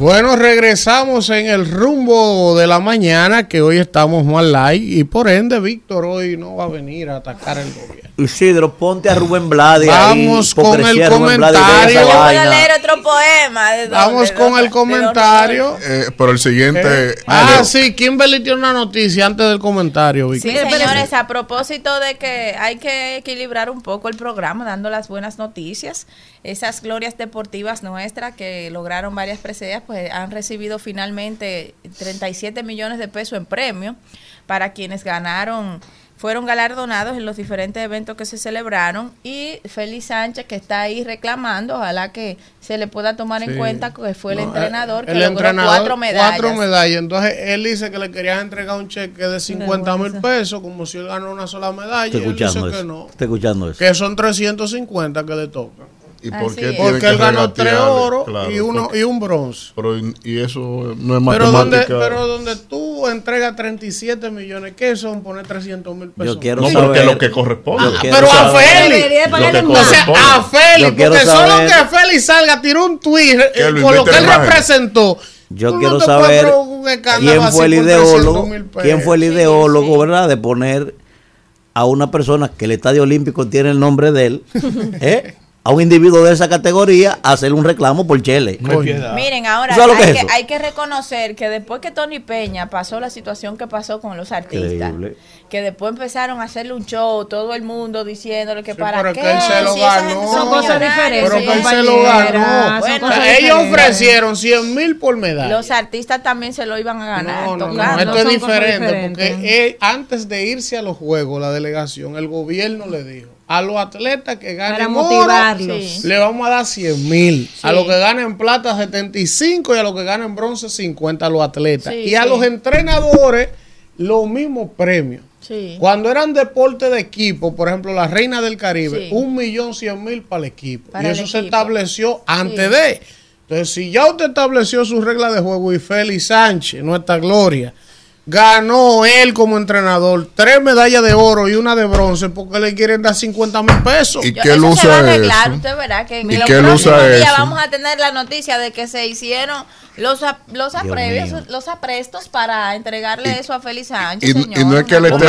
Bueno, regresamos en el rumbo de la mañana, que hoy estamos más light y por ende Víctor hoy no va a venir a atacar el gobierno. Isidro, ponte a Rubén Blades Vamos ahí. con el comentario. esa Yo voy Voy a vaina. leer otro un poema. ¿de dónde? Vamos ¿De con el comentario. Eh, pero el siguiente. Ah, Leo. sí, Kimberly tiene una noticia antes del comentario, Vicky. Sí, señores, a propósito de que hay que equilibrar un poco el programa dando las buenas noticias, esas glorias deportivas nuestras que lograron varias preseas, pues han recibido finalmente 37 millones de pesos en premio para quienes ganaron fueron galardonados en los diferentes eventos que se celebraron y Félix Sánchez que está ahí reclamando, ojalá que se le pueda tomar en cuenta que fue el No, entrenador que el logró entrenador, cuatro medallas. Cuatro medallas. Entonces él dice que le querían entregar un cheque de 50 mil pesos, como si él ganó una sola medalla. Estoy él dice escuchando que no. Estoy escuchando eso. Que son 350 que le tocan. ¿Y por qué tiene Porque que él ganó tres regatearle? oro Claro, y uno porque- y un bronce. Pero, y- y eso no es Pero donde, matemática. pero donde tú entregas 37 millones, ¿qué son poner 300 mil pesos? Yo quiero no, saber. porque es lo que corresponde. Pero a Félix. O sea, a Félix, porque solo saber- que Félix salga, tiró un tweet eh, con lo que él imagen. representó. Yo no quiero saber quién fue el ideólogo, 300.000 pesos. quién fue el ideólogo, ¿verdad? De poner a una persona que el Estadio Olímpico tiene el nombre de él, ¿eh? A un individuo de esa categoría a hacer un reclamo por Chele. Miren, ahora ¿Tú sabes lo que hay es que, eso? hay que reconocer que después que Tony Peña pasó la situación que pasó con los artistas, Increíble. que después empezaron a hacerle un show, todo el mundo diciéndole que Sí, para pero qué, que él se lo si esa ganó. gente Son cosas diferentes, Pero que él se lo ganó. son Bueno, O sea, cosas ellos diferentes. ofrecieron 100 mil por medalla. Los artistas también se lo iban a ganar. No, no, no, esto es diferente porque él, antes de irse a los juegos, la delegación, el gobierno le dijo a los atletas que ganen Para oro, motivarlos. Le vamos a dar 100 mil. A los que ganen plata 75 y a los que ganen bronce 50 a los atletas. Sí, y a sí. los entrenadores los mismos premios. Cuando eran deporte de equipo, por ejemplo, la Reina del Caribe, un millón cien mil para el equipo. Para y eso se estableció antes de. Entonces, si ya usted estableció su regla de juego y Félix Sánchez, nuestra gloria, ganó él como entrenador tres medallas de oro y una de bronce porque le quieren dar 50 mil pesos. ¿Y qué él eso usted verá que en ¿Y los qué próximos días vamos a tener la noticia de que se hicieron los, los aprevios, los aprestos para entregarle eso a Félix Sánchez, Y, señor. y no es que le esté,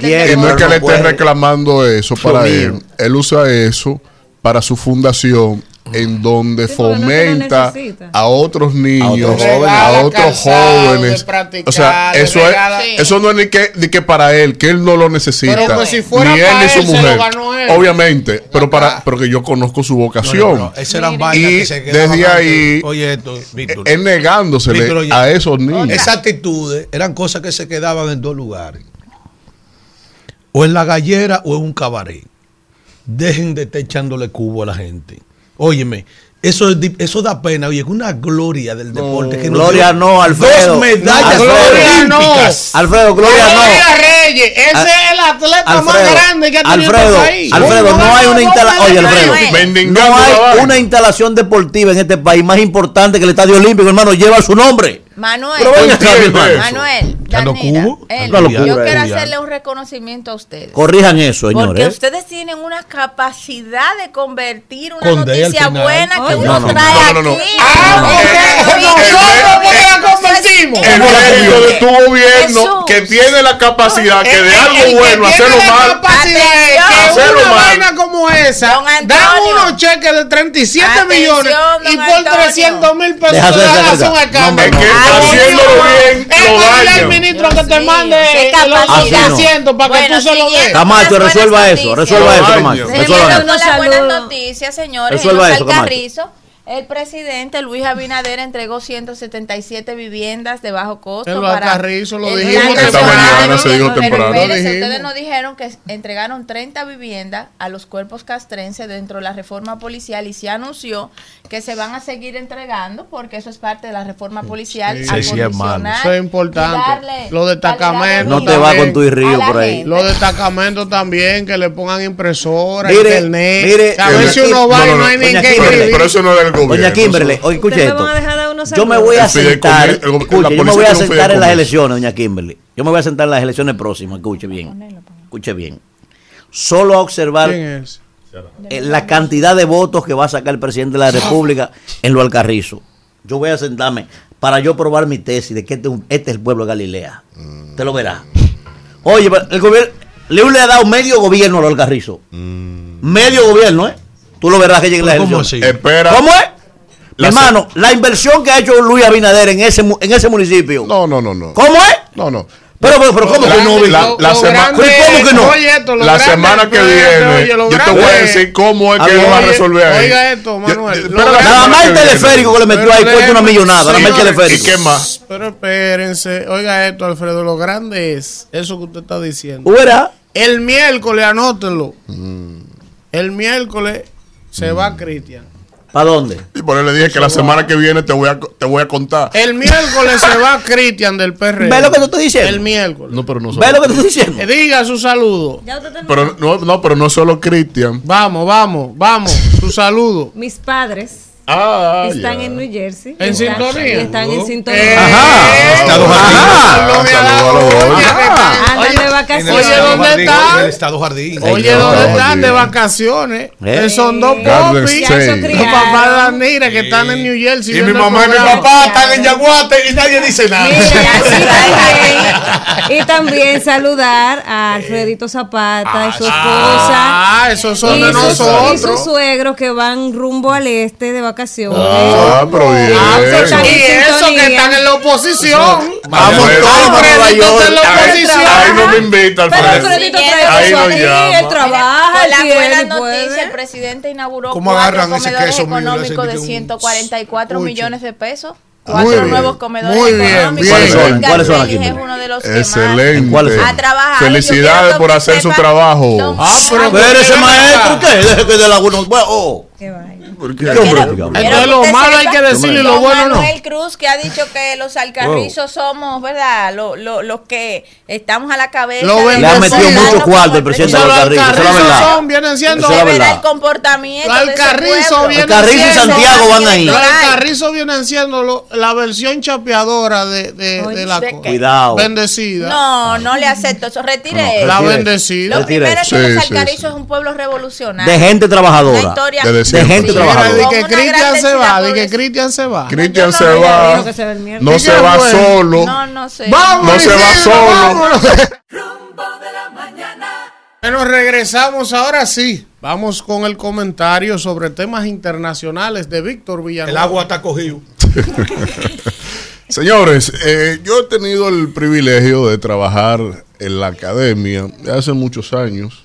quiere, y no es que le esté reclamando eso para él. Él usa eso para su fundación en donde Sí, no fomenta a otros niños, otros a jóvenes. otros jóvenes. calzado, de practicar, o sea, eso, regala- es, eso no es ni que, ni que para él, que él no lo necesita. Pero que si fuera ni él ni su él, se lo mujer. ganó él. Obviamente, pero para porque yo conozco su vocación. No, no, no, esas eran vainas y que se quedaban desde ahí, Oye, esto, Víctor. él negándosele Víctor, oye, a esos niños. Esas actitudes eran cosas que se quedaban en dos lugares. O en la gallera o en un cabaret. Dejen de estar echándole cubo a la gente. Óyeme, eso, eso da pena. Oye, es una gloria del deporte. que nos Gloria no, Alfredo. Dos medallas Alfredo. olímpicas. Alfredo, Gloria no. Gloria Reyes, ese Al- es el atleta más Alfredo, grande que ha tenido Alfredo, este país. Alfredo, no hay una instalación. Oye, Alfredo, no hay una instalación deportiva en este país más importante que el Estadio Olímpico, hermano. Lleva su nombre. Manuel. Manuel, ¿Echando Danira, cubo? él, yo quiero hacerle un reconocimiento a ustedes. Corrijan eso, Porque señores. ustedes tienen una capacidad de convertir una noticia buena que uno no, no, trae no, no, no. aquí. Ah, porque porque la. El mérito de tu gobierno Jesús. que tiene la capacidad que de algo bueno hacerlo la mal. Hacerlo mal. como esa, dan unos cheques de 37 Atención, millones y por Antonio. 300 mil pesos de cerca. escándalo. No, Es que haciéndolo bien lo que ministro que te mande los capacidad. asientos para que tú se lo des. Camacho, resuelva eso, resuelva eso, Camacho. Resuelva eso. buenas noticias, señores. En Resuelva eso, Camacho. El presidente Luis Abinader entregó 177 viviendas de bajo costo los para Alcarrizos, lo el dijimos esta mañana, se dijo temprano. Ustedes nos dijeron que entregaron 30 viviendas a los cuerpos castrenses dentro de la reforma policial y se anunció que se van a seguir entregando porque eso es parte de la reforma policial. Sí, sí, Eso es importante. darle Los destacamentos No te va con tu río por ahí. gente. Los destacamentos también, que le pongan impresora, Mire, internet. mire, que a ver si uno va No, y no, no no, hay ni que. Pero eso no es gobierno. Doña Kimberly, oye, escuche esto. Yo me voy a sentar, escuche, yo me voy a sentar en las elecciones, doña Kimberly. Yo me voy a sentar en las elecciones próximas, escuche bien. Escuche bien. Solo a observar eh, la cantidad de votos que va a sacar el presidente de la República en lo Alcarrizo. Yo voy a sentarme para yo probar mi tesis de que este, es este es el pueblo de Galilea. Usted lo verá. Oye, el gobierno, Leo le ha dado medio gobierno a lo Alcarrizo. Medio gobierno, ¿eh? Tú lo verás que llegue la ¿Cómo elección. así? Espera. ¿Cómo es? La Hermano, la inversión que ha hecho Luis Abinader en ese, en ese municipio. No, no, no, no. ¿Cómo es? No, no. Pero, pero, pero ¿cómo que no? la- la Lo sema- grande- ¿Cómo que no? Oye, esto, lo la semana que viene, yo te voy a decir cómo es que Oye, él va a resolver ahí. Oiga esto, Manuel. Yo- pero Nada más el semana teleférico que le metió ahí cuesta una millonada, nada más el señores, teleférico. ¿Y qué más? Pero espérense, oiga esto, Alfredo, lo grande es eso que usted está diciendo. ¿Fuera? El miércoles, anótenlo. El miércoles se va Cristian. ¿Para dónde? Y por eso le dije que la semana que viene te voy a, te voy a contar. El miércoles se va Cristian del PRD. ¿Ves lo que te estoy diciendo? El miércoles. No, pero no ¿Ves lo que te estoy diciendo? Diga su saludo. Pero no, no, pero no solo Cristian. Vamos, vamos, vamos. Su saludo. Mis padres Ah, están ya. en New Jersey. ¿En Están- sintonía? Están en Eh, sintonía. Ajá. Estado Ah, No me ha dado- saludos a los dos. Oye, Andan de vacaciones. Oye, ¿dónde En el están? estado jardín. Oye, ¿dónde están de vacaciones? ¿Eh? Que son dos popis. Los papás de Danira que están en New Jersey. Y mi mamá y mi papá están en Yaguate y nadie dice nada. Y también saludar a Alfredito Zapata y su esposa. Ah, esos son de nosotros. Y sus suegros que van rumbo al este de vacaciones. Ah, pero bien. Ah, pues, Están en y eso que están en la oposición. Vamos todos a Nueva está York. en la Ahí- oposición. Ahí no me invita, Pero. Alfredito trae él trabaja, él la buena noticia, el presidente inauguró ¿Cómo cuatro agarran ese queso de que un 144 Escuche. millones de pesos. Muy Cuatro bien, nuevos comedores muy bien, económicos. bien. ¿Cuáles son? Garcés ¿Cuáles son aquí, es Miguel? uno de los que más Excelente. Ha trabajado. Felicidades por hacer su trabajo. Ah, pero ese maestro. ¿qué? Deje que de la bueno. Oh. Qué. ¿Por qué? ¿Qué hombre? Quiero- Quiero Entonces lo malo hay que decirlo y lo bueno no. Manuel Cruz que ha dicho que los alcarrizos somos, ¿verdad? Los lo, los que estamos a la cabeza. Lo Le ha los metido mucho cuarto el presidente de los los Alcarrizos, la alcarrizos verdad. son, vienen siendo. Es verdad. el comportamiento Los alcarrizos vienen Alcarrizo y. Santiago van ahí. Los alcarrizos vienen siendo lo- la versión chapeadora de, de, Oye, de la ¿de cosa. Cuidado. Bendecida. No, no le acepto eso. Retire. La bendecida. Lo primero es que los alcarrizos es un pueblo revolucionario. De gente trabajadora. De gente Sí, Mira, con que Cristian se va, di que. Cristian se va. Cristian no se va. No ¿Y se va solo. No, no sé. Vamos, No se va solo. vámonos. Rumbo de la mañana. Bueno, regresamos ahora sí. Vamos con el comentario sobre temas internacionales de Víctor Villanueva. El agua está cogido. Señores, eh, yo he tenido el privilegio de trabajar en la academia de hace muchos años,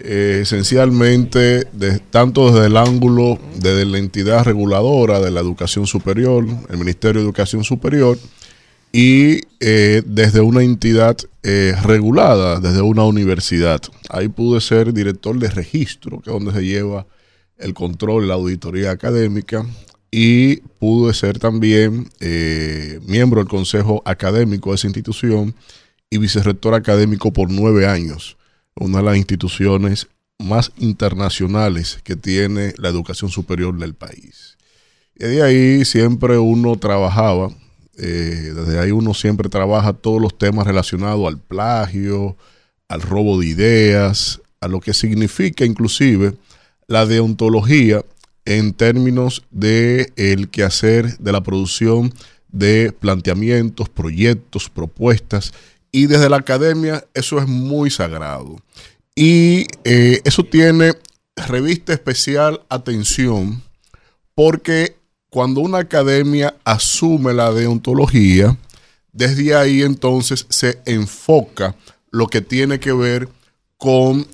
eh, esencialmente tanto desde el ángulo de la entidad reguladora de la educación superior, el Ministerio de Educación Superior, y eh, desde una entidad eh, regulada, desde una universidad. Ahí pude ser director de registro, que es donde se lleva el control, la auditoría académica, y pude ser también eh, miembro del consejo académico de esa institución y vicerrector académico por nueve años, una de las instituciones más internacionales que tiene la educación superior del país. Y de ahí siempre uno trabajaba, eh, desde ahí uno siempre trabaja todos los temas relacionados al plagio, al robo de ideas, a lo que significa inclusive la deontología en términos de el quehacer de la producción de planteamientos, proyectos, propuestas y desde la academia eso es muy sagrado y eh, eso tiene revista especial atención porque cuando una academia asume la deontología, desde ahí entonces se enfoca lo que tiene que ver con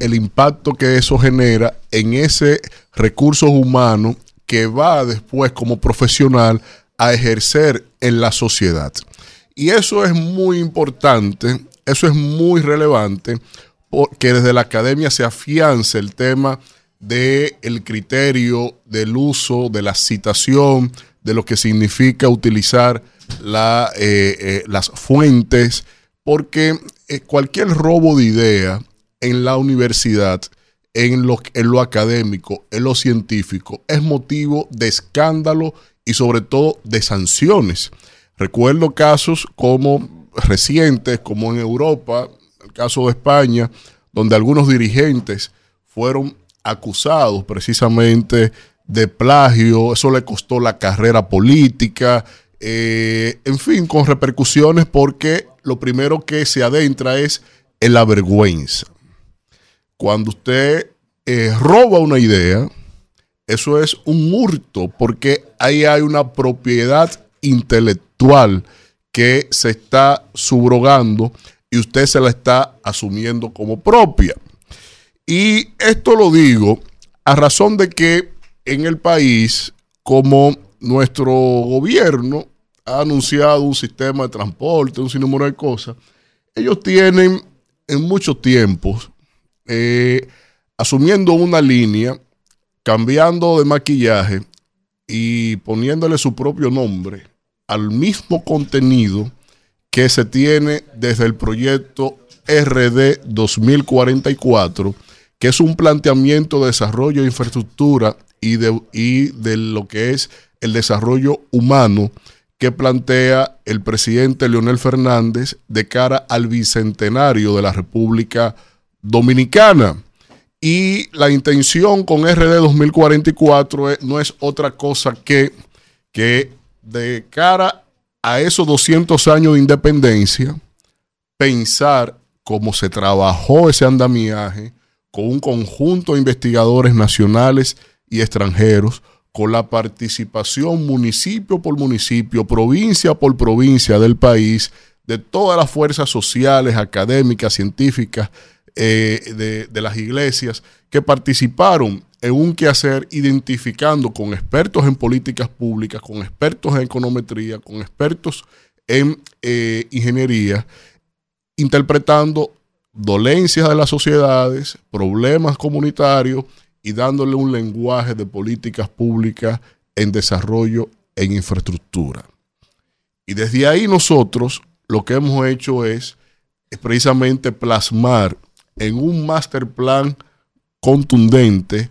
el impacto que eso genera en ese recurso humano que va después como profesional a ejercer en la sociedad. Y eso es muy importante, eso es muy relevante, porque desde la academia se afianza el tema del el criterio del uso, de la citación, de lo que significa utilizar eh, eh, las fuentes, porque eh, cualquier robo de idea en la universidad, en lo académico, en lo científico, es motivo de escándalo y sobre todo de sanciones. Recuerdo casos como recientes, como en Europa, el caso de España, donde algunos dirigentes fueron acusados precisamente de plagio, eso le costó la carrera política, eh, en fin, con repercusiones porque lo primero que se adentra es en la vergüenza. Cuando usted eh, roba una idea, Eso es un hurto porque ahí hay una propiedad intelectual que se está subrogando y usted se la está asumiendo como propia. Y esto lo digo a razón de que en el país, como nuestro gobierno ha anunciado un sistema de transporte, un sinnúmero de cosas, ellos tienen en muchos tiempos eh, asumiendo una línea, cambiando de maquillaje y poniéndole su propio nombre al mismo contenido que se tiene desde el proyecto RD 2044, que es un planteamiento de desarrollo de infraestructura y de, y de lo que es el desarrollo humano que plantea el presidente Leonel Fernández de cara al bicentenario de la República Dominicana. Y la intención con RD 2044 es- no es otra cosa que que de cara a esos 200 años de independencia, pensar cómo se trabajó ese andamiaje con un conjunto de investigadores nacionales y extranjeros, con la participación municipio por municipio, provincia por provincia del país, de todas las fuerzas sociales, académicas, científicas, eh, de, las iglesias, que participaron en un quehacer identificando con expertos en políticas públicas, con expertos en econometría, con expertos en eh, ingeniería, interpretando dolencias de las sociedades, problemas comunitarios y dándole un lenguaje de políticas públicas en desarrollo en infraestructura. Y desde ahí nosotros lo que hemos hecho es precisamente plasmar en un master plan contundente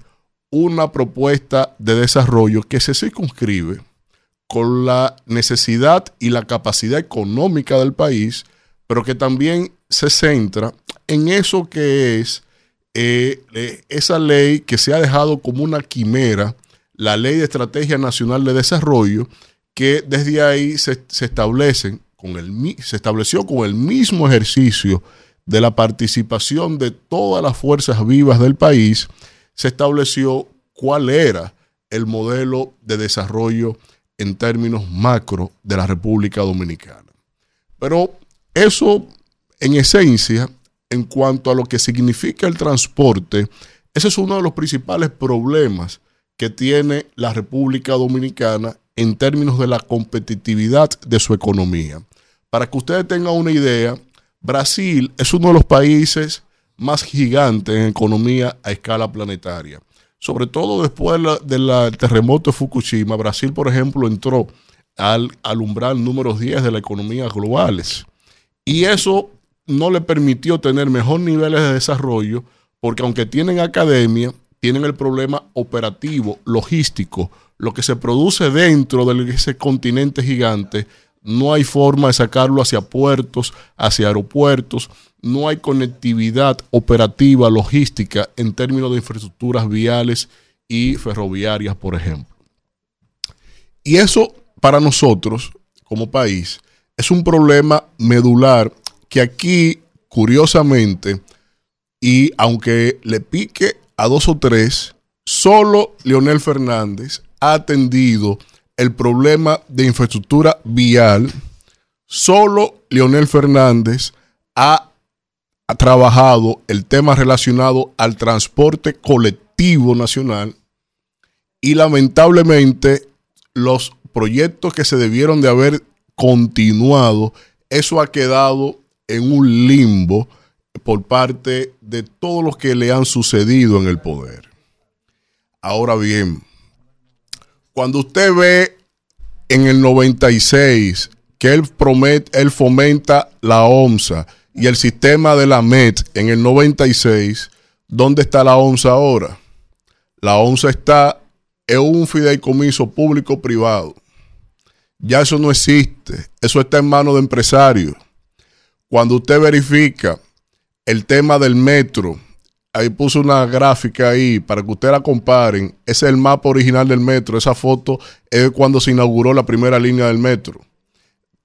una propuesta de desarrollo que se circunscribe con la necesidad y la capacidad económica del país, pero que también se centra en eso que es eh, eh, esa ley que se ha dejado como una quimera, la Ley de Estrategia Nacional de Desarrollo, que desde ahí se, se establecen con el, se estableció con el mismo ejercicio de la participación de todas las fuerzas vivas del país, se estableció cuál era el modelo de desarrollo en términos macro de la República Dominicana. Pero eso, en esencia, en cuanto a lo que significa el transporte, ese es uno de los principales problemas que tiene la República Dominicana en términos de la competitividad de su economía. Para que ustedes tengan una idea, Brasil es uno de los países más gigantes en economía a escala planetaria. Sobre todo después de la- de la- del terremoto de Fukushima, Brasil, por ejemplo, entró al, al umbral número 10 de las economías globales. Y eso no le permitió tener mejores niveles de desarrollo, porque aunque tienen academia, tienen el problema operativo, logístico, lo que se produce dentro de ese continente gigante, no hay forma de sacarlo hacia puertos, hacia aeropuertos, no hay conectividad operativa, logística en términos de infraestructuras viales y ferroviarias, por ejemplo. Y eso para nosotros, como país, es un problema medular que aquí, curiosamente, y aunque le pique a dos o tres, solo Leonel Fernández ha atendido el problema de infraestructura vial, solo Leonel Fernández ha, ha trabajado el tema relacionado al transporte colectivo nacional y lamentablemente los proyectos que se debieron de haber continuado, eso ha quedado en un limbo por parte de todos los que le han sucedido en el poder. Ahora bien, cuando usted ve en el 96 que él, promete, él fomenta la OMSA y el sistema de la MET en el 96, ¿dónde está la OMSA ahora? La OMSA está en un fideicomiso público-privado. Ya eso no existe. Eso está en manos de empresarios. Cuando usted verifica el tema del metro, ahí puse una gráfica ahí para que ustedes la comparen. Ese es el mapa original del metro. Esa foto es cuando se inauguró la primera línea del metro.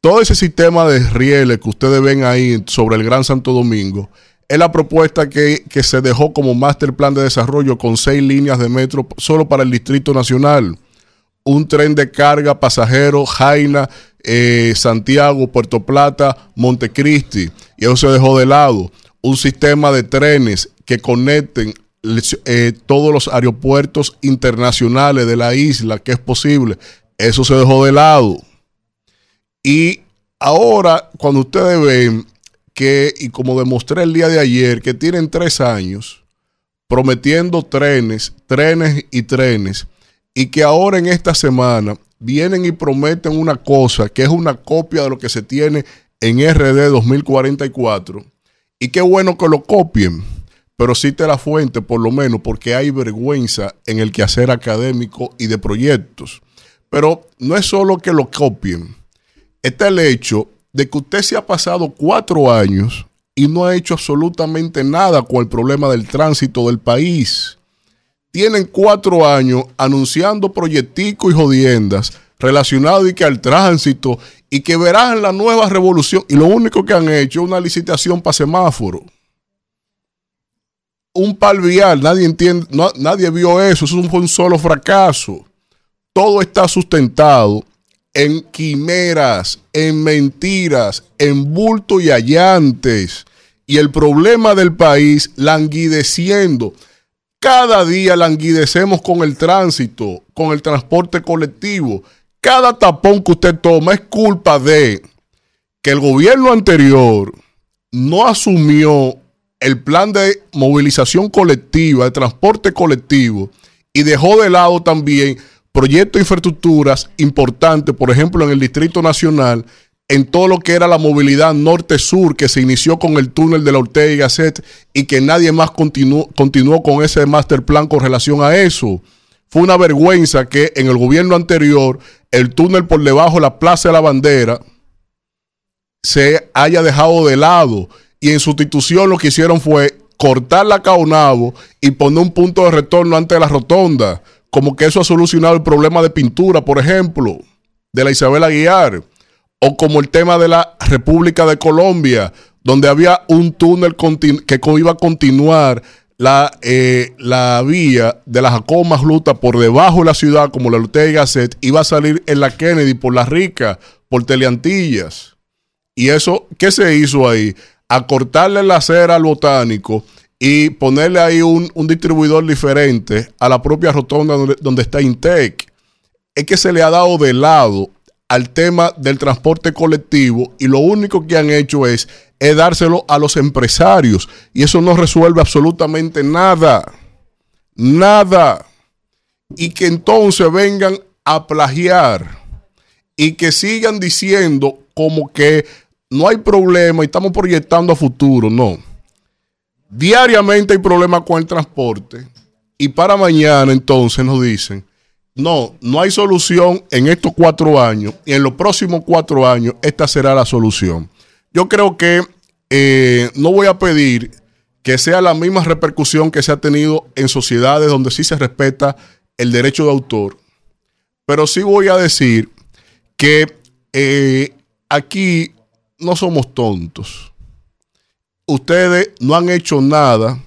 Todo ese sistema de rieles que ustedes ven ahí sobre el Gran Santo Domingo, es la propuesta que, que se dejó como master plan de desarrollo con seis líneas de metro solo para el Distrito Nacional. Un tren de carga pasajero, Jaina, eh, Santiago, Puerto Plata, Montecristi. Y eso se dejó de lado. Un sistema de trenes que conecten eh, todos los aeropuertos internacionales de la isla, que es posible. Eso se dejó de lado. Y ahora, cuando ustedes ven que, y como demostré el día de ayer, que tienen tres años prometiendo trenes, trenes y trenes, y que ahora en esta semana vienen y prometen una cosa que es una copia de lo que se tiene en RD 2044. Y qué bueno que lo copien, pero cite la fuente por lo menos porque hay vergüenza en el quehacer académico y de proyectos. Pero no es solo que lo copien, está el hecho de que usted se ha pasado cuatro años y no ha hecho absolutamente nada con el problema del tránsito del país. Tienen cuatro años anunciando proyecticos y jodiendas relacionados y que al tránsito y que verán la nueva revolución. Y lo único que han hecho es una licitación para semáforo. Un par vial, nadie entiende, nadie vio eso, eso fue un solo fracaso. Todo está sustentado en quimeras, en mentiras, en bulto y allantes. Y el problema del país languideciendo. Cada día languidecemos con el tránsito, con el transporte colectivo. Cada tapón que usted toma es culpa de que el gobierno anterior no asumió el plan de movilización colectiva, de transporte colectivo, y dejó de lado también proyectos de infraestructuras importantes, por ejemplo, en el Distrito Nacional, en todo lo que era la movilidad norte-sur, que se inició con el túnel de la Ortega y Gasset y que nadie más continuó, continuó con ese master plan con relación a eso. Fue una vergüenza que en el gobierno anterior el túnel por debajo de la Plaza de la Bandera se haya dejado de lado y en sustitución lo que hicieron fue cortar la Caonabo y poner un punto de retorno antes de la rotonda, como que eso ha solucionado el problema de pintura, por ejemplo, de la Isabel Aguiar, o como el tema de la República de Colombia, donde había un túnel que iba a continuar la, eh, la vía de la Jacobo Masluta por debajo de la ciudad, como la Ortega y Gasset, iba a salir en la Kennedy por la Rica, por Teleantillas. Y eso, ¿qué se hizo ahí? Acortarle la acera al botánico y ponerle ahí un, un distribuidor diferente a la propia rotonda donde, donde está Intec. Es que se le ha dado de lado al tema del transporte colectivo y lo único que han hecho es, es dárselo a los empresarios y eso no resuelve absolutamente nada. Nada. Y que entonces vengan a plagiar y que sigan diciendo como que no hay problema y estamos proyectando a futuro. No. Diariamente hay problemas con el transporte y para mañana entonces nos dicen, no, no hay solución en estos cuatro años y en los próximos cuatro años esta será la solución. Yo creo que eh, no voy a pedir que sea la misma repercusión que se ha tenido en sociedades donde sí se respeta el derecho de autor, pero sí voy a decir que eh, aquí no somos tontos. Ustedes no han hecho nada.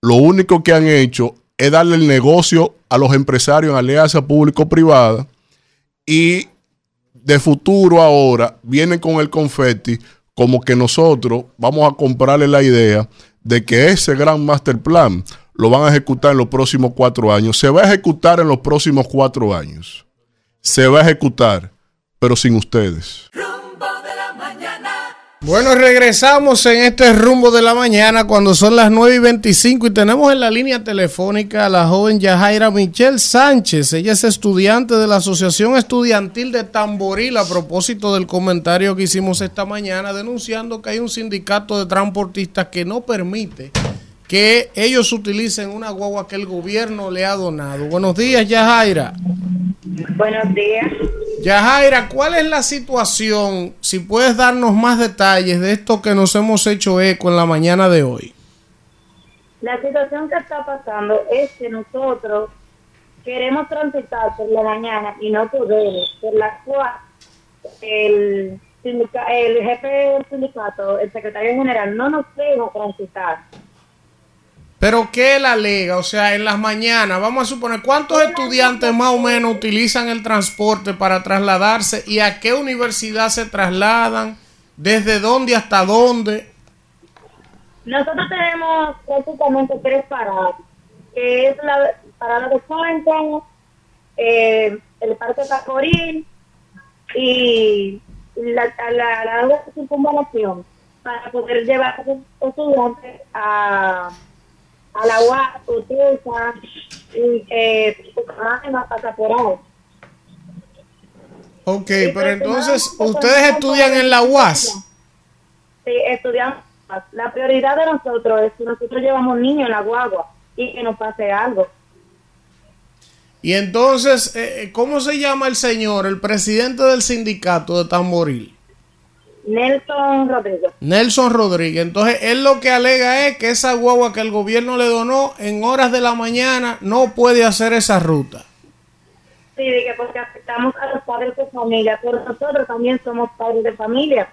Lo único que han hecho es darle el negocio a los empresarios en alianza público-privada y de futuro ahora vienen con el confeti como que nosotros vamos a comprarle la idea de que ese gran master plan lo van a ejecutar en los próximos cuatro años. Se va a ejecutar en los próximos cuatro años. Se va a ejecutar, pero sin ustedes. Bueno, regresamos en este rumbo de la mañana cuando son las 9 y 25 y tenemos en la línea telefónica a la joven Yajaira Michelle Sánchez. Ella es estudiante de la Asociación Estudiantil de Tamboril a propósito del comentario que hicimos esta mañana denunciando que hay un sindicato de transportistas que no permite que ellos utilicen una guagua que el gobierno le ha donado. Buenos días, Yajaira. Buenos días. Yajaira, ¿cuál es la situación? Si puedes darnos más detalles de esto que nos hemos hecho eco en la mañana de hoy. La situación que está pasando es que nosotros queremos transitar por la mañana y no podemos, por la cual el el jefe del sindicato, el secretario general, no nos deja transitar. Pero ¿qué él alega? O sea, en las mañanas, vamos a suponer, ¿cuántos estudiantes más o menos utilizan el transporte para trasladarse y a qué universidad se trasladan? ¿Desde dónde hasta dónde? Nosotros tenemos prácticamente tres paradas, que es la parada de Fuente, eh, el Parque Tacorín y la, la, la, la circunvalación para poder llevar a los estudiantes a, a la UAS, Utesa, y eh, Bucaramanga, hasta por ahí. Ok, pero entonces, ¿ustedes estudian en la UAS? Sí, estudiamos. La prioridad de nosotros es que nosotros llevamos niños en la guagua y que nos pase algo. Y entonces, eh, ¿cómo se llama el señor, el presidente del sindicato de Tamboril? Nelson Rodríguez. Nelson Rodríguez. Entonces, él lo que alega es que esa guagua que el gobierno le donó en horas de la mañana no puede hacer esa ruta. Sí, de que porque afectamos a los padres de familia, pero nosotros también somos padres de familia.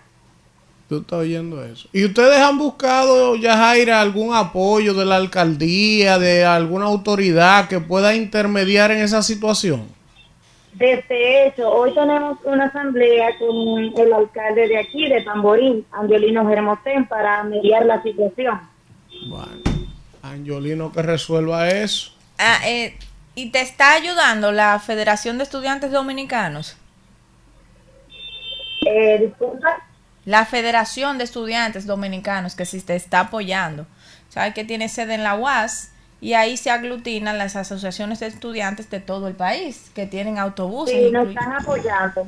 Tú estás oyendo eso. ¿Y ustedes han buscado, Yajaira, algún apoyo de la alcaldía, de alguna autoridad que pueda intermediar en esa situación? Desde hecho, hoy tenemos una asamblea con el alcalde de aquí, de Tamborín, Angelino Germosén, para mediar la situación. Angelino que resuelva eso. Ah, eh, ¿Y te está ayudando la Federación de Estudiantes Dominicanos? Eh, disculpa. La Federación de Estudiantes Dominicanos que sí te está apoyando. Sabes que tiene sede en la UAS y ahí se aglutinan las asociaciones de estudiantes de todo el país que tienen autobuses. Sí, nos están apoyando.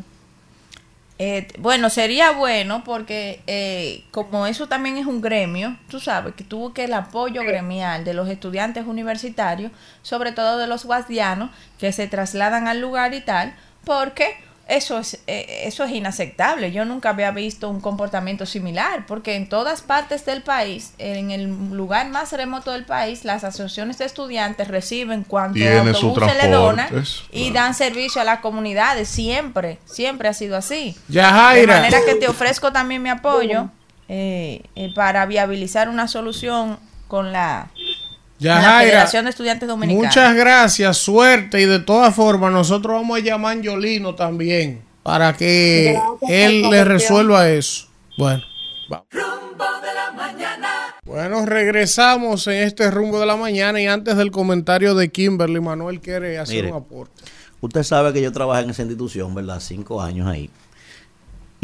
Eh, bueno, sería bueno porque eh, como eso también es un gremio, tú sabes que tuvo que el apoyo gremial de los estudiantes universitarios, sobre todo de los guardianos que se trasladan al lugar y tal, porque eso es eh, eso es inaceptable. Yo nunca había visto un comportamiento similar, porque en todas partes del país, en el lugar más remoto del país, las asociaciones de estudiantes reciben cuanto autobús se le donan transportes, y dan servicio a las comunidades. Siempre, siempre ha sido así. De manera que te ofrezco también mi apoyo eh, eh, para viabilizar una solución con la, con la Yajaira, Federación de Estudiantes Dominicanos. muchas gracias, suerte y de todas formas nosotros vamos a llamar a Angiolino también para que Gracias, él le resuelva eso. Bueno, vamos. Rumbo de la mañana. Bueno, regresamos en este rumbo de la mañana y antes del comentario de Kimberly, Manuel quiere hacer Mire. un aporte. Usted sabe que yo trabajé en esa institución, ¿verdad? Cinco años ahí.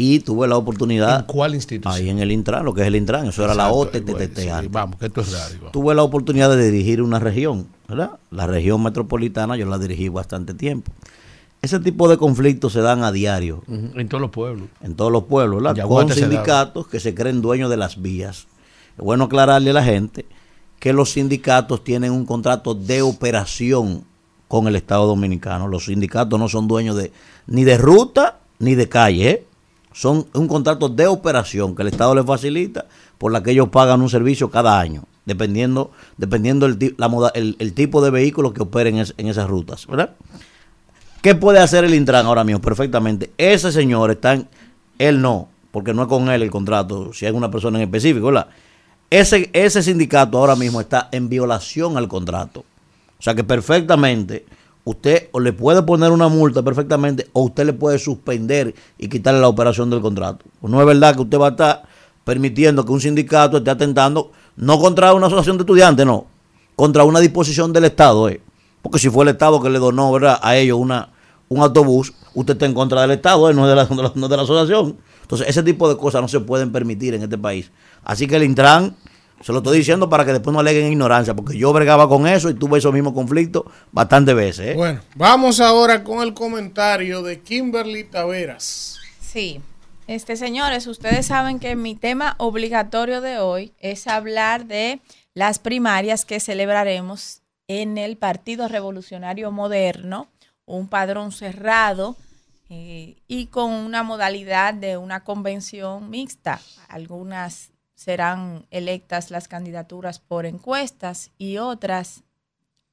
Y tuve la oportunidad. ¿En cuál institución? Ahí en el Intran, lo que es el Intran. Eso era la sí, antes. vamos, que esto es vamos. Tuve la oportunidad de dirigir una región, ¿verdad? La región metropolitana yo la dirigí bastante tiempo. Ese tipo de conflictos se dan a diario. En todos los pueblos. En todos los pueblos, ¿verdad? Con sindicatos que se creen dueños de las vías. Es bueno aclararle a la gente que los sindicatos tienen un contrato de operación con el Estado Dominicano. Los sindicatos no son dueños de ni de ruta ni de calle. ¿eh? Son un contrato de operación que el Estado les facilita por la que ellos pagan un servicio cada año, dependiendo dependiendo el, la moda- el, el tipo de vehículo que operen en, en esas rutas. ¿verdad? ¿Qué puede hacer el Intran ahora mismo? Perfectamente. Ese señor está en, él no, porque no es con él el contrato, si hay una persona en específico, ¿verdad? Ese, ese sindicato ahora mismo está en violación al contrato. O sea que perfectamente usted o le puede poner una multa perfectamente o usted le puede suspender y quitarle la operación del contrato. Pues no es verdad que usted va a estar permitiendo que un sindicato esté atentando no contra una asociación de estudiantes, no, contra una disposición del Estado, ¿eh? Porque si fue el Estado que le donó ¿verdad? a ellos una, un autobús, usted está en contra del Estado, ¿eh? no, de la, no no de la asociación. Entonces, ese tipo de cosas no se pueden permitir en este país. Así que el Intran, se lo estoy diciendo para que después no aleguen ignorancia, porque yo bregaba con eso y tuve esos mismos conflictos bastantes veces. ¿eh? Bueno, vamos ahora con el comentario de Kimberly Taveras. Sí. Este, señores, ustedes saben que mi tema obligatorio de hoy es hablar de las primarias que celebraremos en el Partido Revolucionario Moderno, un padrón cerrado eh, y con una modalidad de una convención mixta. Algunas serán electas las candidaturas por encuestas y otras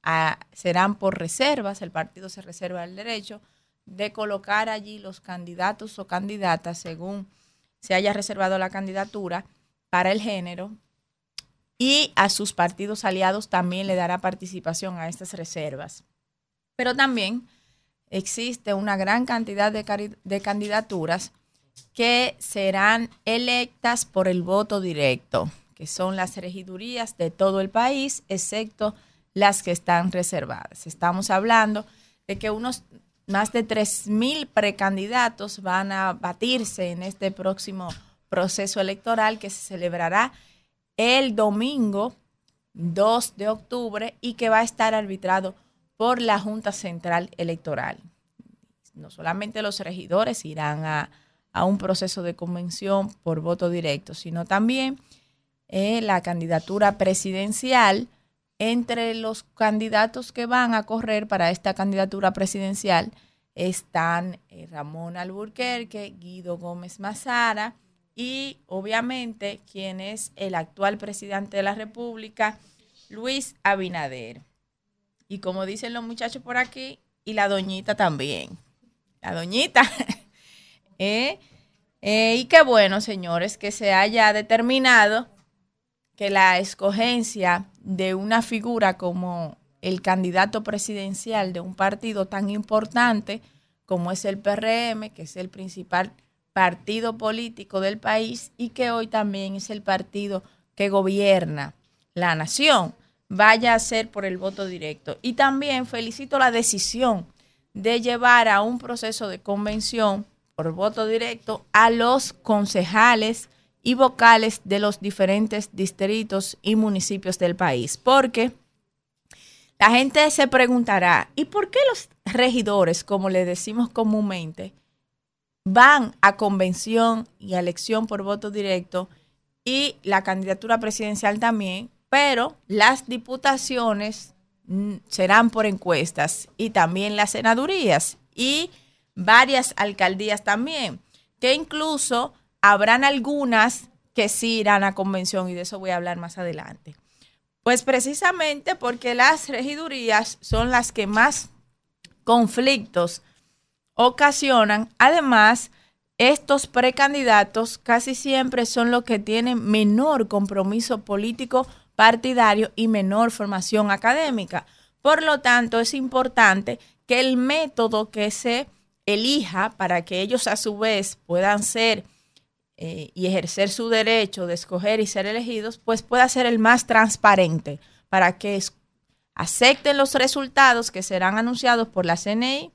ah, serán por reservas. El partido se reserva el derecho de colocar allí los candidatos o candidatas según se haya reservado la candidatura para el género y a sus partidos aliados también le dará participación a estas reservas. Pero también existe una gran cantidad de, candidaturas que serán electas por el voto directo, que son las regidurías de todo el país, excepto las que están reservadas. Estamos hablando de que unos más de 3.000 precandidatos van a batirse en este próximo proceso electoral que se celebrará el domingo 2 de octubre y que va a estar arbitrado por la Junta Central Electoral. No solamente los regidores irán a, a un proceso de convención por voto directo, sino también eh, la candidatura presidencial entre los candidatos que van a correr para esta candidatura presidencial están eh, Ramón Alburquerque, Guido Gómez Mazara y obviamente quien es el actual presidente de la República, Luis Abinader. Y como dicen los muchachos por aquí, y la doñita también. La doñita. Eh, eh, y qué bueno, señores, que se haya determinado que la escogencia de una figura como el candidato presidencial de un partido tan importante como es el PRM, que es el principal partido político del país y que hoy también es el partido que gobierna la nación, vaya a ser por el voto directo. Y también felicito la decisión de llevar a un proceso de convención por voto directo a los concejales y vocales de los diferentes distritos y municipios del país. Porque la gente se preguntará, ¿y por qué los regidores, como le decimos comúnmente, van a convención y a elección por voto directo y la candidatura presidencial también, pero las diputaciones mm, serán por encuestas y también las senadurías y varias alcaldías también, que incluso habrán algunas que sí irán a convención y de eso voy a hablar más adelante. Pues precisamente porque las regidurías son las que más conflictos ocasionan. Además, estos precandidatos casi siempre son los que tienen menor compromiso político partidario y menor formación académica. Por lo tanto, es importante que el método que se elija para que ellos a su vez puedan ser eh, y ejercer su derecho de escoger y ser elegidos, pues pueda ser el más transparente para que acepten los resultados que serán anunciados por la CNI,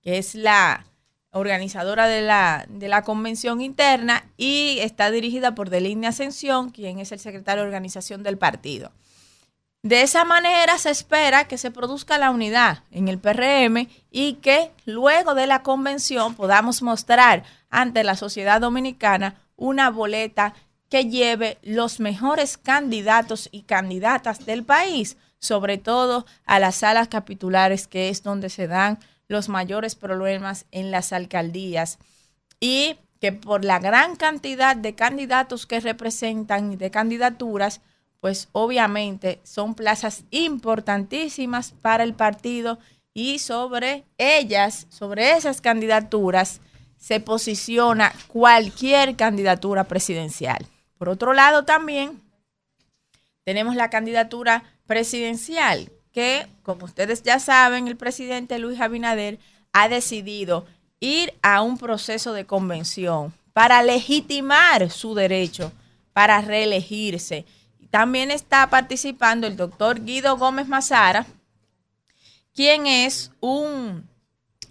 que es la organizadora de la, de la convención interna y está dirigida por Deligne Ascensión, quien es el secretario de organización del partido. De esa manera se espera que se produzca la unidad en el PRM y que luego de la convención podamos mostrar ante la sociedad dominicana una boleta que lleve los mejores candidatos y candidatas del país, sobre todo a las salas capitulares, que es donde se dan los mayores problemas en las alcaldías. Y que por la gran cantidad de candidatos que representan y de candidaturas, pues obviamente son plazas importantísimas para el partido y sobre ellas, sobre esas candidaturas, se posiciona cualquier candidatura presidencial. Por otro lado, también tenemos la candidatura presidencial, que, como ustedes ya saben, el presidente Luis Abinader ha decidido ir a un proceso de convención para legitimar su derecho para reelegirse. También está participando el doctor Guido Gómez Mazara, quien es un,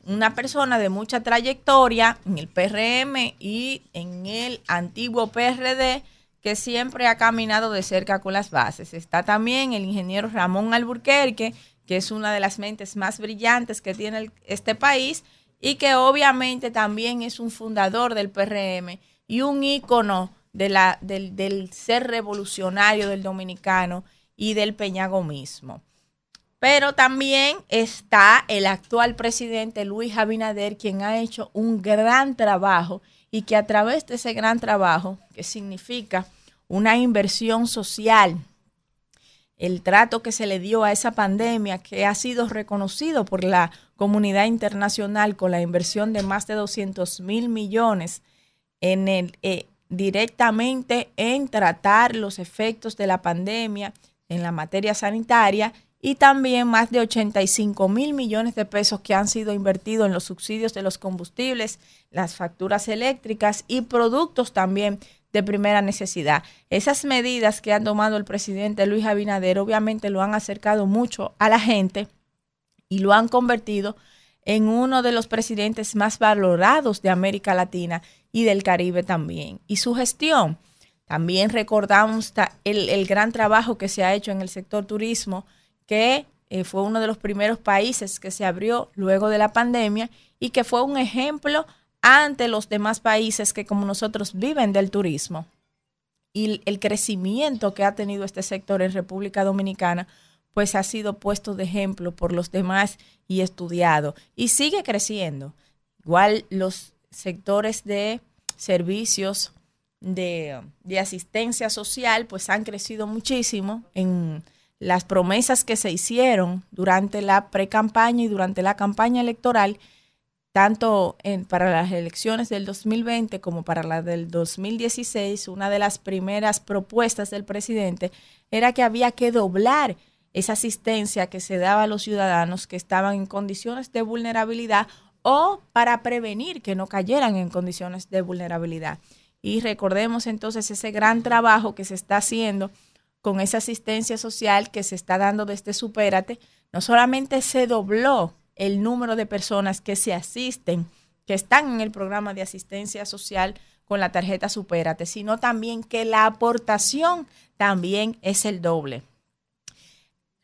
una persona de mucha trayectoria en el PRM y en el antiguo PRD, que siempre ha caminado de cerca con las bases. Está también el ingeniero Ramón Alburquerque, que es una de las mentes más brillantes que tiene este país y que obviamente también es un fundador del PRM y un ícono del ser revolucionario del dominicano y del peñagomismo. Pero también está el actual presidente Luis Abinader, quien ha hecho un gran trabajo y que a través de ese gran trabajo, que significa una inversión social, el trato que se le dio a esa pandemia, que ha sido reconocido por la comunidad internacional con la inversión de más de 200 mil millones en el, eh, directamente en tratar los efectos de la pandemia en la materia sanitaria y también más de 85 mil millones de pesos que han sido invertidos en los subsidios de los combustibles, las facturas eléctricas y productos también de primera necesidad. Esas medidas que ha tomado el presidente Luis Abinader obviamente lo han acercado mucho a la gente y lo han convertido en uno de los presidentes más valorados de América Latina y del Caribe también. Y su gestión, también recordamos el, el gran trabajo que se ha hecho en el sector turismo, que eh, fue uno de los primeros países que se abrió luego de la pandemia y que fue un ejemplo ante los demás países que como nosotros viven del turismo. Y el crecimiento que ha tenido este sector en República Dominicana, pues ha sido puesto de ejemplo por los demás y estudiado. Y sigue creciendo. Igual los sectores de servicios de, de asistencia social, pues han crecido muchísimo en las promesas que se hicieron durante la pre-campaña y durante la campaña electoral, tanto en- para las elecciones del 2020 como para las del 2016, una de las primeras propuestas del presidente era que había que doblar esa asistencia que se daba a los ciudadanos que estaban en condiciones de vulnerabilidad o para prevenir que no cayeran en condiciones de vulnerabilidad. Y recordemos entonces ese gran trabajo que se está haciendo con esa asistencia social que se está dando desde Supérate. No solamente se dobló el número de personas que se asisten, que están en el programa de asistencia social con la tarjeta Supérate, sino también que la aportación también es el doble.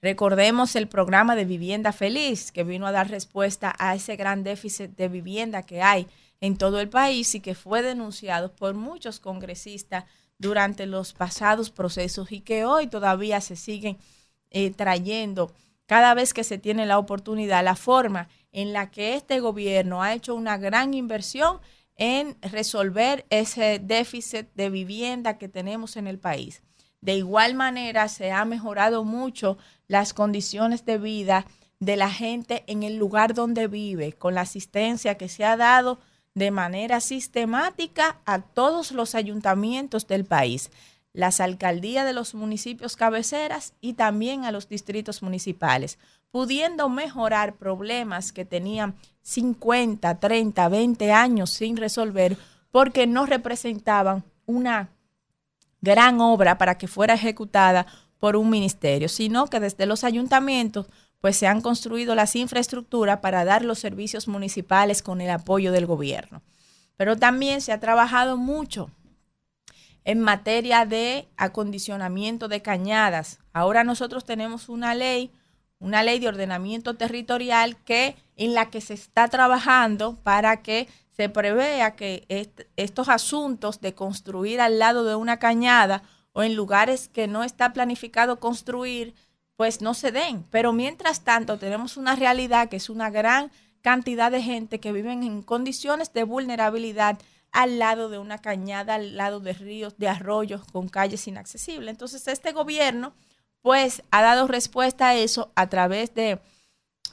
Recordemos el programa de vivienda feliz que vino a dar respuesta a ese gran déficit de vivienda que hay en todo el país y que fue denunciado por muchos congresistas durante los pasados procesos y que hoy todavía se siguen eh, trayendo cada vez que se tiene la oportunidad, la forma en la que este gobierno ha hecho una gran inversión en resolver ese déficit de vivienda que tenemos en el país. De igual manera, se ha mejorado mucho las condiciones de vida de la gente en el lugar donde vive, con la asistencia que se ha dado de manera sistemática a todos los ayuntamientos del país, las alcaldías de los municipios cabeceras y también a los distritos municipales, pudiendo mejorar problemas que tenían 50, 30, 20 años sin resolver porque no representaban una gran obra para que fuera ejecutada por un ministerio, sino que desde los ayuntamientos pues se han construido las infraestructuras para dar los servicios municipales con el apoyo del gobierno. Pero también se ha trabajado mucho en materia de acondicionamiento de cañadas. Ahora nosotros tenemos una ley, una ley de ordenamiento territorial que en la que se está trabajando para que se prevea que est estos asuntos de construir al lado de una cañada o en lugares que no está planificado construir, pues no se den. Pero mientras tanto tenemos una realidad que es una gran cantidad de gente que viven en condiciones de vulnerabilidad al lado de una cañada, al lado de ríos, de arroyos, con calles inaccesibles. Entonces este gobierno pues ha dado respuesta a eso a través de,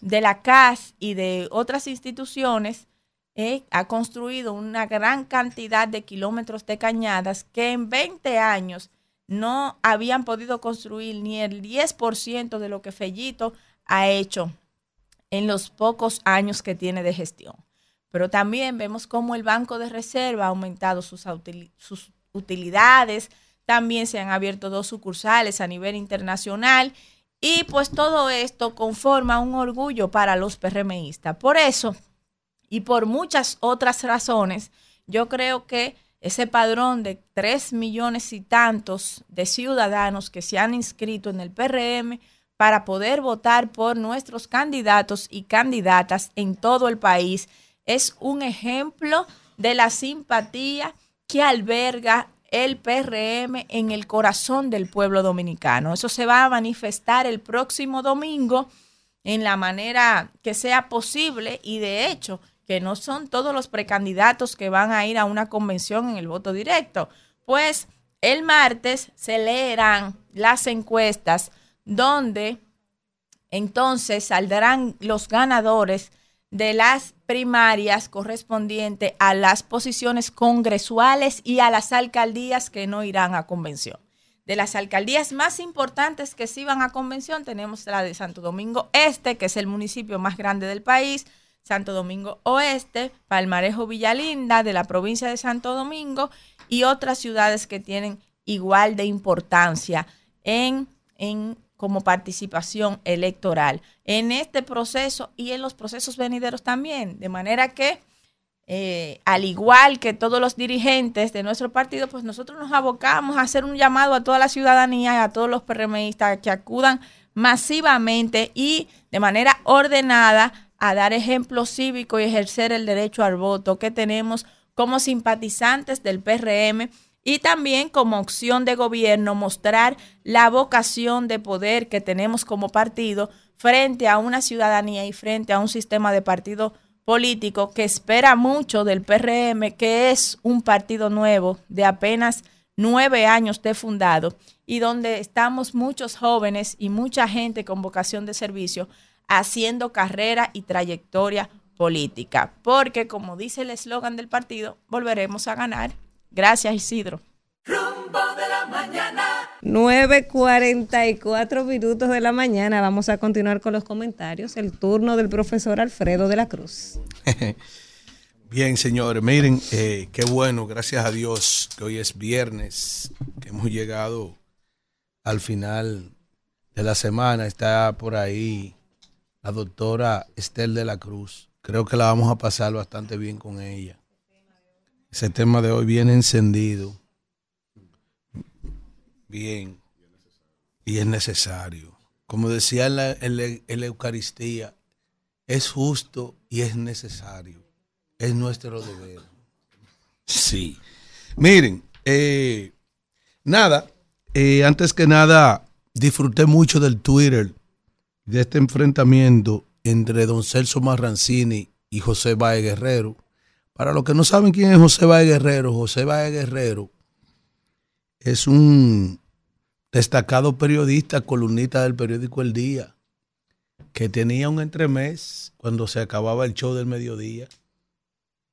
de la CAS y de otras instituciones eh, ha construido una gran cantidad de kilómetros de cañadas que en 20 años no habían podido construir ni el 10% de lo que Fellito ha hecho en los pocos años que tiene de gestión. Pero también vemos cómo el Banco de Reserva ha aumentado sus, sus utilidades, también se han abierto dos sucursales a nivel internacional y pues todo esto conforma un orgullo para los PRMistas. Por eso, y por muchas otras razones, yo creo que ese padrón de tres millones y tantos de ciudadanos que se han inscrito en el PRM para poder votar por nuestros candidatos y candidatas en todo el país es un ejemplo de la simpatía que alberga el PRM en el corazón del pueblo dominicano. Eso se va a manifestar el próximo domingo en la manera que sea posible y de hecho que no son todos los precandidatos que van a ir a una convención en el voto directo. Pues el martes se leerán las encuestas donde entonces saldrán los ganadores de las primarias correspondientes a las posiciones congresuales y a las alcaldías que no irán a convención. De las alcaldías más importantes que sí van a convención, tenemos la de Santo Domingo Este, que es el municipio más grande del país, Santo Domingo Oeste, Palmarejo Villalinda, de la provincia de Santo Domingo, y otras ciudades que tienen igual de importancia en, en como participación electoral en este proceso y en los procesos venideros también. De manera que, eh, al igual que todos los dirigentes de nuestro partido, pues nosotros nos abocamos a hacer un llamado a toda la ciudadanía y a todos los PRMistas que acudan masivamente y de manera ordenada a dar ejemplo cívico y ejercer el derecho al voto que tenemos como simpatizantes del PRM y también como opción de gobierno mostrar la vocación de poder que tenemos como partido frente a una ciudadanía y frente a un sistema de partido político que espera mucho del PRM, que es un partido nuevo de apenas nueve años de fundado y donde estamos muchos jóvenes y mucha gente con vocación de servicio haciendo carrera y trayectoria política. Porque, como dice el eslogan del partido, volveremos a ganar. Gracias, Isidro. Rumbo de la mañana. 9.44 minutos de la mañana. Vamos a continuar con los comentarios. El turno del profesor Alfredo de la Cruz. Bien, señores, miren, eh, qué bueno, gracias a Dios, que hoy es viernes, que hemos llegado al final de la semana. Está por ahí la doctora Estel de la Cruz. Creo que la vamos a pasar bastante bien con ella. Ese tema de hoy viene encendido. Bien. Y es necesario. Como decía en la, Eucaristía, es justo y es necesario. Es nuestro deber. Sí. Miren, eh, nada, eh, antes que nada, disfruté mucho del Twitter, de este enfrentamiento entre don Celso Marrancini y José Baez Guerrero. Para los que no saben quién es José Baez Guerrero, José Baez Guerrero es un destacado periodista, columnista del periódico El Día, que tenía un entremés cuando se acababa el show del mediodía.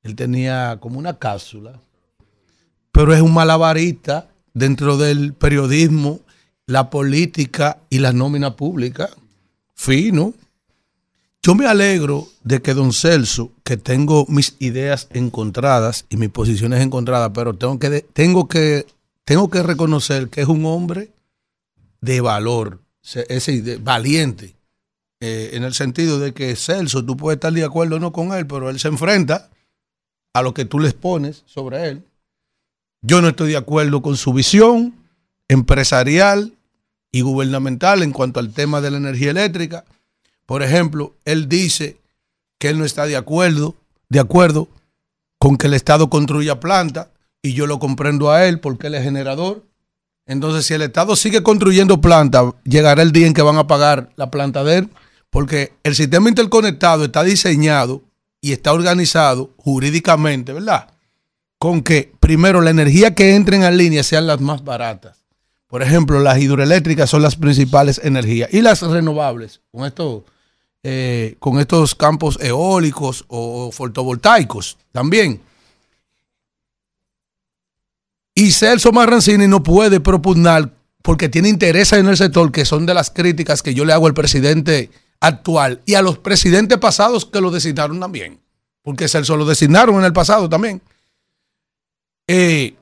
Él tenía como una cápsula, pero es un malabarista dentro del periodismo, la política y la nómina pública. Fino. Yo me alegro de que don Celso, que tengo mis ideas encontradas y mis posiciones encontradas, pero tengo que, tengo que, tengo que reconocer que es un hombre de valor, se- ese, valiente, eh, en el sentido de que Celso, tú puedes estar de acuerdo o no con él, pero él se enfrenta a lo que tú les pones sobre él. Yo no estoy de acuerdo con su visión empresarial y gubernamental en cuanto al tema de la energía eléctrica. Por ejemplo, él dice que él no está de acuerdo, de acuerdo con que el Estado construya planta y yo lo comprendo a él porque él es generador. Entonces, si el Estado sigue construyendo planta, llegará el día en que van a pagar la planta de él, porque el sistema interconectado está diseñado y está organizado jurídicamente, ¿verdad? Con que primero la energía que entren en línea sean las más baratas. Por ejemplo, las hidroeléctricas son las principales energías y las renovables, con estos, eh, con estos campos eólicos o fotovoltaicos también. Y Celso Marrancini no puede propugnar porque tiene intereses en el sector que son de las críticas que yo le hago al presidente actual y a los presidentes pasados que lo designaron también. Porque Celso lo designaron en el pasado también. Eh,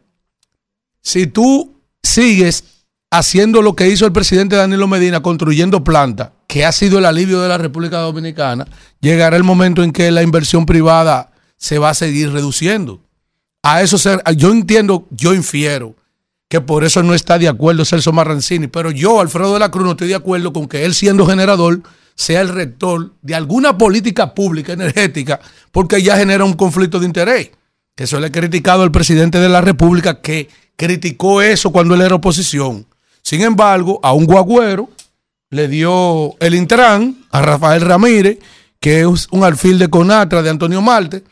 si tú sigues haciendo lo que hizo el presidente Danilo Medina, construyendo plantas, que ha sido el alivio de la República Dominicana, llegará el momento en que la inversión privada se va a seguir reduciendo. A eso se- yo entiendo, yo infiero que por eso no está de acuerdo Celso Marrancini, pero yo, Alfredo de la Cruz, no estoy de acuerdo con que él siendo generador sea el rector de alguna política pública energética, porque ya genera un conflicto de interés. Que eso le he criticado al presidente de la República que criticó eso cuando él era oposición. Sin embargo, a un guagüero le dio el Intran, a Rafael Ramírez, que es un alfil de Conatra de Antonio Marte.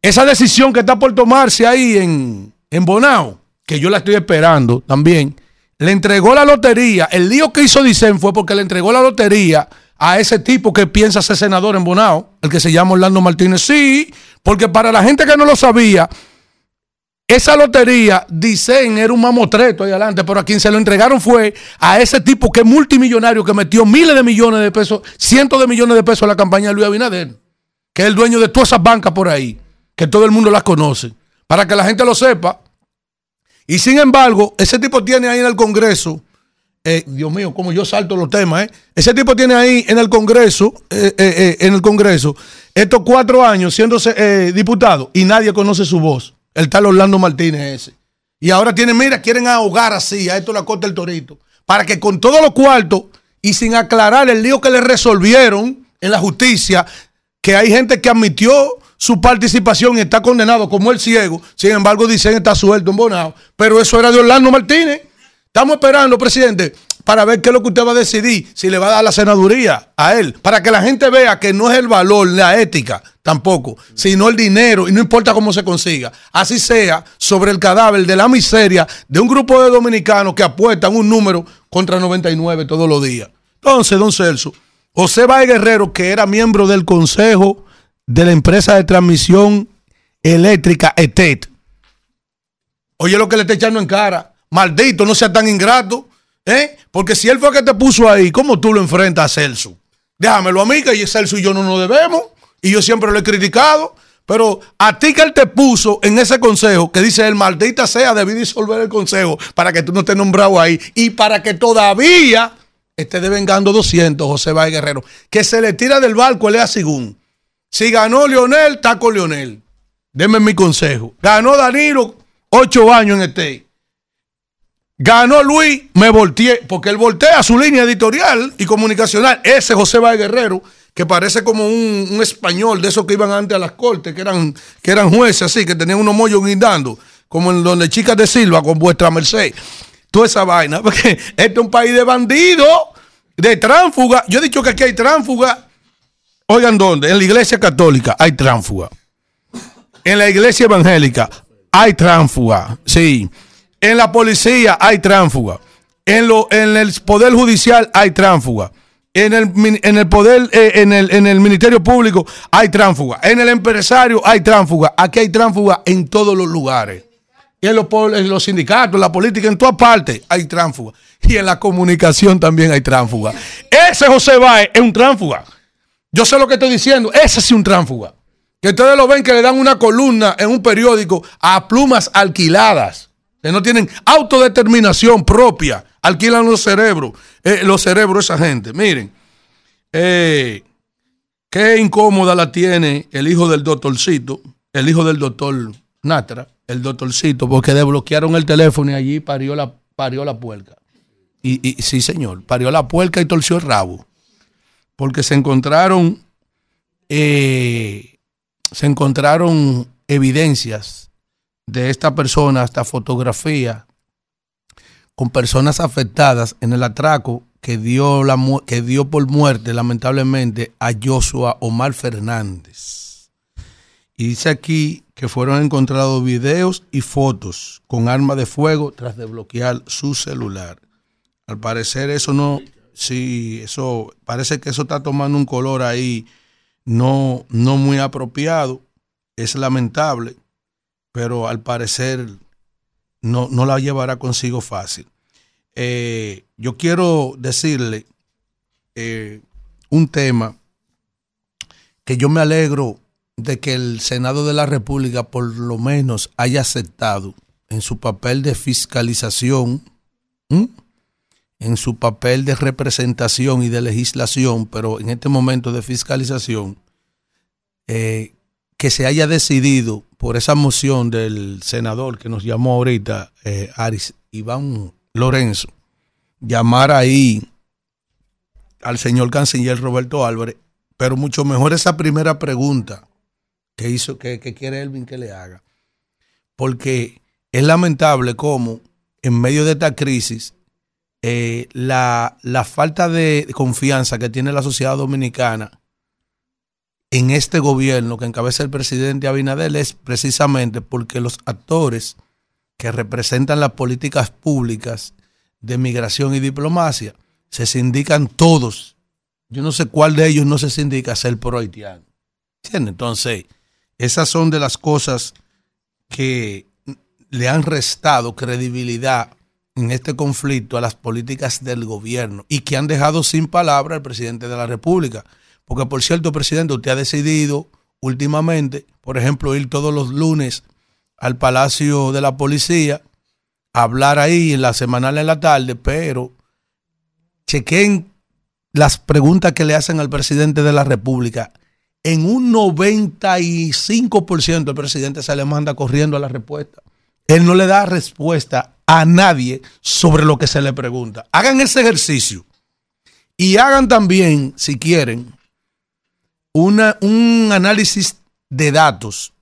Esa decisión que está por tomarse ahí en, en Bonao, que yo la estoy esperando también, le entregó la lotería. El lío que hizo Dicen fue porque le entregó la lotería a ese tipo que piensa ser senador en Bonao, el que se llama Orlando Martínez. Sí, porque para la gente que no lo sabía, esa lotería, dicen, era un mamotreto ahí adelante, pero a quien se lo entregaron fue a ese tipo que es multimillonario, que metió miles de millones de pesos, cientos de millones de pesos en la campaña de Luis Abinader, que es el dueño de todas esas bancas por ahí, que todo el mundo las conoce, para que la gente lo sepa. Y sin embargo, ese tipo tiene ahí en el Congreso, eh, Dios mío, como yo salto los temas, ¿eh? ese tipo tiene ahí en el Congreso, eh, eh, en el Congreso, estos cuatro años siendo diputado y nadie conoce su voz. El tal Orlando Martínez ese. Y ahora tienen, mira, quieren ahogar así a esto la corte del torito. Para que con todos los cuartos y sin aclarar el lío que le resolvieron en la justicia, que hay gente que admitió su participación y está condenado como el ciego. Sin embargo, dicen está suelto en Bonao. Pero eso era de Orlando Martínez. Estamos esperando, presidente, para ver qué es lo que usted va a decidir, si le va a dar la senaduría a él, para que la gente vea que no es el valor, la ética, tampoco, sino el dinero, y no importa cómo se consiga. Así sea, sobre el cadáver de la miseria de un grupo de dominicanos que apuestan un número contra 99 todos los días. Entonces, don Celso, José Báez Guerrero, que era miembro del consejo de la empresa de transmisión eléctrica ETET, oye lo que le está echando en cara. Maldito, no sea tan ingrato. ¿Eh? Porque si él fue el que te puso ahí, ¿cómo tú lo enfrentas a Celso? Déjamelo a mí, que Celso y yo no nos debemos. Y yo siempre lo he criticado. Pero a ti que él te puso en ese consejo, que dice el maldita sea, debí disolver el consejo para que tú no estés nombrado ahí. Y para que todavía esté devengando 200, José Báez Guerrero. Que se le tira del barco, Elea Sigún. Si ganó Leonel, está con Leonel. Denme mi consejo. Ganó Danilo, ocho años en este. Ganó Luis, me volteé, porque él voltea su línea editorial y comunicacional. Ese José Báez Guerrero, que parece como un, español de esos que iban antes a las cortes, que eran, que eran jueces así, que tenían unos mollos guindando, como en donde chicas de Silva con vuestra merced. Toda esa vaina, porque este es un país de bandidos, de tránsfuga. Yo he dicho que aquí hay tránsfuga. Oigan, ¿dónde? En la iglesia católica hay tránsfuga. En la iglesia evangélica hay tránsfuga. Sí. En la policía hay tránsfuga. En, lo, en el poder judicial hay tránsfuga. En el, en el poder, eh, en, el, en el ministerio público hay tránsfuga. En el empresario hay tránsfuga. Aquí hay tránsfuga en todos los lugares. Y en los, en los sindicatos, en la política, en todas partes hay tránsfuga. Y en la comunicación también hay tránsfuga. Ese José Báez es un tránsfuga. Yo sé lo que estoy diciendo. Ese sí es un tránsfuga. Que ustedes lo ven que le dan una columna en un periódico a plumas alquiladas. Que no tienen autodeterminación propia. Alquilan los cerebros. eh, los cerebros esa gente. Miren. eh, qué incómoda la tiene el hijo del doctorcito. El hijo del doctor Natra. El doctorcito. Porque desbloquearon el teléfono y allí parió la, parió la puerca. Y, y sí, señor. Parió la puerca y torció el rabo. Porque se encontraron. eh, se encontraron evidencias de esta persona, hasta fotografía, con personas afectadas en el atraco que dio, la, que dio por muerte, lamentablemente, a Joshua Omar Fernández. Y dice aquí que fueron encontrados videos y fotos con arma de fuego tras desbloquear su celular. Al parecer eso no, sí, eso, parece que eso está tomando un color ahí no, no muy apropiado. Es lamentable, pero al parecer no, no la llevará consigo fácil. Eh, yo quiero decirle eh, un tema que yo me alegro de que el Senado de la República por lo menos haya aceptado en su papel de fiscalización, en su papel de representación y de legislación, pero en este momento de fiscalización, eh, que se haya decidido por esa moción del senador que nos llamó ahorita, eh, Aris Iván Lorenzo, llamar ahí al señor canciller Roberto Álvarez, pero mucho mejor esa primera pregunta que hizo, que, que quiere Elvin que le haga. Porque es lamentable cómo en medio de esta crisis eh, la, la falta de confianza que tiene la sociedad dominicana en este gobierno que encabeza el presidente Abinader es precisamente porque los actores que representan las políticas públicas de migración y diplomacia se sindican todos yo no sé cuál de ellos no se sindica ser pro haitiano. ¿Entiendes? Entonces, esas son de las cosas que le han restado credibilidad en este conflicto a las políticas del gobierno y que han dejado sin palabra al presidente de la República. Porque, por cierto, presidente, usted ha decidido últimamente, por ejemplo, ir todos los lunes al Palacio de la Policía, a hablar ahí en la semanal en la tarde, pero chequen las preguntas que le hacen al presidente de la República. En un 95% el presidente se le manda corriendo a la respuesta. Él no le da respuesta a nadie sobre lo que se le pregunta. Hagan ese ejercicio. Y hagan también, si quieren, una, un análisis de datos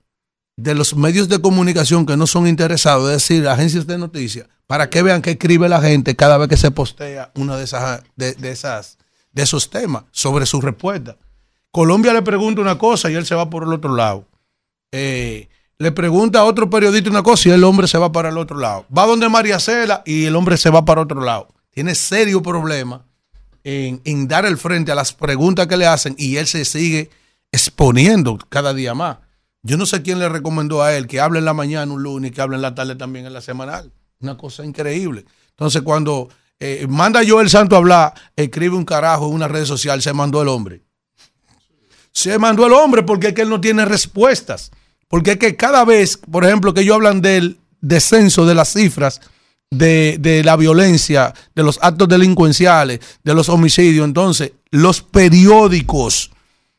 de los medios de comunicación que no son interesados, es decir, agencias de noticias, para que vean qué escribe la gente cada vez que se postea una de esas, de, de esas, de esos temas sobre su respuesta. Colombia le pregunta una cosa y él se va por el otro lado. Eh, le pregunta a otro periodista una cosa y el hombre se va para el otro lado. Va donde María Cela y el hombre se va para otro lado. Tiene serio problema en, dar el frente a las preguntas que le hacen y él se sigue exponiendo cada día más. Yo no sé quién le recomendó a él que hable en la mañana un lunes y que hable en la tarde también en la semanal. Una cosa increíble. Entonces, cuando eh, manda yo el santo a hablar, escribe un carajo en una red social, se mandó el hombre. Se mandó el hombre porque es que él no tiene respuestas. Porque es que cada vez, por ejemplo, que ellos hablan del descenso de las cifras de, de la violencia, de los actos delincuenciales, de los homicidios, entonces los periódicos,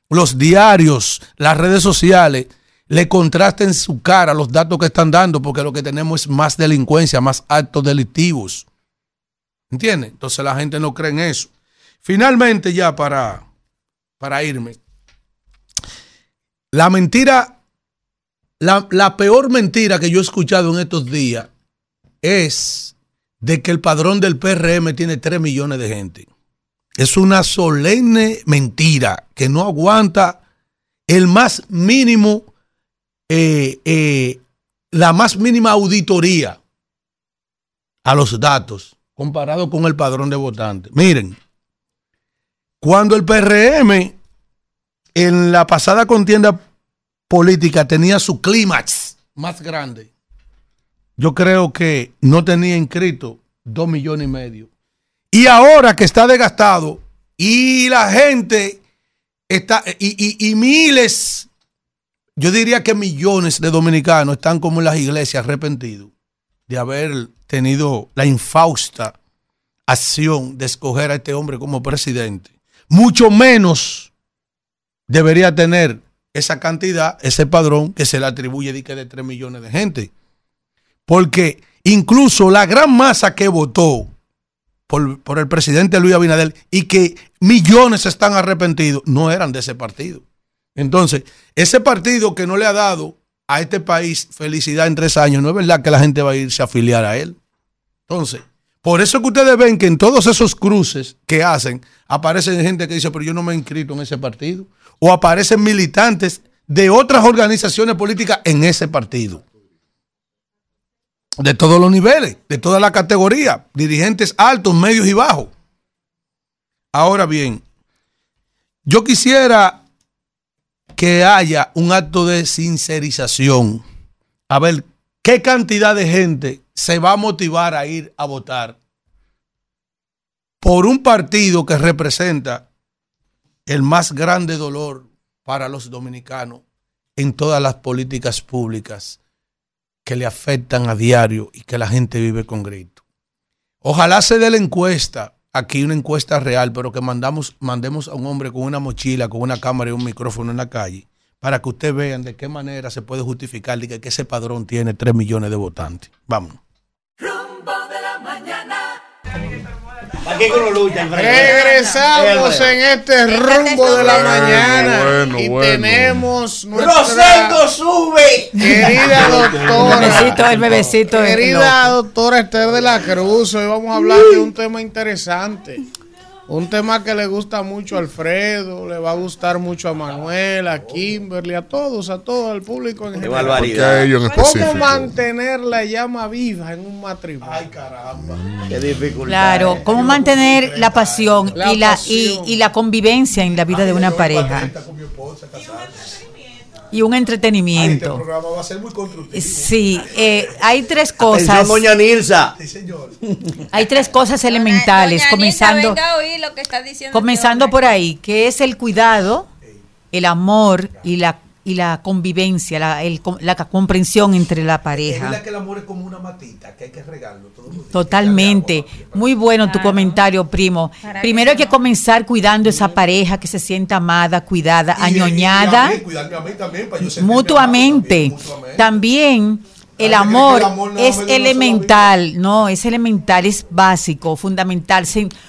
los diarios, las redes sociales, le contrasten su cara los datos que están dando, porque lo que tenemos es más delincuencia, más actos delictivos. ¿Entiendes? Entonces la gente no cree en eso. Finalmente, ya para, para irme, la mentira, la, la peor mentira que yo he escuchado en estos días es de que el padrón del PRM tiene 3 millones de gente. Es una solemne mentira que no aguanta el más mínimo, eh, eh, la más mínima auditoría a los datos comparado con el padrón de votantes. Miren, cuando el PRM en la pasada contienda política tenía su clímax más grande, yo creo que no tenía inscrito dos millones y medio. Y ahora que está desgastado y la gente está, y, y- y miles, yo diría que millones de dominicanos están como en las iglesias arrepentidos de haber tenido la infausta acción de escoger a este hombre como presidente. Mucho menos debería tener esa cantidad, ese padrón que se le atribuye de, que de 3 millones de gente. Porque incluso la gran masa que votó por, por el presidente Luis Abinader y que millones están arrepentidos, no eran de ese partido. Entonces, ese partido que no le ha dado a este país felicidad en tres años, no es verdad que la gente va a irse a afiliar a él. Entonces, por eso que ustedes ven que en todos esos cruces que hacen, aparecen gente que dice, pero yo no me he inscrito en ese partido. O aparecen militantes de otras organizaciones políticas en ese partido. De todos los niveles, de toda la categoría, dirigentes altos, medios y bajos. Ahora bien, yo quisiera que haya un acto de sincerización. A ver, ¿qué cantidad de gente se va a motivar a ir a votar por un partido que representa el más grande dolor para los dominicanos en todas las políticas públicas que le afectan a diario y que la gente vive con grito? Ojalá se dé la encuesta, aquí una encuesta real, pero que mandamos, mandemos a un hombre con una mochila, con una cámara y un micrófono en la calle, para que ustedes vean de qué manera se puede justificar que, que ese padrón tiene 3 millones de votantes. Vamos. Aquí con los luchas, Regresamos en este rumbo de la mañana bueno, y bueno. tenemos Rosendo nuestra sube. querida El doctora, bebecito, el bebecito. querida doctora Esther de la Cruz. Hoy vamos a hablar de un tema interesante. Un tema que le gusta mucho a Alfredo, le va a gustar mucho a Manuel, a Kimberly, a todos, a todo el público en general. barbaridad. En ¿Cómo mantener la llama viva en un matrimonio? Ay, caramba. Qué dificultad. Claro, cómo mantener la pasión, La y, la, y, pasión. y la convivencia en la vida de una pareja. Y un entretenimiento. programa va a ser muy constructivo. Sí, eh, hay tres Atención, cosas. doña Nilsa. Hay tres cosas elementales, Doña comenzando, venga a oír lo que está diciendo. comenzando por ahí, que es el cuidado, el amor y la y la convivencia, la, el- la comprensión entre la Es pareja. verdad que el amor es como una matita, que hay que regarlo todos los días. Totalmente. Muy bueno tu comentario, primo. Para Primero hay que comenzar cuidando esa pareja que se sienta amada, cuidada, Y- y- y añoñada. a mí, cuidarme a mí también, para yo sentirme mutuamente. También el amor el amor nada es elemental, no, es elemental, es básico, fundamental.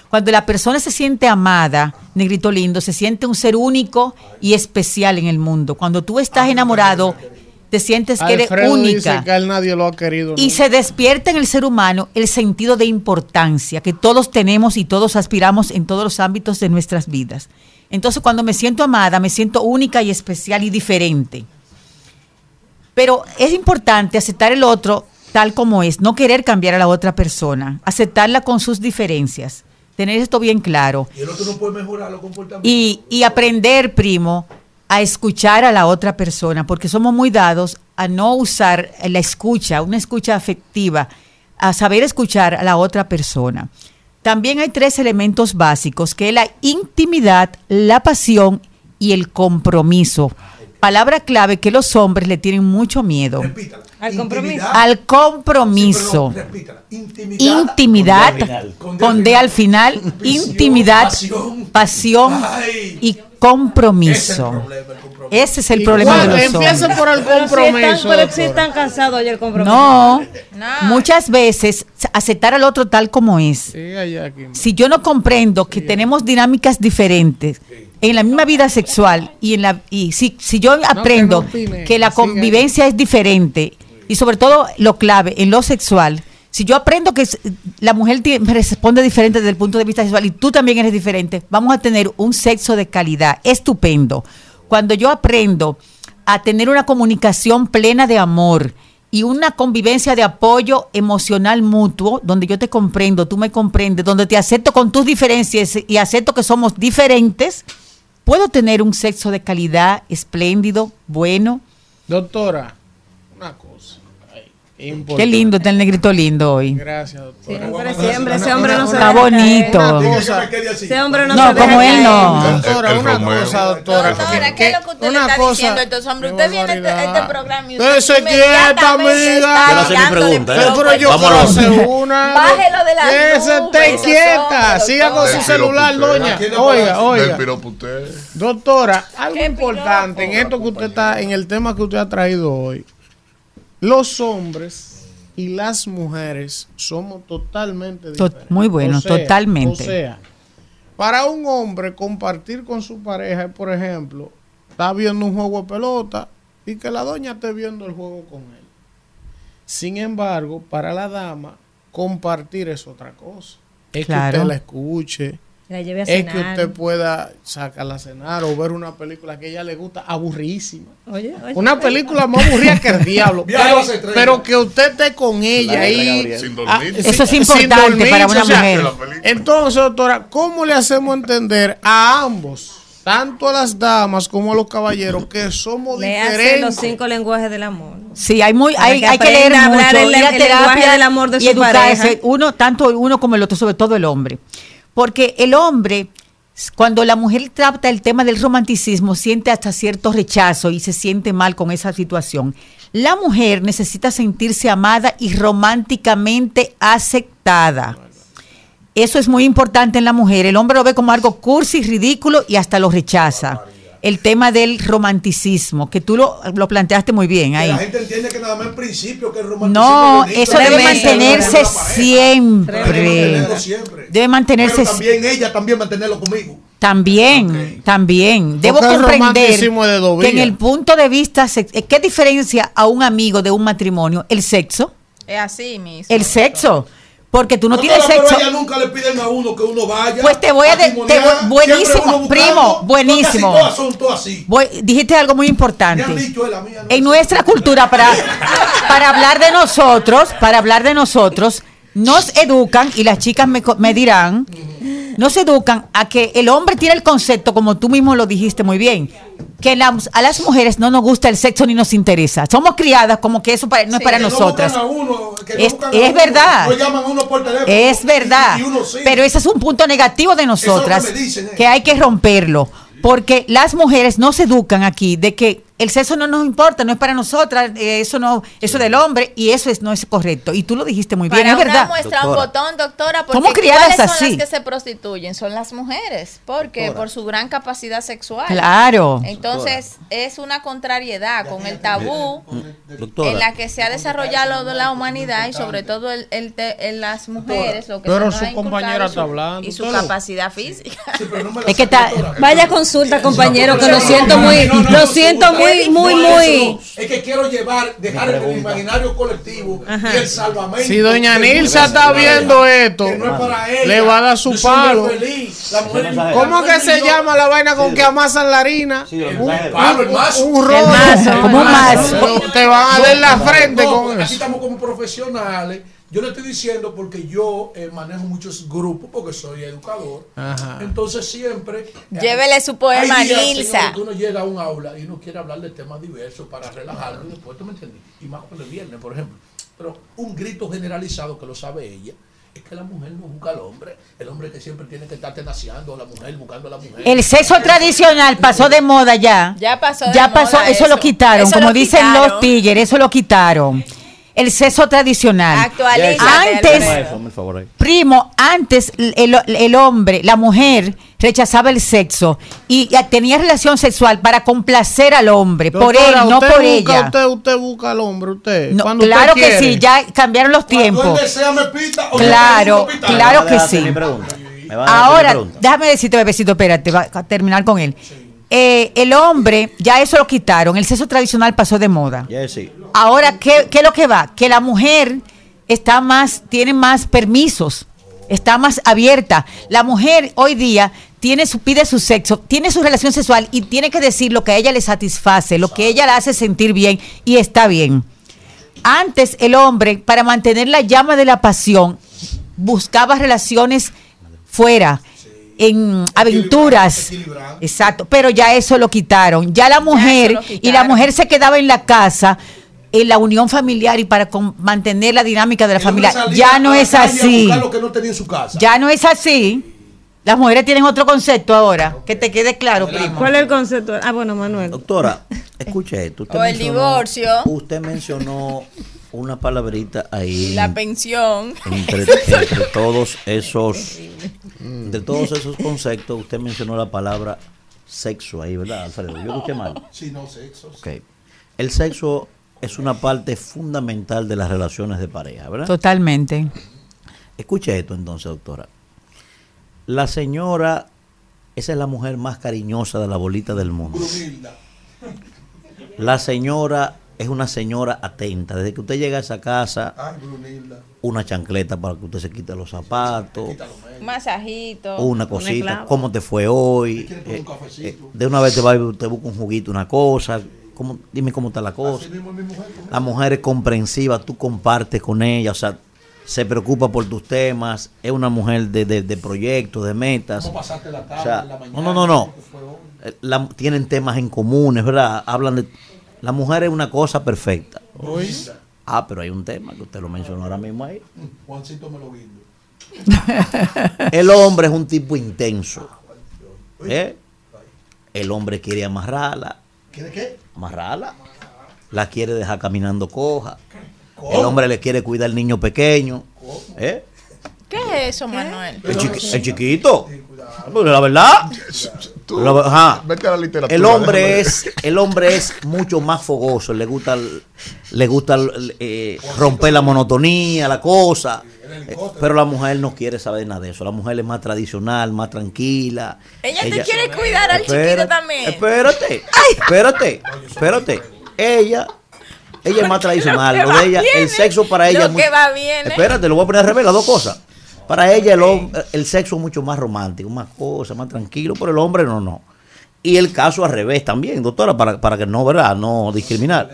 Cuando la persona se siente amada, negrito lindo, se siente un ser único y especial en el mundo. Cuando tú estás enamorado, te sientes que eres dice única. que a él nadie lo ha querido. Y se despierta en el ser humano el sentido de importancia que todos tenemos y todos aspiramos en todos los ámbitos de nuestras vidas. Entonces, cuando me siento amada, me siento única y especial y diferente. Pero es importante aceptar el otro tal como es, no querer cambiar a la otra persona, aceptarla con sus diferencias, tener esto bien claro Y el otro no puede mejorar los comportamientos. y, y aprender, primo, a escuchar a la otra persona, porque somos muy dados a no usar la escucha, una escucha afectiva, a saber escuchar a la otra persona. También hay tres elementos básicos, que es la intimidad, la pasión y el compromiso. Palabra clave que los hombres le tienen mucho miedo. Al compromiso. Al compromiso. Intimidad, con D al final, intimidad, pasión y compromiso. Ese es el problema de los Empieza hombres. por el Pero si están, compromiso. pero si están casados ya el compromiso. No, muchas veces aceptar al otro tal como es. Sí, allá aquí. Si yo no comprendo que tenemos dinámicas diferentes en la misma vida sexual y en la y si, si yo aprendo que la que siga. convivencia es diferente y sobre todo lo clave en lo sexual, si yo aprendo que la mujer responde diferente desde el punto de vista sexual y tú también eres diferente, vamos a tener un sexo de calidad estupendo. Cuando yo aprendo a tener una comunicación plena de amor y una convivencia de apoyo emocional mutuo, donde yo te comprendo, tú me comprendes, donde te acepto con tus diferencias y acepto que somos diferentes, puedo tener un sexo de calidad espléndido, bueno. Doctora. Qué lindo está el negrito lindo hoy. Gracias, doctora. Siempre, siempre. Ese hombre no se Está bonito. Ese hombre no, No, se como deja él no. Doctora, una cosa, doctora. Doctora, ¿qué es lo que usted le una está cosa- diciendo a estos hombres? Usted viene a este, este programa y Usted se quieta, amiga. está Quiero hacer mi pregunta, ¿eh? Pero yo Vamos quiero hacer una. Bájelo de la Que se esté quieta. Siga con su celular, doña. No Oiga, oiga. Doctora, algo importante en esto que usted está, en el tema que usted ha traído hoy. Los hombres y las mujeres somos totalmente To- diferentes. muy bueno, O sea, totalmente. O sea, para un hombre compartir con su pareja, por ejemplo, está viendo un juego de pelota y que la doña esté viendo el juego con él. Sin embargo, para la dama, compartir es otra cosa. Es Claro. que usted la escuche, la lleve a es que usted pueda sacarla a cenar o ver una película que a ella le gusta aburrísima. Oye, oye. Una película más aburrida que el diablo. Pero, que usted esté con ella ahí. Ah, dormir. Eso es sin importante para una o sea, mujer. Entonces, doctora, ¿cómo le hacemos entender a ambos, tanto a las damas como a los caballeros, que somos Le hace los diferentes? cinco lenguajes del amor. Sí, hay muy, hay, que hay que leer mucho, hablar el- el lenguaje del amor de y su educarse, pareja. uno tanto uno como el otro, sobre todo el hombre, porque el hombre cuando la mujer trata el tema del romanticismo siente hasta cierto rechazo y se siente mal con esa situación. La mujer necesita sentirse amada y románticamente aceptada. Eso es muy importante en la mujer. El hombre lo ve como algo cursi, ridículo y hasta lo rechaza. El tema del romanticismo, que tú lo, lo planteaste muy bien Que ahí. la gente entiende que nada más en principio que el romanticismo No, bonito, eso debe mantenerse siempre. Debe mantenerlo siempre. Debe mantenerse Pero también ella también mantenerlo conmigo. También, también. Debo comprender de que en el punto de vista, eh, ¿qué diferencia a un amigo de un matrimonio? El sexo. Es así mismo. El sexo. Porque tú no tienes sexo. nunca le piden a uno que uno vaya. Pues te voy a de- te testimoniar. voy- Siempre buenísimo, primo, buenísimo. casi todas son todas así. Voy- dijiste algo muy importante. Me han dicho, la mía no en nuestra cultura, para, para hablar de nosotros, para hablar de nosotros, nos educan, y las chicas me, me dirán, nos educan a que el hombre tiene el concepto, como tú mismo lo dijiste muy bien, que las- a las mujeres no nos gusta el sexo ni nos interesa. Somos criadas como que eso para- no es para no nosotras. uno, no Es, es uno, verdad. No llaman a uno por teléfono. Es verdad. Y, y uno sí. Pero ese es un punto negativo de nosotras es que dicen, eh. que hay que romperlo. Porque las mujeres no se educan aquí de que el sexo no nos importa, no es para nosotras, eh, eso no, eso del hombre, y eso es, no es correcto. Y tú lo dijiste muy bien, Para es una verdad. muestra un botón, doctora, porque Somos criadas ¿cuáles son así. las que se prostituyen? Son las mujeres, porque Doctora. por su gran capacidad sexual. Claro. Entonces, es una contrariedad con el tabú Doctora. en la que se ha desarrollado la humanidad y sobre todo el, el te- en las mujeres, lo que Pero su compañera y su- está hablando, y su capacidad física. Es que está, Vaya consulta, compañero, que lo siento muy, lo siento muy, muy, muy. Es que quiero llevar, dejar el imaginario colectivo y el salvamento. Si doña Nilsa está viendo esto, que no es para ella, le va a dar su muy palo. feliz, la mujer- la ¿Cómo que se llama la vaina con que amasan la harina? Un, Palo, el mazo. un rollo. como un mazo. Te van a dar la No, frente no, con porque Aquí eso. estamos como profesionales. Yo le estoy diciendo porque yo eh, manejo muchos grupos porque soy educador. Ajá. Entonces siempre... Llévele su poema Nilsa. que uno llega a un aula y uno quiere hablar de temas diversos para relajarlo y después, ¿tú me entiendes? Y más cuando es viernes, por ejemplo. Pero un grito generalizado que lo sabe ella es que la mujer no busca al hombre. El hombre que siempre tiene que estar tenaciando a la mujer, buscando a la mujer. el sexo tradicional pasó de moda ya. Ya pasó de Ya moda pasó, eso, lo quitaron, Eso como lo dicen quitaron. los tigres, eso lo quitaron. El sexo tradicional. Actualízate, Antes, primo, antes el, el hombre, la mujer rechazaba el sexo y tenía relación sexual para complacer al hombre, por él, no usted por busca, ella. Usted, usted busca al hombre, usted. No, cuando usted claro que quiere. sí, ya cambiaron los él tiempos. desea me pita o Claro, yo me pita. claro que sí. Ahora, déjame decirte, bebecito, espérate, va a terminar con él. Eh, el hombre, ya eso lo quitaron, el sexo tradicional pasó de moda. Sí. Ahora, ¿qué, ¿qué es lo que va? Que la mujer está más, tiene más permisos, está más abierta. La mujer hoy día tiene su, pide su sexo, tiene su relación sexual y tiene que decir lo que a ella le satisface, lo que ella la hace sentir bien y está bien. Antes el hombre, para mantener la llama de la pasión, buscaba relaciones fuera, en aventuras. Exacto, pero ya eso lo quitaron. Ya la mujer, y la mujer se quedaba en la casa, en la unión familiar y para con- mantener la dinámica de la familia. Ya no es así. no. Ya no es así. Las mujeres tienen otro concepto ahora. Que te quede claro, primo. ¿Cuál es el concepto? Ah, bueno, Manuel. Doctora, escuche esto. Usted O el divorcio. Usted mencionó una palabrita ahí. La pensión. entre, entre todos esos de todos esos conceptos usted mencionó la palabra sexo ahí verdad Alfredo yo escuché mal Sí, no, sexo. Ok. el sexo es una parte fundamental de las relaciones de pareja verdad Totalmente. escuche esto entonces doctora la señora esa es la mujer más cariñosa de la bolita del mundo la señora es una señora atenta desde que usted llega a esa casa Ay, una chancleta para que usted se quite los zapatos Un masajito. una cosita, cómo te fue hoy. Eh, eh, de una vez te va y te busca un juguito, una cosa. ¿cómo, dime cómo está la cosa. La mujer es comprensiva, tú compartes con ella, o sea, se preocupa por tus temas, es una mujer de, de, de proyectos, de metas. ¿Cómo pasaste la tarde, O sea, la mañana? no, no, no, no. Eh, la- tienen temas en comunes, ¿verdad? Hablan de... La mujer es una cosa perfecta. Ah, pero hay un tema que usted lo mencionó ahora mismo ahí. Juancito me lo guindo. El hombre es un tipo intenso. ¿eh? El hombre quiere amarrarla. ¿Quiere qué? Amarrarla. La quiere dejar caminando coja. El hombre le quiere cuidar al niño pequeño. ¿eh? ¿Qué es eso, Manuel? El, chiqui- el chiquito. Pero la verdad. La- ajá. Vete a la literatura. El hombre es, el hombre es mucho más fogoso, le gusta, le gusta eh, romper la monotonía, la cosa. Eh, Pero la mujer no quiere saber nada de eso. La mujer es más tradicional, más tranquila. Ella te quiere cuidar al chiquito también. Espérate, espérate, espérate. Ella, ella es más tradicional. Lo Lo de ella, el sexo para ella. Lo es muy- que va viene. Espérate, lo voy a poner al revés, las dos cosas. Para ella el, el sexo es mucho más romántico, más cosas, más tranquilo, pero el hombre no, no. Y el caso al revés también, doctora, para, para que no, ¿verdad? No discriminar.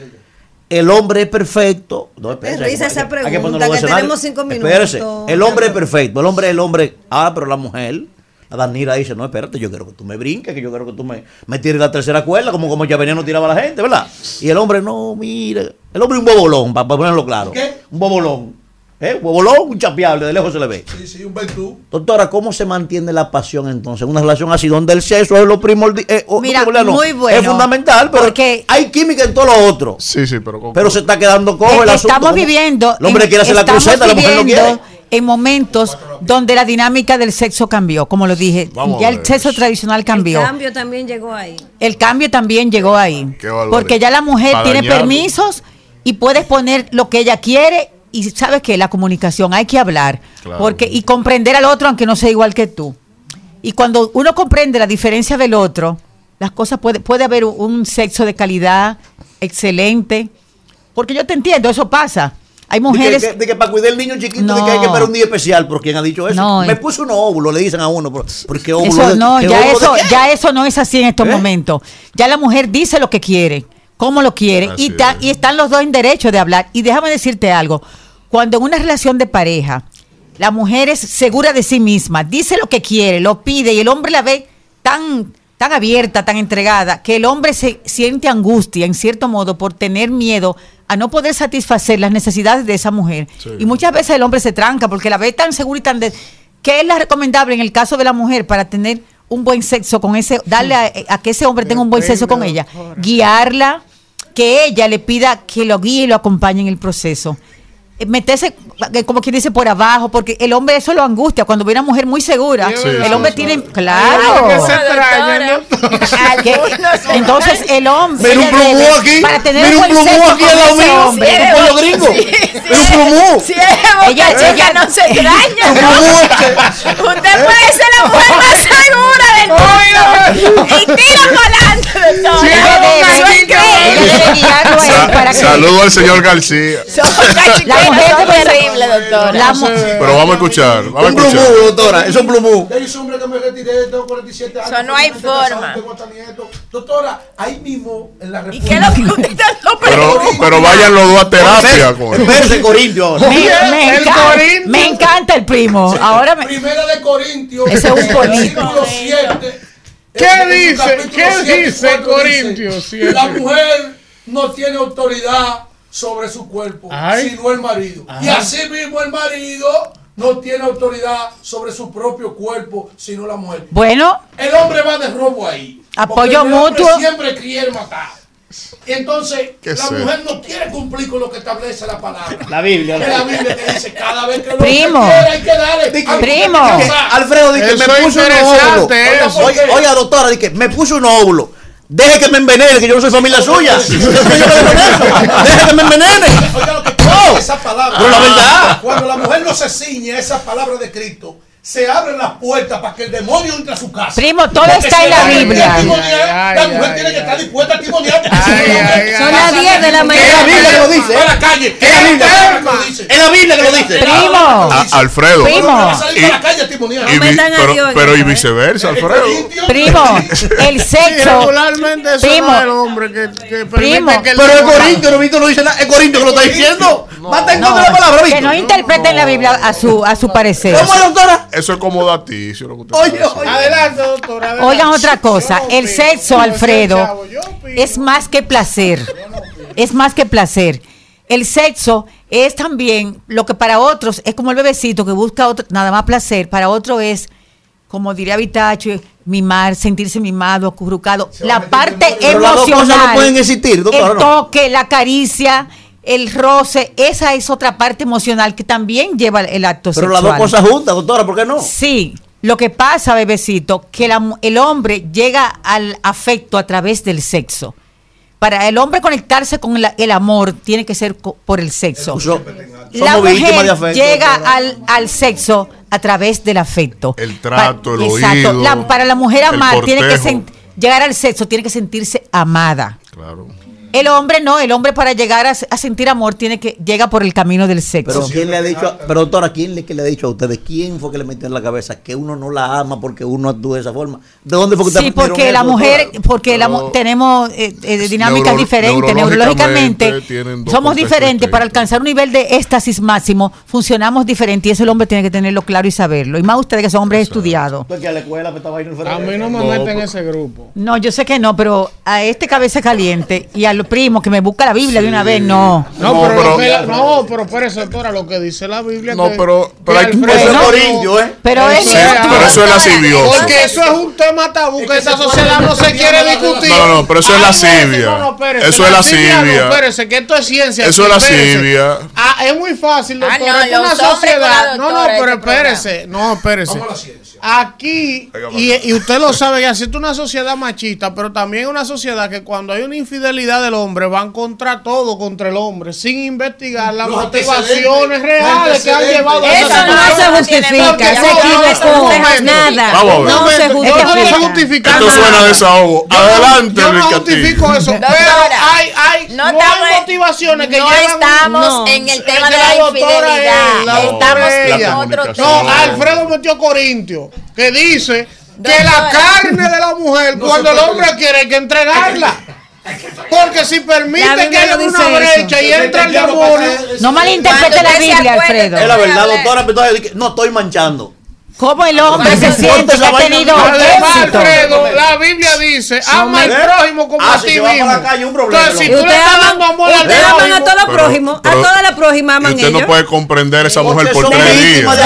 El hombre es perfecto. No, espérese, Revisa esa hay que- hay que pregunta, que tenemos cinco minutos. Espérese, el hombre es perfecto, el hombre es el hombre. Ah, pero la mujer, la Danira dice, no, espérate, yo quiero que tú me brinques, que yo quiero que tú me, me tires la tercera cuerda, como, como ya venía no tiraba la gente, ¿verdad? Y el hombre, no, mira, el hombre es un bobolón, para, ponerlo claro. Un bobolón. ¿Eh? Bobolón, un chapeable, de lejos se le ve. Sí, sí, un ventú. Doctora, ¿cómo se mantiene la pasión entonces en una relación así donde el sexo es lo primordial? eh, Mira, no muy bueno, Es fundamental, pero hay química en todo lo otro. Sí, sí, pero... Pero se está quedando cojo el Eh, asunto. estamos viviendo. El hombre en- quiere hacer la estamos cruceta, la mujer no viviendo quiere. En momentos donde la dinámica del sexo cambió, como lo dije, Vamos ya el sexo tradicional cambió. El cambio también llegó ahí. El cambio también llegó ahí. barbaridad. Porque ya la mujer tiene dañarlo. permisos y puedes poner lo que ella quiere y sabes que la comunicación hay que hablar Claro. porque y comprender al otro aunque no sea igual que tú. Y cuando uno comprende la diferencia del otro, las cosas puede puede haber un, sexo de calidad excelente. Porque yo te entiendo, eso pasa. Hay mujeres De que, de que para cuidar el niño chiquito, de No. que hay que esperar un día especial. ¿Por quién ha dicho eso? No, Me eh. puso un óvulo, le dicen a uno. ¿Por, por qué óvulo? Eso de- no, ya óvulo de eso, ya eso no es así en estos ¿Eh? momentos. Ya la mujer dice lo que quiere, cómo lo quiere, y, ta- y están los dos en derecho de hablar. Y déjame decirte algo, cuando en una relación de pareja, la mujer es segura de sí misma, dice lo que quiere, lo pide, y el hombre la ve tan, tan abierta, tan entregada, que el hombre se siente angustia, en cierto modo, por tener miedo a no poder satisfacer las necesidades de esa mujer. Sí. Y muchas veces el hombre se tranca porque la ve tan segura y tan... De, ¿Qué es la recomendable en el caso de la mujer para tener un buen sexo con ese, darle a, a que ese hombre tenga un buen sexo con ella? Guiarla, que ella le pida que lo guíe y lo acompañe en el proceso. Eh, Meterse, eh, como quien dice, por abajo, porque el hombre eso lo angustia. Cuando ve una mujer muy segura, Sí, el sí, hombre sí. tiene. Claro. que se extrañan, Que- entonces el hombre. Mira un plumú aquí, Para tener mira un plumú aquí al lado mío, un pollo gringo, mira un plumú. Ella- chica, ella- no se extraña. Usted puede ser la mujer más segura del mundo. Y tira. Sí, Sa- para que- Saludo al señor García. Debe- terrible, doctora. La Pero vamos a escuchar, vamos a Un plumú, escuchar. doctora, eso es un plumú. Yo soy hombre que me retiré, tengo 47 años. Eso no hay forma. Doctora, ahí mismo en la ¿Y qué es lo que usted está no Pero, pero vayan los dos a terapia. con él. Espérese, Corintio. ahora. Me, encanta, Corintio. me encanta el primo. Ahora me, Primera de Corintios. Ese es un político. Capítulo 7. ¿Qué dice? ¿Qué 7, dice Corintios? La mujer no tiene autoridad sobre su cuerpo, Ay. sino el marido. Y así mismo el marido no tiene autoridad sobre su propio cuerpo, sino la mujer. bueno, El hombre va de robo ahí. Apoyo el hombre mutuo. siempre quiere matar. Y entonces ¿Qué la sé? mujer no quiere cumplir con lo que establece la palabra. La Biblia. Es la Biblia que dice cada vez que lo Primo. hay que darle. Primo. Que Alfredo dice me puso un óvulo. oiga, doctora, dice me puso un óvulo. Deje que me envenene, que yo no soy familia suya. Deje que me envenene. Oiga lo que dice esa palabra. Pero la verdad. Cuando la mujer no se ciñe a esa palabra de Cristo, se abren las puertas para que el demonio entre a su casa. Primo, todo Porque está en la Biblia. La ay, mujer ay, tiene que estar dispuesta a no, Son las 10 de la mañana. Es la Biblia que lo dice. A la calle. Es la Biblia. que lo dice. Es la Biblia que lo dice. Primo. A- Alfredo. Primo. Va a a a a pero, Dios en pero y viceversa, Alfredo. Primo, el sexo. regularmente Primo. no es el hombre que, permite que Pero el Corintio, no, dice nada. El Corintio que lo está diciendo. Mata en No, contra de la palabra, que no interpreten la Biblia a su, a su parecer. ¿Cómo es, doctora? Eso es como daticio. Lo que usted Oye. Adelante, doctora. adelante. Oigan otra cosa, Yo el opino, sexo, Alfredo, chavo, es más que placer. Es más que placer. El sexo es también lo que para otros es como el bebecito que busca otro, nada más placer, para otro es, como diría Vitacho, mimar, sentirse mimado, acurrucado. La parte Pero las dos emocional. cosas no pueden existir, doctora, El toque, la caricia, el roce, esa es otra parte emocional que también lleva el acto Pero sexual. las dos cosas juntas, doctora, ¿por qué no? Sí, lo que pasa, bebecito, que la mu- el hombre llega al afecto a través del sexo. Para el hombre conectarse con la- el amor, tiene que ser co- por el sexo. So- La víctimas de mujer afecto. llega al, al sexo a través del afecto. El trato, el Exacto. oído, La- para la mujer amar, tiene que sen- llegar al sexo, tiene que sentirse amada. Claro. El hombre no, el hombre para llegar a, a sentir amor tiene que llega por el camino del sexo. Pero quién le ha dicho, pero doctora, ¿quién le, que le ha dicho a ustedes? ¿Quién fue que le metió en la cabeza que uno no la ama porque uno actúa de esa forma? ¿De dónde fue que Sí, porque la eso, mujer, doctora? porque la mu- tenemos eh, eh, dinámicas Neuro- diferentes, neurológicamente somos diferentes. Para alcanzar un nivel de éxtasis máximo, funcionamos diferente y eso el hombre tiene que tenerlo claro y saberlo. Y más ustedes que son hombres estudiados. Porque a la escuela me estaba yendo A mí no me meten en ese grupo. No, yo sé que no, pero a este cabeza caliente y a los primos que me busca la Biblia de una vez, no. No, pero, lo que la- no, pero espérese, doctora, lo que dice la Biblia. No, que- pero- pero que hay que- Alfredo- eso es ¿eh? Pero es pero eso es lascivioso. Porque eso es un tema tabú que esta sociedad no se quiere discutir. No, no, pero eso es lascivia. No, no, Eso es lascivia. No, espérese, que esto es ciencia. Eso es lascivia. Ah, es muy fácil, Ah, doctora. no, es que una sociedad. No, no, de pero espérese. No, espérese. Aquí, y, y usted lo sabe, que así es una sociedad machista, pero también una sociedad que cuando hay una infidelidad del hombre van contra todo, contra el hombre, sin investigar las Los motivaciones reales que han llevado a Eso esa no situación. se justifica, no, no. Nada. Vamos a ver. No se no justifica. Esto suena nada. desahogo. Yo no- Adelante, Yo no justifico eso, pero hay, hay, no no, estamos- hay motivaciones que no llevan... estamos No. en el tema de la doctora infidelidad. la doctora Estamos es en otro No, tema. Alfredo metió Corintio, que dice que la carne de la mujer, cuando el hombre quiere, hay que entregarla. Porque si permite que haya una eso. brecha y entra el demonio... No malinterprete la Biblia, Alfredo. Es la verdad, doctora, entonces no estoy manchando. ¿Cómo el hombre se siente que ha tenido en la Además, éxito? Alfredo, la Biblia dice, ama al prójimo como Ah, a si ti mismo. la calle, un problema, Entonces, si tú le estás aman, dando amor al aman a todos los prójimos. A las prójimas Y aman usted ellos. no puede comprender a esa mujer por tres días.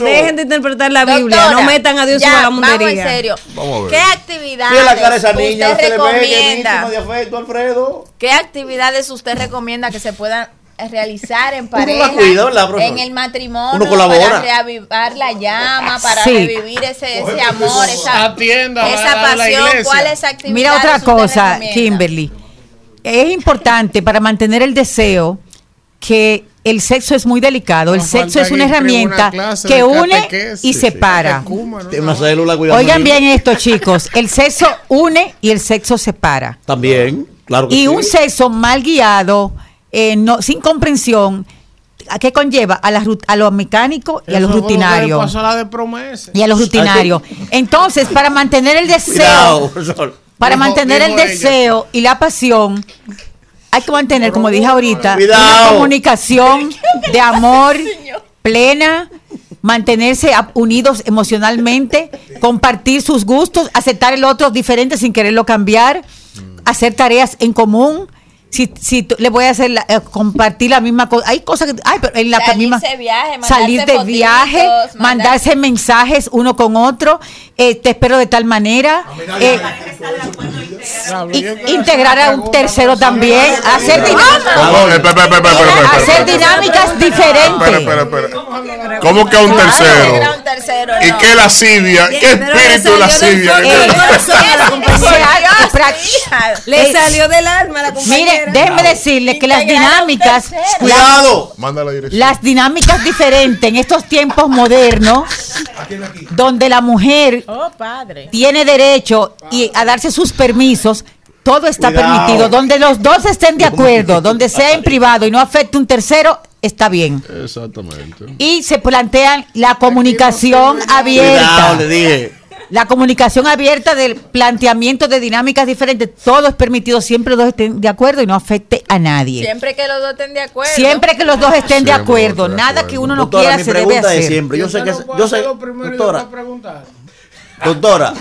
Dejen de interpretar la Biblia. No metan a Dios en la Vamos en mundería. serio. Vamos a ver. ¿Qué actividades la cara esa usted niña, usted recomienda? ¿Qué actividades usted recomienda que se puedan realizar en pareja, en el matrimonio, Uno colabora. para reavivar la llama, para Sí. revivir ese, ese amor, esa, Atienda esa pasión? iglesia. ¿Cuáles actividades Mira otra cosa? Kimberly. Es importante para mantener el deseo que el sexo es muy delicado. El sexo es una herramienta una que une y separa. una célula cuidando. Oigan bien esto, chicos. El sexo une y el sexo separa. También, claro que Y sí. un sexo mal guiado, eh, no, sin comprensión, ¿a qué conlleva? A, la a lo mecánico y Eso a la de promesa. Y a lo rutinario. Entonces, para mantener el deseo, Cuidado, para mantener el deseo y la pasión, hay que mantener, como dije ahorita, una Cuidado. comunicación de amor plena, mantenerse unidos emocionalmente, compartir sus gustos, aceptar el otro diferente sin quererlo cambiar, hacer tareas en común. Si, si le voy a hacer la- eh, compartir la misma cosa, hay cosas que, ay, pero en la Salirse misma viaje, salir de fotitos, viaje, mandar- mandarse mensajes uno con otro, eh, te espero de tal manera, eh, integrar a un tercero también, hacer dinámicas, hacer dinámicas diferentes. ¿Cómo que a un tercero? ¿Y qué lascivia? ¿Qué espíritu lascivia? Eh, Le Eh, salió del alma la compañera. Déjeme decirle que las dinámicas. Cuidado. Manda la dirección. las dinámicas diferentes en estos tiempos modernos, donde la mujer Oh, padre. tiene derecho y a darse sus permisos. Todo está Cuidado. permitido. Donde los dos estén de acuerdo, donde sea en privado y no afecte un tercero, está bien. Exactamente. Y se plantea la comunicación Cuidado, abierta. le dije. La comunicación abierta del planteamiento de dinámicas diferentes. Todo es permitido siempre los dos estén de acuerdo y no afecte a nadie. Siempre que los dos estén de acuerdo. Siempre que los dos estén de acuerdo. de Nada acuerdo. que uno no Doctora, quiera mi se debe pregunta es hacer. siempre, yo sé que, yo sé, hacerlo primero y doctora, doctora,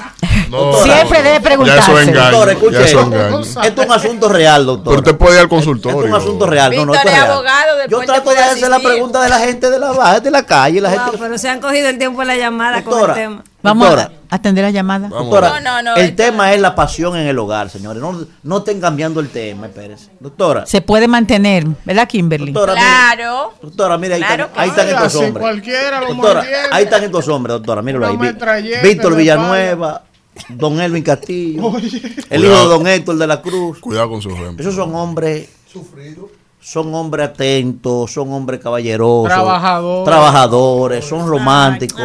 No, Doctora. Siempre debe Ya eso preguntarse. es engaño. doctora, Ya escuche eso es esto. es un asunto real, doctora. Pero usted puede ir al Esto es consultorio. un asunto real. No, no, esto es es real. abogado, Yo trato puede de hacer la pregunta de la gente de la, de la calle. La Wow, gente, pero se han cogido el tiempo en la llamada Doctora. con el tema. Vamos Doctora. a atender la llamada. Doctora, No, no, no, el tema es la pasión en el hogar, señores. No, no estén cambiando el tema, espérense. Doctora, Se puede mantener, ¿verdad, Kimberly? doctora, mire, Claro. doctora, mire, ahí, Claro están, que ahí están estos hombres. cualquiera lo Doctora, mantiene. ahí están estos hombres, doctora, míralo ahí. Víctor Villanueva, Don Elvin Castillo, el hijo de. Don Héctor de la Cruz. Cuidado con su ejemplo. Esos son hombres son hombres atentos, son hombres caballerosos, Trabajadores. trabajadores, son románticos,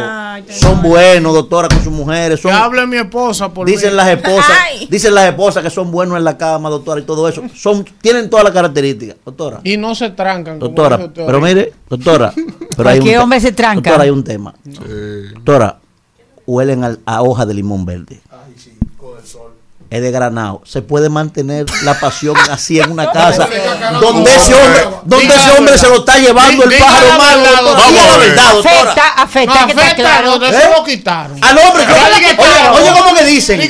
son buenos, doctora, con sus mujeres, Que son hable mi esposa por Dicen mí. las esposas, dicen las esposas que son buenos en la cama, doctora, y todo eso. Son, tienen todas las características, doctora. Y no se trancan. como Doctora, dijo usted pero mire, doctora, pero hay un Cualquier te- hombre se tranca. Doctora, hay un tema. Doctora, huelen al- a, hoja de limón verde. Es de granado. Se puede mantener la pasión así en una casa donde ese hombre, donde Diga ese hombre se lo está llevando el pájaro malo. doctora. Diga la verdad, doctora. Afecta, afecta, que está afecta, claro. de ¿Eh? eso lo quitaron. Al hombre, que- oye, oye, ¿cómo que dicen? Oye,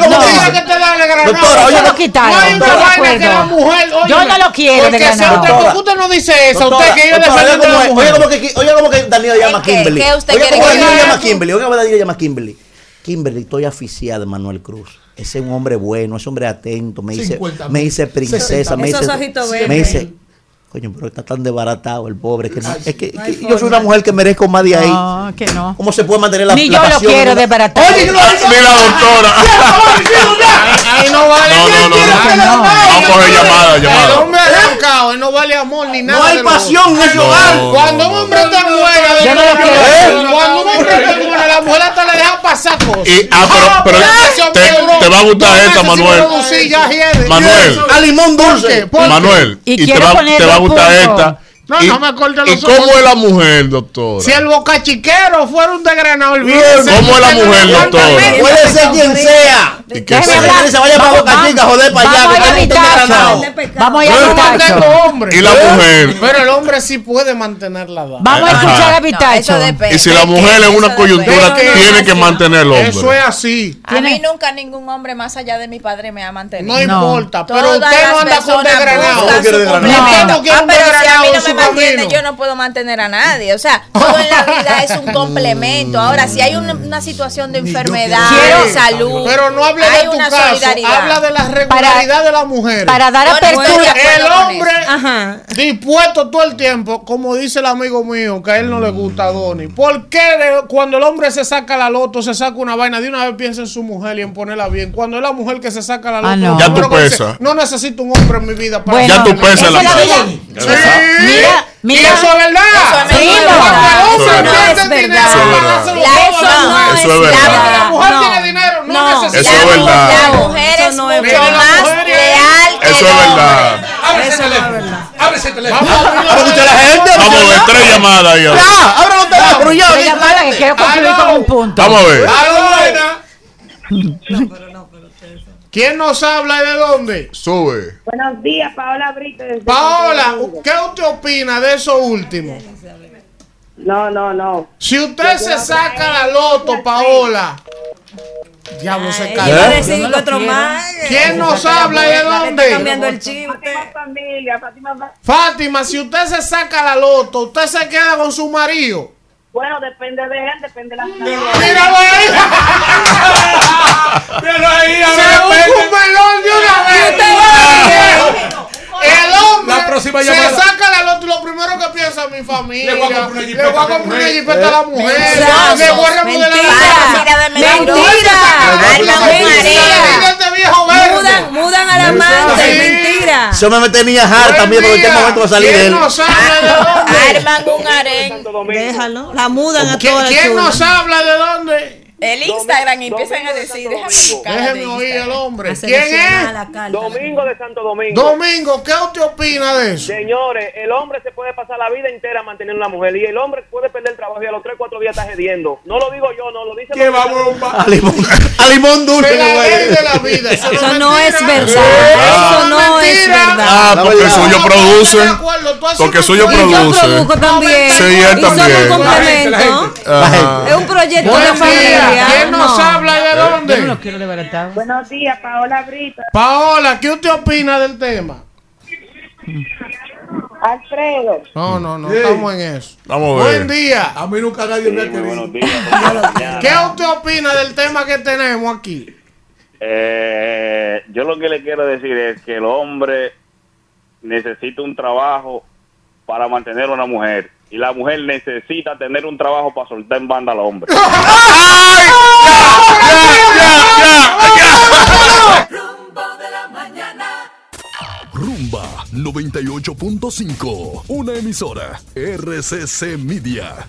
¿cómo no, que dicen? Doctora, oye, lo no- quitaron, No hay una estoy de vaina que la mujer. Yo óyeme, no lo quiero de porque si granado. usted, Doctora. ¿por qué usted no dice eso? Doctora, usted que yo doctora, defendiendo a la mujer. oiga cómo que, Daniel llama a. Kimberly. ¿Qué usted Oiga quiere cómo que Daniel llama a Kimberly. Oiga cómo Daniel llama a Kimberly. Kimberly, estoy aficiada de Manuel Cruz. Ese es un hombre bueno, ese hombre atento. Me dice, 50 me dice princesa, me dice, me dice, coño, pero está tan desbaratado el pobre. Que no- es que, que yo soy una mujer que merezco más de ahí. No, que no. ¿Cómo se puede mantener la Ni la yo lo quiero una- desbaratar. Oye, no- Mira, doctora. Ahí no vale. No, no. Vamos a llamada, llamada. Él no vale amor ni nada. No hay pasión en ese hogar. Cuando un hombre está buena. ¿eh? cuando un hombre está buena, la mujer hasta le deja pasar cosas. Y, ah, pero, pero te, te va a gustar esta, Manuel. Manuel, A limón dulce. Manuel, Y te va, te va a gustar esta. No, y, no me corte ¿Y los cómo ojos. es la mujer, doctora? Si el bocachiquero fuera un desgranado, el viejo. ¿Cómo es la mujer, doctora? Puede ser quien sea. ¿Y sé? hablar. Se vaya para Boca Chica, joder, para allá. Vamos que desgranado. tacho. Vamos tacho. hombre. Y la mujer. Pero el hombre sí puede mantener la edad. Vamos a escuchar a mi No, tacho. eso depende. Y si la mujer en una coyuntura tiene que mantener el Eso es hombre. así. A mí nunca ningún hombre más allá de mi padre me ha mantenido. No, importa. Pero usted no anda con desgranado? complemento. No, no Ah, pero si a mí no me mantiene, yo no puedo mantener a nadie. O sea, todo en la vida es un complemento. Ahora, si hay una, una situación de enfermedad, quiero- de salud, Pero no hable hay de tu una caso. solidaridad. Habla de la regularidad de la mujer. Para dar apertura. el hombre Ajá. dispuesto todo el tiempo, como dice el amigo mío, que a él no le gusta a Donny. ¿Por qué de- cuando el hombre se saca la loto, se saca una vaina, de una vez piensa en su mujer y en ponerla bien? Cuando es la mujer que se saca la loto, Ah, no. Ya tú dice, pesas. no necesito un hombre en mi vida para Bueno, Ya tú pesas en la la vida. Sí. Y mira. eso es verdad. Eso es verdad. el Eso es verdad. Eso verdad. Verdad. La- no mujer. Eso es la- verdad. Cuando la mujer No. tiene dinero, no, necesita. Eso es la, verdad. la mujer es mucho verdad. más leal que Eso el es hombre. verdad. Abre ese teléfono. Abre ese teléfono. Vamos a escuchar la gente. Vamos a ver tres llamadas ahí. ahora. Ya, abra los teléfonos ya. Quiero llamar que quiero concluir con un punto. Vamos a ver. Aló, buena. ¿Quién nos habla y de dónde? Sube. Buenos días, Paola Brito. desde Paola. ¿qué usted opina de eso último? No, no, no. Si usted se saca la loto, Paola. Diablo se Iba a cayó. ¿Quién nos habla y de dónde? cambiando el chip. Fátima familia, Fátima fa- Fátima, si usted se saca la loto, usted se queda con su marido. Bueno, depende de él, depende de la familia. Míralo ahí. Pero ahí, a Se un melón de una vez. El hombre La próxima se saca la loto y lo primero que piensa es mi familia. Le voy a comprar una Le jipeta voy a la mujer. Le voy a remodelar la Mentira. casa. Mira de Mentira. Mentira. Este. Mudan, mudan al amante. Sí. Mentira. Eso me tenía hard también, pero en qué momento va a salir de ¿Quién él. nos habla de dónde? Arman un harén. Déjalo. La mudan a ¿Quién, toda la quién nos habla de dónde? El Instagram y empiezan a decir, déjame buscar. Déjeme oír el hombre. A ¿Quién es? Domingo de Santo Domingo. Domingo, ¿qué usted opina de eso? Señores, el hombre se puede pasar la vida entera manteniendo una mujer y el hombre puede perder el trabajo y a los 3, 4 días está cediendo. No lo digo yo, no lo dice los- vamos A limón, a limón dulce. La güey. ley de la vida. Eso, Eso no es verdad. Eso no es verdad. Ah, porque verdad. suyo No, produce. no, de haces Porque suyo Y yo produce. produzco también. Sí, él también. Es un proyecto de familia. ¿Quién nos No. habla y de Yo no lo dónde? quiero. Buenos días, Paola Brito. Paola, ¿qué usted opina del tema? Alfredo. No, no, no, Sí. estamos en eso. Vamos a ver. Buen día. A mí nunca nadie me ha querido. Buenos días. ¿Qué usted opina del tema que tenemos aquí? Eh, yo lo que le quiero decir es que el hombre necesita un trabajo para mantener a una mujer y la mujer necesita tener un trabajo para soltar en banda al hombre. Rumbo de la mañana. Rumba 98.5. Una emisora RCC Media.